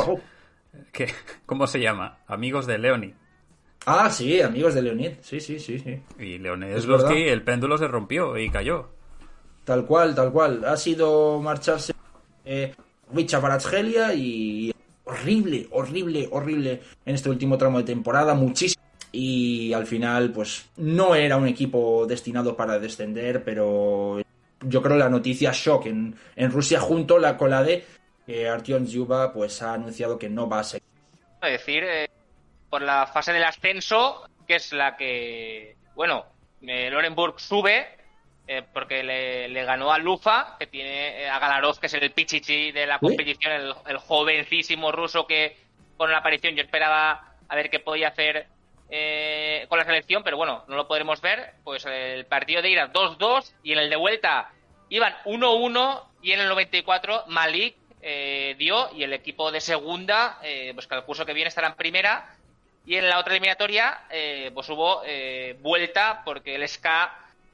[laughs] que, ¿cómo se llama? Amigos de Leoni. Ah, sí, amigos de Leonid. Sí, sí, sí, sí. Y Leonid verdad. el péndulo se rompió y cayó. Tal cual, tal cual. Ha sido marcharse eh, Richa Baratsgelia y horrible, horrible, horrible en este último tramo de temporada, muchísimo. Y al final, pues no era un equipo destinado para descender, pero yo creo la noticia shock en, en Rusia junto la, con la de que Artyom Zyuba pues ha anunciado que no va a seguir. Es decir, eh, por la fase del ascenso, que es la que, bueno, eh, Lorenburg sube, eh, porque le, le ganó a Lufa, que tiene eh, a Galarov, que es el pichichi de la competición, el, el jovencísimo ruso que con la aparición yo esperaba a ver qué podía hacer eh, con la selección, pero bueno, no lo podremos ver. Pues el partido de ida 2-2 y en el de vuelta iban 1-1 y en el 94 Malik eh, dio y el equipo de segunda, eh, pues que el curso que viene estará en primera. Y en la otra eliminatoria, eh, pues hubo eh, vuelta porque el SK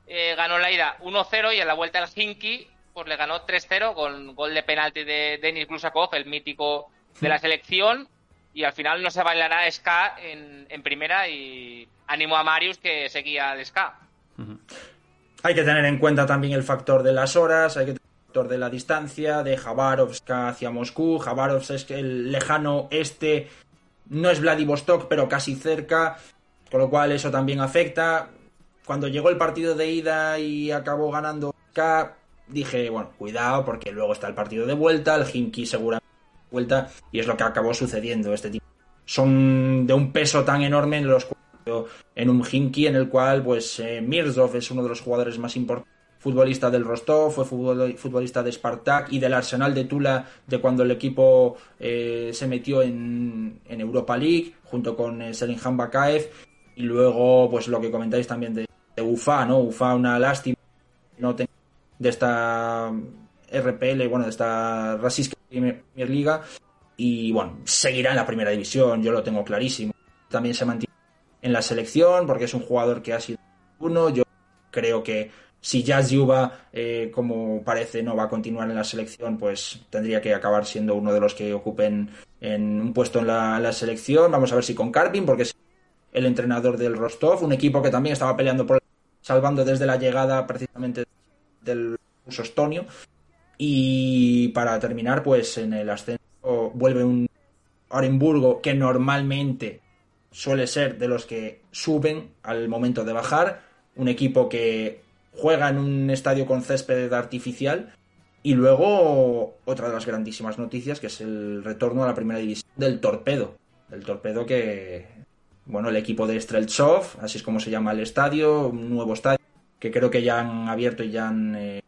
eh, ganó la ida 1-0 y en la vuelta el Hinky pues le ganó 3-0 con gol de penalti de Denis Glusakov, el mítico de la selección. Y al final no se bailará SK en, en primera y ánimo a Marius que seguía al SK. Hay que tener en cuenta también el factor de las horas, hay que tener el factor de la distancia, de Jabarovsk hacia Moscú. Jabarovsk es el lejano este no es Vladivostok, pero casi cerca, con lo cual eso también afecta. Cuando llegó el partido de ida y acabó ganando K, dije, bueno, cuidado, porque luego está el partido de vuelta, el Himki seguramente vuelta, y es lo que acabó sucediendo. Este tipo son de un peso tan enorme en los en un Himki en el cual pues eh, Mirzov es uno de los jugadores más importantes futbolista del Rostov, fue futbol- futbolista de Spartak y del Arsenal de Tula de cuando el equipo eh, se metió en, en Europa League junto con eh, Selinhan Bakaev y luego pues lo que comentáis también de, de Ufa, ¿no? Ufa una lástima no de esta RPL, bueno, de esta Rasiska Premier Liga y bueno, seguirá en la primera división, yo lo tengo clarísimo. También se mantiene en la selección porque es un jugador que ha sido uno. Yo creo que si Jazz Yuba, eh, como parece, no va a continuar en la selección, pues tendría que acabar siendo uno de los que ocupen en un puesto en la, selección. Vamos a ver si con Karpin, porque es el entrenador del Rostov, un equipo que también estaba peleando por salvando desde la llegada precisamente del ruso estonio. Y para terminar, pues en el ascenso vuelve un Orenburgo que normalmente suele ser de los que suben al momento de bajar, un equipo que juega en un estadio con césped artificial. Y luego otra de las grandísimas noticias que es el retorno a la primera división del Torpedo, el Torpedo que bueno, el equipo de Streltsov, así es como se llama el estadio, un nuevo estadio que creo que ya han abierto y ya han eh,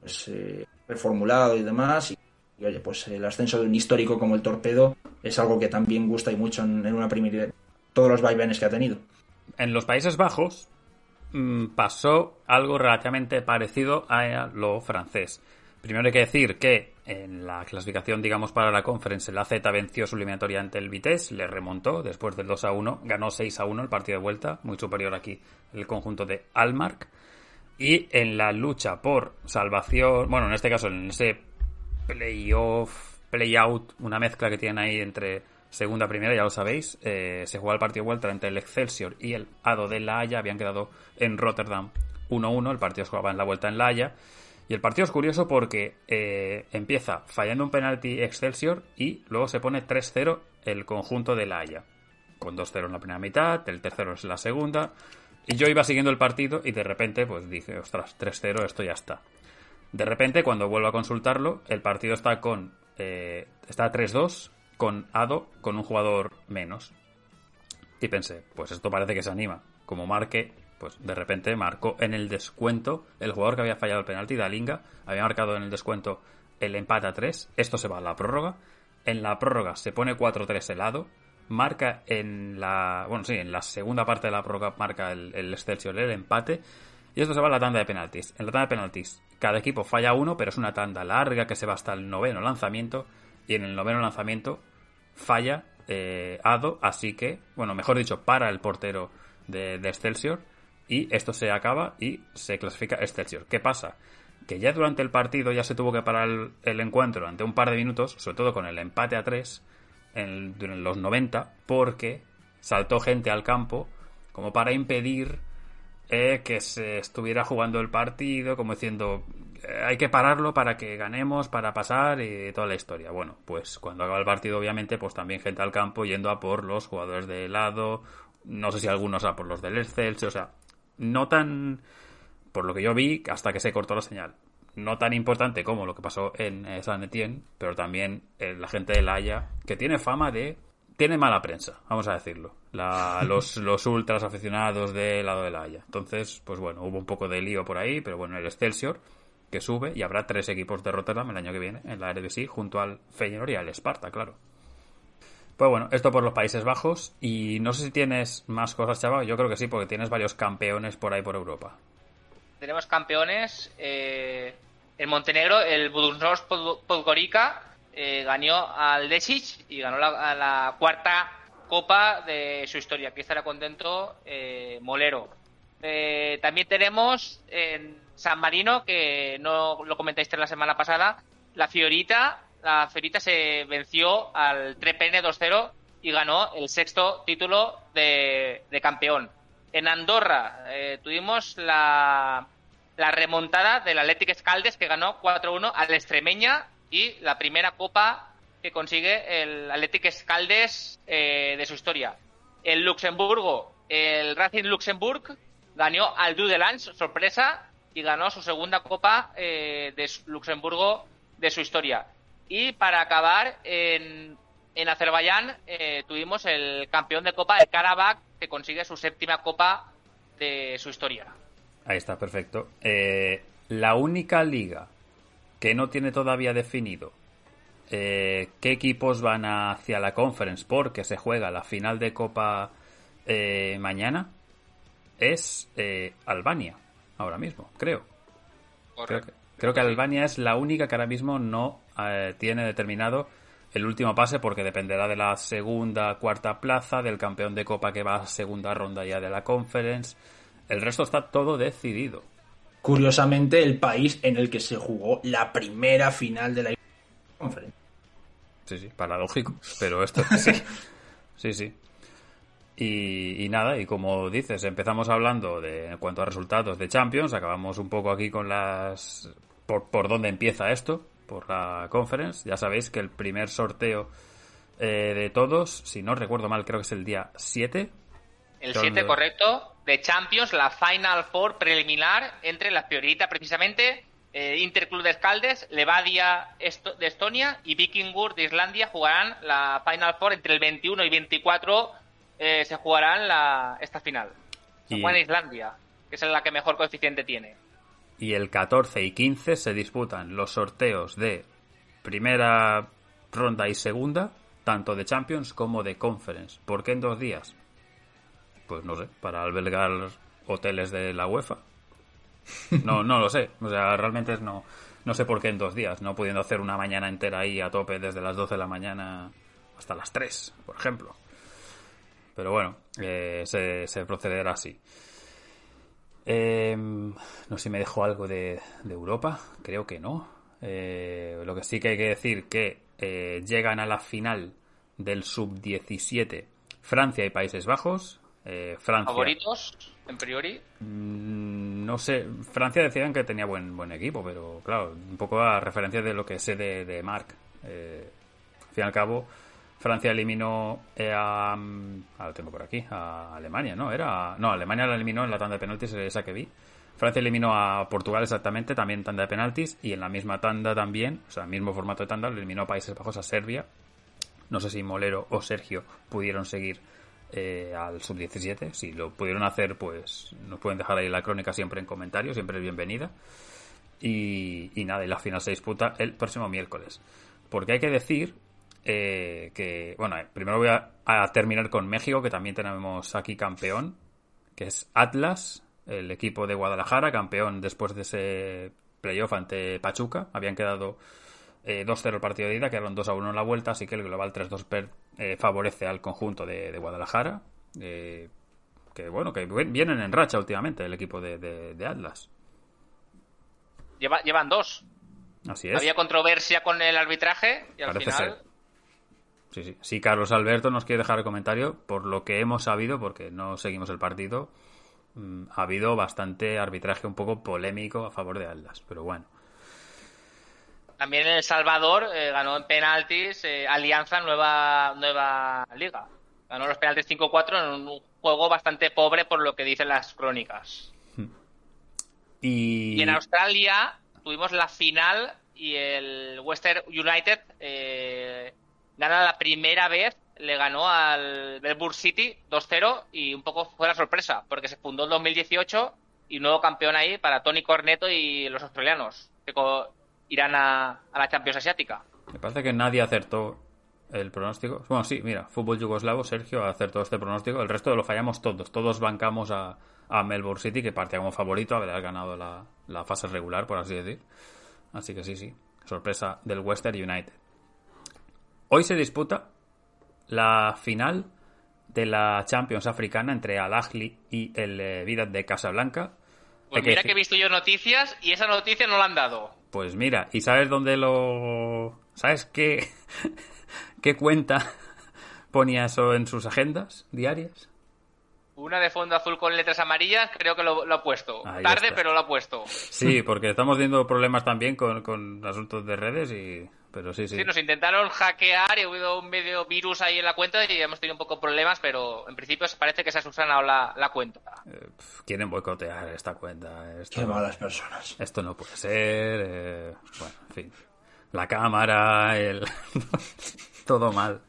pues, eh, reformulado y demás y, oye, pues el ascenso de un histórico como el Torpedo es algo que también gusta y mucho en, en una primera todos los vaivenes que ha tenido. En los Países Bajos mm, pasó algo relativamente parecido a lo francés. Primero hay que decir que En la clasificación, digamos, para la conference, la Z venció su eliminatoria ante el Vitesse, le remontó después del 2 a 1, ganó 6 a 1 el partido de vuelta, muy superior aquí el conjunto de Almark. Y en la lucha por salvación, bueno, en este caso, en ese playoff, playout, una mezcla que tienen ahí entre segunda primera, ya lo sabéis, eh, se jugaba el partido de vuelta entre el Excelsior y el Ado de La Haya, habían quedado en Rotterdam 1-1, el partido se jugaba en la vuelta en La Haya. Y el partido es curioso porque eh, empieza fallando un penalti Excelsior y luego se pone 3-0 el conjunto de La Haya. Con 2-0 en la primera mitad, el tercero es la segunda. Y yo iba siguiendo el partido y de repente pues dije, ostras, 3-0, esto ya está. De repente, cuando vuelvo a consultarlo, el partido está con. eh, está 3-2 con Ado con un jugador menos. Y pensé, pues esto parece que se anima. Como marque, pues de repente marcó en el descuento el jugador que había fallado el penalti, Dalinga, había marcado en el descuento el empate a 3. Esto se va a la prórroga. En la prórroga se pone 4-3 el Ado. Marca en la. Bueno, sí, en la segunda parte de la prórroga marca el, el Excelsior el empate. Y esto se va a la tanda de penaltis. En la tanda de penaltis, cada equipo falla uno, pero es una tanda larga que se va hasta el noveno lanzamiento. Y en el noveno lanzamiento falla eh, Ado, así que, bueno, mejor dicho, para el portero de, Excelsior. Y esto se acaba y se clasifica Excelsior. ¿Qué pasa? Que ya durante el partido ya se tuvo que parar el, el encuentro ante un par de minutos, sobre todo con el empate a 3 en, los 90, porque saltó gente al campo como para impedir eh, que se estuviera jugando el partido, como diciendo, eh, hay que pararlo para que ganemos, para pasar y toda la historia. Bueno, pues cuando acaba el partido, obviamente, pues también gente al campo yendo a por los jugadores de lado, no sé si algunos a por los del Excelsior, o sea, no tan, por lo que yo vi, hasta que se cortó la señal, no tan importante como lo que pasó en eh, San Etienne, pero también eh, la gente de La Haya, que tiene fama de tiene mala prensa, vamos a decirlo. La, [laughs] los, los ultras aficionados del lado de la Haya. Entonces, pues bueno, hubo un poco de lío por ahí, pero bueno, el Excelsior, que sube, y habrá tres equipos de Rotterdam el año que viene en la Eredivisie, junto al Feyenoord y al Sparta, claro. Pues bueno, esto por los Países Bajos, y no sé si tienes más cosas, chaval, yo creo que sí, porque tienes varios campeones por ahí por Europa. Tenemos campeones eh, en Montenegro, el Budućnost Pod- Podgorica eh, ganó al Lesic y ganó la, cuarta copa de su historia. Aquí estará contento eh, Molero. Eh, también tenemos en San Marino, que no lo comentaste la semana pasada, la Fiorita. La Fiorita se venció al 3PN 2-0 y ganó el sexto título de campeón. En Andorra eh, tuvimos la, la remontada del Athletic Scaldes que ganó 4-1 al Extremeña y la primera copa que consigue el Athletic Scaldes eh, de su historia. En Luxemburgo, el Racing Luxemburg ganó al Dudelange, sorpresa, y ganó su segunda copa eh, de Luxemburgo de su historia. Y para acabar, en, en Azerbaiyán eh, tuvimos el campeón de copa, el Karabakh, que consigue su séptima copa de su historia. Ahí está, perfecto. Eh, la única liga que no tiene todavía definido eh, qué equipos van hacia la conference porque se juega la final de Copa eh, mañana es eh, Albania, ahora mismo, creo. Creo que, creo que Albania es la única que ahora mismo no eh, tiene determinado el último pase porque dependerá de la segunda, cuarta plaza, del campeón de copa que va a segunda ronda ya de la conference. El resto está todo decidido. Curiosamente, el país en el que se jugó la primera final de la conferencia. Sí, sí, paradójico, pero esto [laughs] sí. Sí, sí. Y, y nada, y como dices, empezamos hablando de en cuanto a resultados de Champions, acabamos un poco aquí con las por, por dónde empieza esto, por la conference. Ya sabéis que el primer sorteo eh, de todos, si no recuerdo mal, creo que es el día 7. El ¿Dónde? 7 correcto, de Champions, la Final Four preliminar entre las Fiorita, precisamente, eh, Interclub de Escaldes, Levadia Esto- de Estonia y Vikingur de Islandia jugarán la Final Four entre el 21 y 24 eh, se jugarán la, esta final. Se Y- juega en Islandia, que es la que mejor coeficiente tiene. Y el 14 y 15 se disputan los sorteos de primera ronda y segunda, tanto de Champions como de Conference. ¿Por qué en dos días? Pues no sé, para albergar hoteles de la UEFA. No, no lo sé. O sea, realmente no, no sé por qué en dos días, no pudiendo hacer una mañana entera ahí a tope desde las 12 de la mañana hasta las 3, por ejemplo. Pero bueno, eh, se, se procederá así. Eh, no sé si me dejó algo de, de Europa, creo que no. Eh, lo que sí que hay que decir que eh, llegan a la final del sub-17 Francia y Países Bajos. Eh, Francia. ¿Favoritos, en priori? Mm, No sé, Francia decían que tenía buen buen equipo, pero claro, un poco a referencia de lo que sé de, de Marc. Eh, al fin y al cabo, Francia eliminó eh, a. mm, ah, lo tengo por aquí, a Alemania, ¿no? Era. No, Alemania la eliminó en la tanda de penaltis, esa que vi. Francia eliminó a Portugal exactamente, también tanda de penaltis, y en la misma tanda también, o sea, mismo formato de tanda, le eliminó a Países Bajos a Serbia. No sé si Molero o Sergio pudieron seguir eh, al sub-17. Si lo pudieron hacer, pues nos pueden dejar ahí la crónica siempre en comentarios, siempre es bienvenida. Y, y nada, y la final se disputa el próximo miércoles. Porque hay que decir eh, que, bueno, eh, primero voy a, a terminar con México, que también tenemos aquí campeón, que es Atlas, el equipo de Guadalajara, campeón después de ese playoff ante Pachuca. Habían quedado eh, 2-0 el partido de ida, quedaron 2-1 en la vuelta, así que el global 3-2 per- eh, favorece al conjunto de, de Guadalajara. eh, que bueno, que vienen en racha últimamente el equipo de, de- de Atlas. Lleva- llevan dos. Así es. Había controversia con el arbitraje y al Parece final... ser. Sí, sí. Si Carlos Alberto nos quiere dejar el comentario, por lo que hemos sabido, porque no seguimos el partido, mm, ha habido bastante arbitraje un poco polémico a favor de Atlas. Pero bueno, También El Salvador eh, ganó en penaltis eh, Alianza Nueva, Nueva Liga. Ganó los penaltis 5-4 en un juego bastante pobre por lo que dicen las crónicas. y, Y en Australia tuvimos la final y el Western United eh, gana la primera vez, le ganó al Melbourne City 2-0 y un poco fue la sorpresa porque se fundó en 2018 y nuevo campeón ahí para Tony Corneto y los australianos que irán a, la Champions Asiática. me parece que nadie acertó el pronóstico. Bueno, sí, mira, fútbol yugoslavo, Sergio acertó este pronóstico. El resto lo fallamos todos. Todos bancamos a, a Melbourne City, que partía como favorito, haber ganado la, la fase regular, por así decir. Así que sí, sí. Sorpresa del Western United. Hoy se disputa la final de la Champions africana entre Al Ahly y el eh, Wydad de Casablanca. Pues que mira decir- que he visto yo noticias y esa noticia no la han dado. Pues mira, ¿y sabes dónde lo... ¿Sabes qué, [laughs] qué cuenta [laughs] ponía eso en sus agendas diarias? Una de fondo azul con letras amarillas, creo que lo, lo ha puesto. Ahí Tarde, está. pero lo ha puesto. Sí, porque estamos viendo problemas también con, con asuntos de redes y... Pero sí, sí. Sí, nos intentaron hackear y ha habido un medio virus ahí en la cuenta y hemos tenido un poco problemas, pero en principio parece que se ha subsanado la, la cuenta. Eh, quieren boicotear esta cuenta. Esto, Qué malas personas. esto no puede ser. eh, bueno, en fin. La cámara, el... [laughs] todo mal.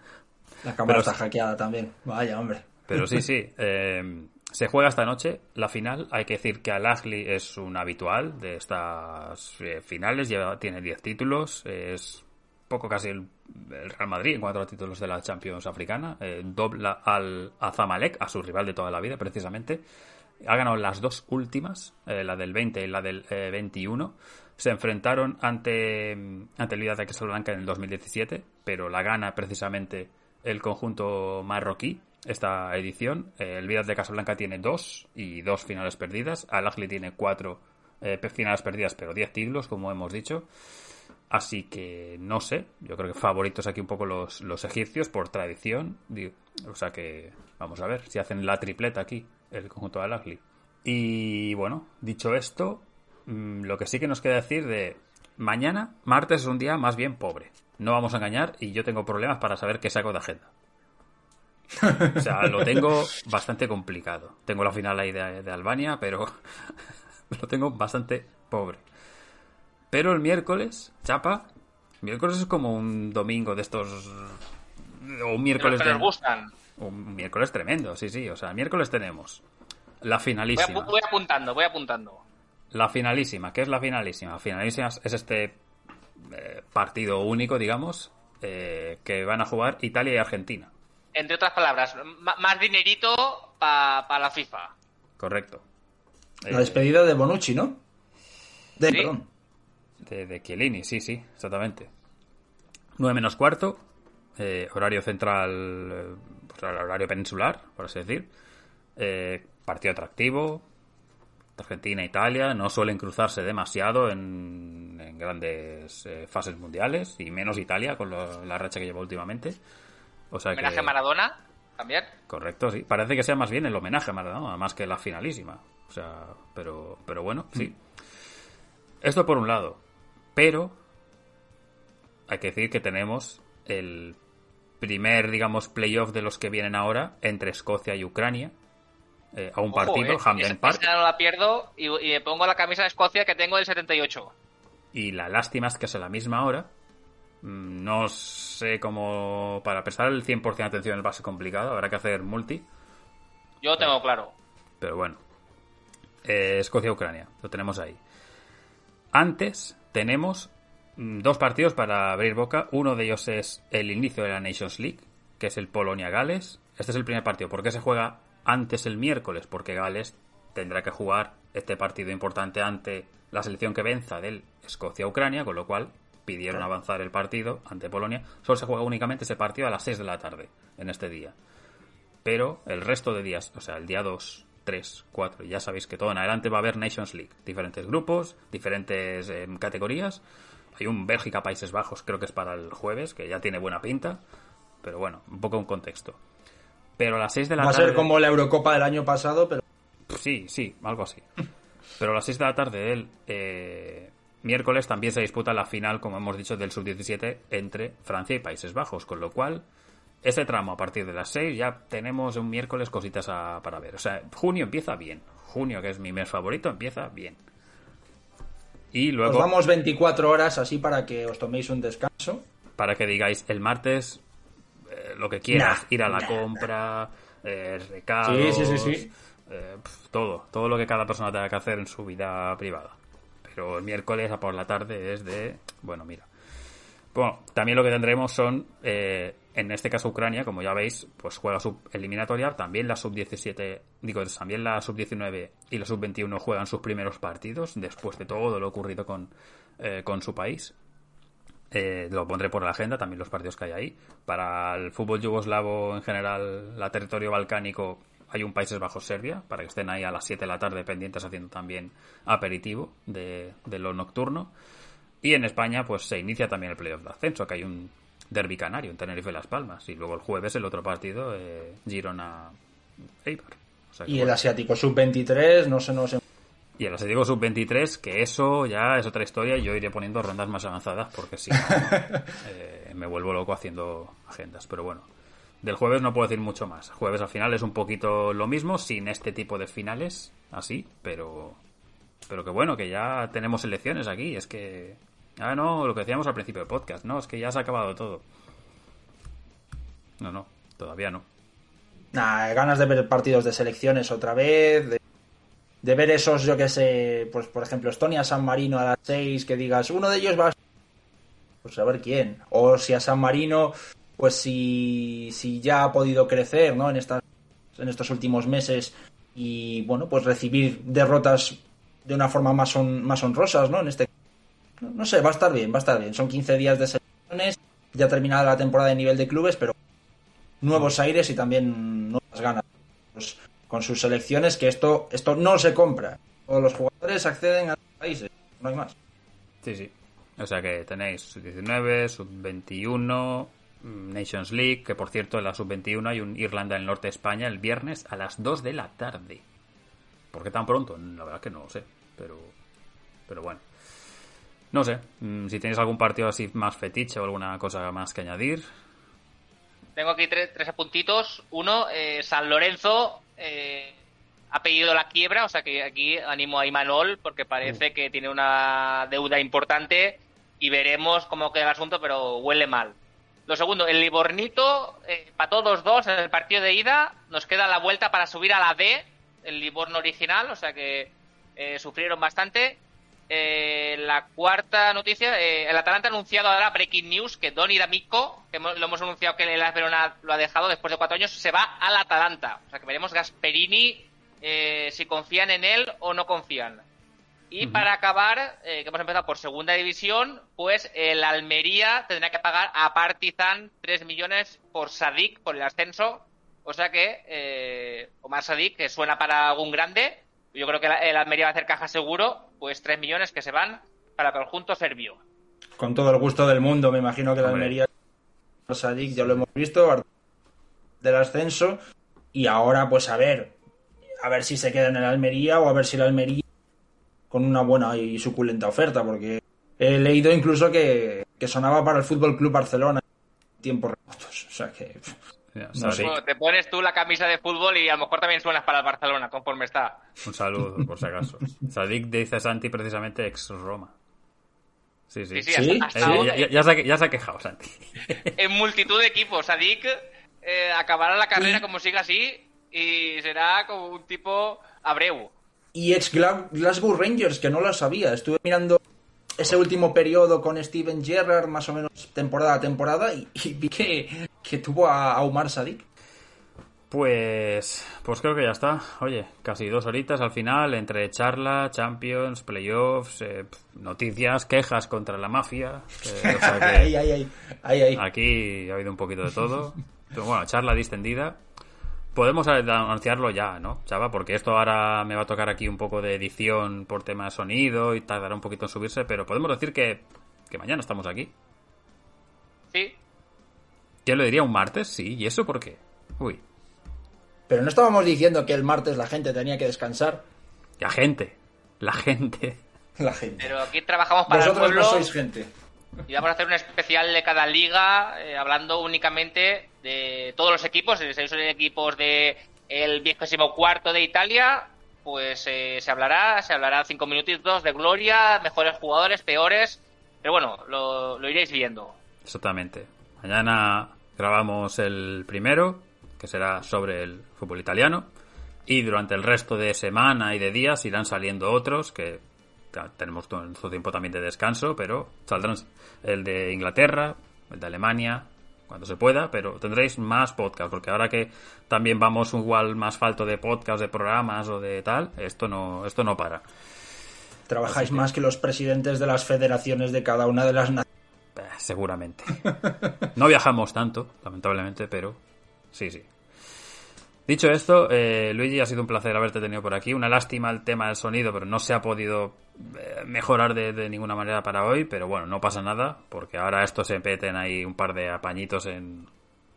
La cámara Pero- está hackeada también. Vaya, hombre. Pero sí, [laughs] sí. eh, se juega esta noche la final. Hay que decir que Al Ahly es un habitual de estas eh, finales. Lleva, tiene 10 títulos. Es poco casi el, Real Madrid en cuanto a títulos de la Champions africana. Eh, dobla al a Zamalek, a su rival de toda la vida, precisamente. Ha ganado las dos últimas, eh, la del 20 y la del eh, 21. Se enfrentaron ante, ante el Wydad de Casablanca en el 2017, pero la gana precisamente el conjunto marroquí esta edición. Eh, el Wydad de Casablanca tiene dos y dos finales perdidas. Al Ahly tiene cuatro finales perdidas, pero diez títulos, como hemos dicho. Así que no sé, yo creo que favoritos aquí un poco los, los egipcios por tradición. O sea que vamos a ver si hacen la tripleta aquí, el conjunto de Al-Ahly. Y bueno, dicho esto, mm, lo que sí que nos queda decir de mañana, martes es un día más bien pobre. No vamos a engañar y yo tengo problemas para saber qué saco de agenda. O sea, lo tengo bastante complicado. Tengo la final ahí de, de Albania, pero [laughs] lo tengo bastante pobre. Pero el miércoles, chapa, miércoles es como un domingo de estos. O un De los miércoles que de- nos gustan. Un miércoles tremendo, sí, sí. O sea, el miércoles tenemos la Voy, finalísima. voy apuntando, voy apuntando. La finalísima, ¿qué es la finalísima? Finalísima es este eh, partido único, digamos, eh, que van a jugar Italia y Argentina. Entre otras palabras, más dinerito para la FIFA. Correcto. La despedida de Bonucci, ¿no? De, Sí. perdón. De, de Chiellini, sí, sí, exactamente. 9 menos cuarto, eh, horario central, eh, pues, horario peninsular, por así decir. Eh, partido atractivo. Argentina-Italia no suelen cruzarse demasiado en, en grandes eh, fases mundiales y menos Italia con lo- la racha que lleva últimamente. O sea Homenaje que, a Maradona también. Correcto, sí. Parece que sea más bien el homenaje a Maradona, más que la finalísima. O sea, pero, pero bueno, sí. Esto por un lado. Pero hay que decir que tenemos el primer, digamos, playoff de los que vienen ahora entre Escocia y Ucrania. eh, a un Ojo, partido, eh, Hampden esa- Park. esa no la pierdo y, y me pongo la camisa de Escocia que tengo del 78. Y la lástima es que es a la misma hora. Mm, No sé cómo. Para prestar el 100% de atención va a ser complicado. Habrá que hacer multi. Yo lo tengo claro. Pero bueno. Eh, Escocia-Ucrania. Lo tenemos ahí. Antes tenemos mm, dos partidos para abrir boca. Uno de ellos es el inicio de la Nations League, que es el Polonia-Gales. Este es el primer partido. ¿Por qué se juega antes el miércoles? Porque Gales tendrá que jugar este partido importante ante la selección que venza del Escocia-Ucrania, con lo cual pidieron avanzar el partido ante Polonia. Solo se juega únicamente ese partido a las 6 de la tarde en este día. Pero el resto de días, o sea, el día 2, 3, 4, ya sabéis que todo en adelante va a haber Nations League. Diferentes grupos, diferentes eh, categorías. Hay un Bélgica-Países Bajos, creo que es para el jueves, que ya tiene buena pinta. Pero bueno, un poco un contexto. Pero a las 6 de la Va a tarde... ser como la Eurocopa del año pasado, pero Sí, sí, algo así. Pero a las 6 de la tarde del eh, miércoles también se disputa la final, como hemos dicho, del sub-17 entre Francia y Países Bajos, con lo cual este tramo a partir de las 6 ya tenemos un miércoles cositas a- para ver. O sea, junio empieza bien. Junio, que es mi mes favorito, empieza bien. Y os luego, damos 24 horas así para que os toméis un descanso. para que digáis el martes eh, lo que quieras, Nah, ir a la nah. compra, eh, recados, Sí, sí, sí, sí. eh, pf, todo, todo lo que cada persona tenga que hacer en su vida privada. Pero el miércoles a por la tarde es de, bueno, mira. Bueno, también lo que tendremos son, eh, en este caso Ucrania, como ya veis, pues juega sub eliminatoria, también la sub-17, digo, también la sub-19 y la sub-21 juegan sus primeros partidos después de todo lo ocurrido con, eh, con su país. Eh, lo pondré por la agenda, también los partidos que hay ahí. Para el fútbol yugoslavo en general, la territorio balcánico, hay un Países Bajos Serbia, para que estén ahí a las 7 de la tarde pendientes haciendo también aperitivo de, de lo nocturno. Y en España, pues se inicia también el playoff de ascenso, que hay un derby canario en Tenerife Las Palmas. Y luego el jueves el otro partido, eh, Girona Eibar. O sea que Y el asiático sub-23, no se nos... Y el Atlético Sub-23, que eso ya es otra historia y yo iré poniendo rondas más avanzadas porque si no, [laughs] eh, me vuelvo loco haciendo agendas. Pero bueno, del jueves no puedo decir mucho más. Jueves al final es un poquito lo mismo, sin este tipo de finales, así, pero... Pero que bueno, que ya tenemos elecciones aquí, es que... Ah, no, lo que decíamos al principio del podcast, no, es que ya se ha acabado todo. No, no, todavía no. Nah, ganas de ver partidos de selecciones otra vez, de, ver esos, yo que sé, pues por ejemplo, Estonia-San Marino a las 6, que digas, uno de ellos va a... Pues a ver quién. O si a San Marino, pues si, si ya ha podido crecer, ¿no? En, estas, en estos últimos meses y, bueno, pues recibir derrotas de una forma más, hon- más honrosas, ¿no? En este no, sé, va a estar bien, va a estar bien. Son 15 días de selecciones, ya terminada la temporada de nivel de clubes, pero nuevos aires y también nuevas ganas pues, con sus selecciones, que esto, esto no se compra. Todos los jugadores acceden a los países, no hay más. Sí, sí. O sea que tenéis sub-19, sub-21, mm, Nations League, que por cierto en la sub-21 hay un Irlanda del Norte España el viernes a las 2 de la tarde. ¿Por qué tan pronto? La verdad que no lo sé, pero, pero bueno. No sé, mm, si tenéis algún partido así más fetiche o alguna cosa más que añadir. Tengo aquí tres, tres apuntitos. Uno, eh, San Lorenzo eh, ha pedido la quiebra, o sea que aquí animo a Imanol porque parece que tiene una deuda importante y veremos cómo queda el asunto, pero huele mal. Lo segundo, el Libornito, eh, para todos dos, en el partido de ida, nos queda la vuelta para subir a la D, el Livorno original, o sea que eh, sufrieron bastante. Eh, la cuarta noticia, eh, el Atalanta ha anunciado ahora Breaking News que Donny D'Amico, que hemos- lo hemos anunciado que el Verona lo ha dejado después de cuatro años, se va al Atalanta. O sea que veremos Gasperini eh, si confían en él o no confían. Y para acabar, eh, que hemos empezado por segunda división, pues el Almería tendrá que pagar a Partizan 3 millones por Sadik, por el ascenso. O sea que Omar Sadik, que suena para algún grande, yo creo que la- el Almería va a hacer caja seguro, pues 3 millones que se van para el conjunto serbio. Con todo el gusto del mundo, me imagino que la Hombre. Almería Sadik ya lo hemos visto del ascenso y ahora pues a ver a ver si se queda en el Almería o a ver si el Almería con una buena y suculenta oferta porque he leído incluso que, que sonaba para el Fútbol Club Barcelona en tiempos remotos, o sea que No te pones tú la camisa de fútbol y a lo mejor también suenas para el Barcelona, conforme está. Un saludo, por si acaso. Sadik dice Santi precisamente ex Roma. Sí, sí. Sí, Eh, ya, ya- ya se ha, ya se ha quejado Santi. en multitud de equipos. Sadik eh, acabará la carrera como siga así y será como un tipo Abreu. y ex Gla- Glasgow Rangers que no lo sabía, estuve mirando ese último periodo con Steven Gerrard más o menos temporada a temporada y, y vi que, que tuvo a, a Omar Sadik. Pues, pues creo que ya está. Oye, casi dos horitas al final, entre charla, Champions, playoffs, eh, noticias, quejas contra la mafia. eh, o sea [laughs] que Ay, ay, ay, ay, ay. aquí ha habido un poquito de todo. Pero bueno, charla distendida. Podemos anunciarlo ya, ¿no, Chava? Porque esto ahora me va a tocar aquí un poco de edición por tema de sonido y tardará un poquito en subirse, pero podemos decir que, que mañana estamos aquí. Sí, ¿Quién lo diría? ¿Un martes? Sí. ¿Y eso por qué? Uy, Pero no estábamos diciendo que el martes la gente tenía que descansar. la gente. La gente. La gente. pero aquí trabajamos para el Vosotros pueblo no sois gente. y vamos a hacer un especial de cada liga eh, hablando únicamente de todos los equipos. Son equipos de el vigésimo cuarto de Italia, pues eh, se hablará, se hablará cinco minutitos de gloria, mejores jugadores, peores. Pero bueno, lo, lo iréis viendo. Exactamente. Mañana grabamos el primero, que será sobre el fútbol italiano. Y durante el resto de semana y de días irán saliendo otros que tenemos nuestro tiempo también de descanso, pero saldrán el de Inglaterra, el de Alemania, cuando se pueda, pero tendréis más podcast, porque ahora que también vamos igual más falto de podcast, de programas o de tal, esto no, esto no para. Trabajáis más que los presidentes de las federaciones de cada una de las naciones. Eh, seguramente. [laughs] No viajamos tanto, lamentablemente, pero sí, sí. Dicho esto, eh, Luigi, ha sido un placer haberte tenido por aquí. Una lástima el tema del sonido, pero no se ha podido eh, mejorar de, de ninguna manera para hoy. Pero bueno, no pasa nada, porque ahora esto se meten ahí un par de apañitos en,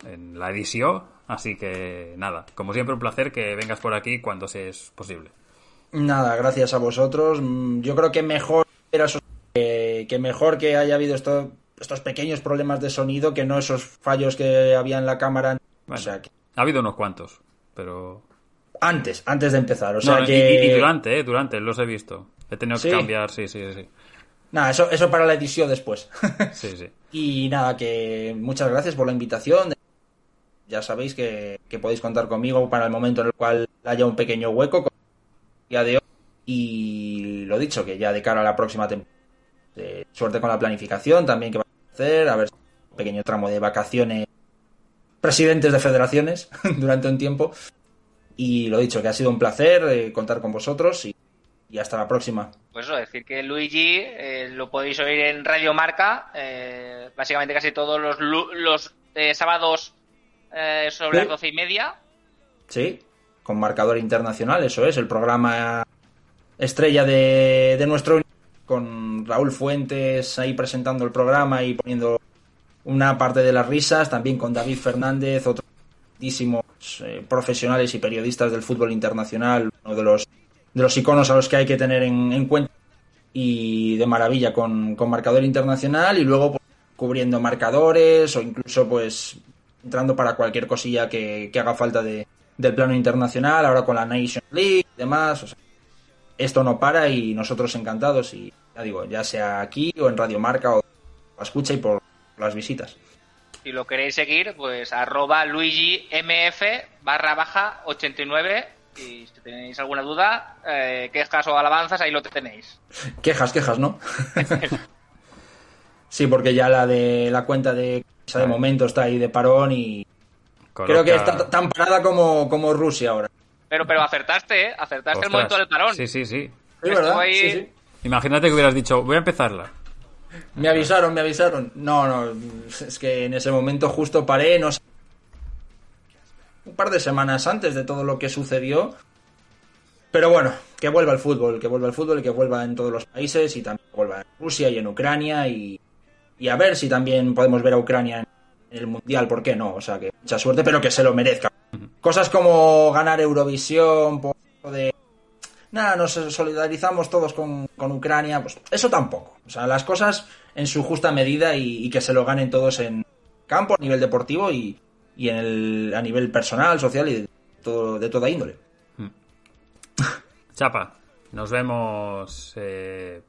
en la edición. Así que nada, como siempre, un placer que vengas por aquí cuando sea posible. Nada, gracias a vosotros. Mm, Yo creo que mejor era que, que mejor que haya habido esto- estos pequeños problemas de sonido que no esos fallos que había en la cámara. Bueno, O sea, que ha habido unos cuantos, pero antes, antes de empezar. O sea No, que y, y durante, eh, durante, los he visto. He tenido ¿Sí? que cambiar, sí, sí, sí. Nada, eso, eso para la edición después. [laughs] Sí, sí. y nada, que muchas gracias por la invitación. Ya sabéis que, que podéis contar conmigo para el momento en el cual haya un pequeño hueco con el día de hoy. Y lo dicho, que ya de cara a la próxima temporada, eh, suerte con la planificación también que va a hacer, a ver si un pequeño tramo de vacaciones presidentes de federaciones [laughs] durante un tiempo. Y lo dicho, que ha sido un placer eh, contar con vosotros y, y hasta la próxima. Pues eso, decir que Luigi eh, lo podéis oír en Radio Marca, eh, básicamente casi todos los, los eh, sábados eh, sobre Sí. las doce y media. Sí, con marcador internacional, eso es, el programa estrella de, de nuestro con Raúl Fuentes ahí presentando el programa y poniendo una parte de las risas, también con David Fernández, otros eh, profesionales y periodistas del fútbol internacional, uno de los, de los iconos a los que hay que tener en, en cuenta y de maravilla con, con marcador internacional y luego pues, cubriendo marcadores o incluso pues entrando para cualquier cosilla que, que haga falta de, del plano internacional, ahora con la Nation League y demás. esto no para y nosotros encantados y ya digo, ya sea aquí o en Radio Marca o escucha y por las visitas. Si lo queréis seguir, pues arroba luigimf barra baja 89 y si tenéis alguna duda, eh, quejas o alabanzas, ahí lo tenéis. [laughs] Quejas, quejas, ¿no? [laughs] [laughs] sí, porque ya la de la cuenta de esa de momento está ahí de parón y creo que está tan parada como, como Rusia ahora. Pero, pero acertaste, ¿eh? Acertaste el momento del parón. Sí, sí, sí. Sí, Estuvo ¿verdad? ahí Sí, sí. Imagínate que hubieras dicho, voy a empezarla. Me avisaron, me avisaron. No, no, es que en ese momento justo paré, no sé. Un par de semanas antes de todo lo que sucedió. Pero bueno, que vuelva el fútbol, que vuelva el fútbol y que vuelva en todos los países y también vuelva en Rusia y en Ucrania y, y a ver si también podemos ver a Ucrania en el Mundial, ¿por qué no? O sea, que mucha suerte, pero que se lo merezca. Cosas como ganar Eurovisión, por de... Nada, nos solidarizamos todos con, con Ucrania, pues eso tampoco. O sea, las cosas en su justa medida y, y que se lo ganen todos en campo, a nivel deportivo y, y en el, a nivel personal, social y de, todo, de toda índole. [laughs] Chapa, nos vemos. eh,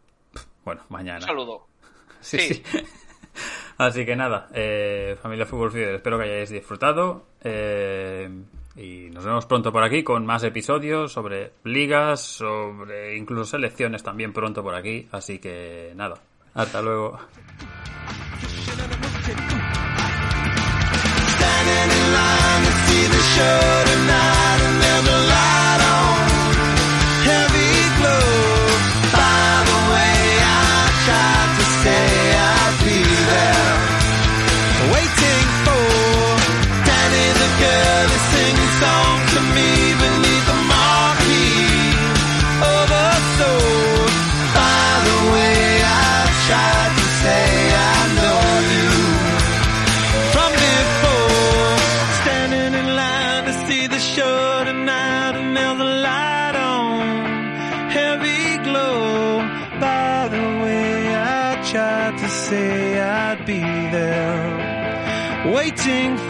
bueno, mañana. Un saludo. [laughs] Sí, Sí. sí. [laughs] Así que nada, eh, familia Fútbol Fever, espero que hayáis disfrutado. eh, y nos vemos pronto por aquí con más episodios sobre ligas, sobre incluso selecciones también pronto por aquí. Así que nada, hasta luego. Sing.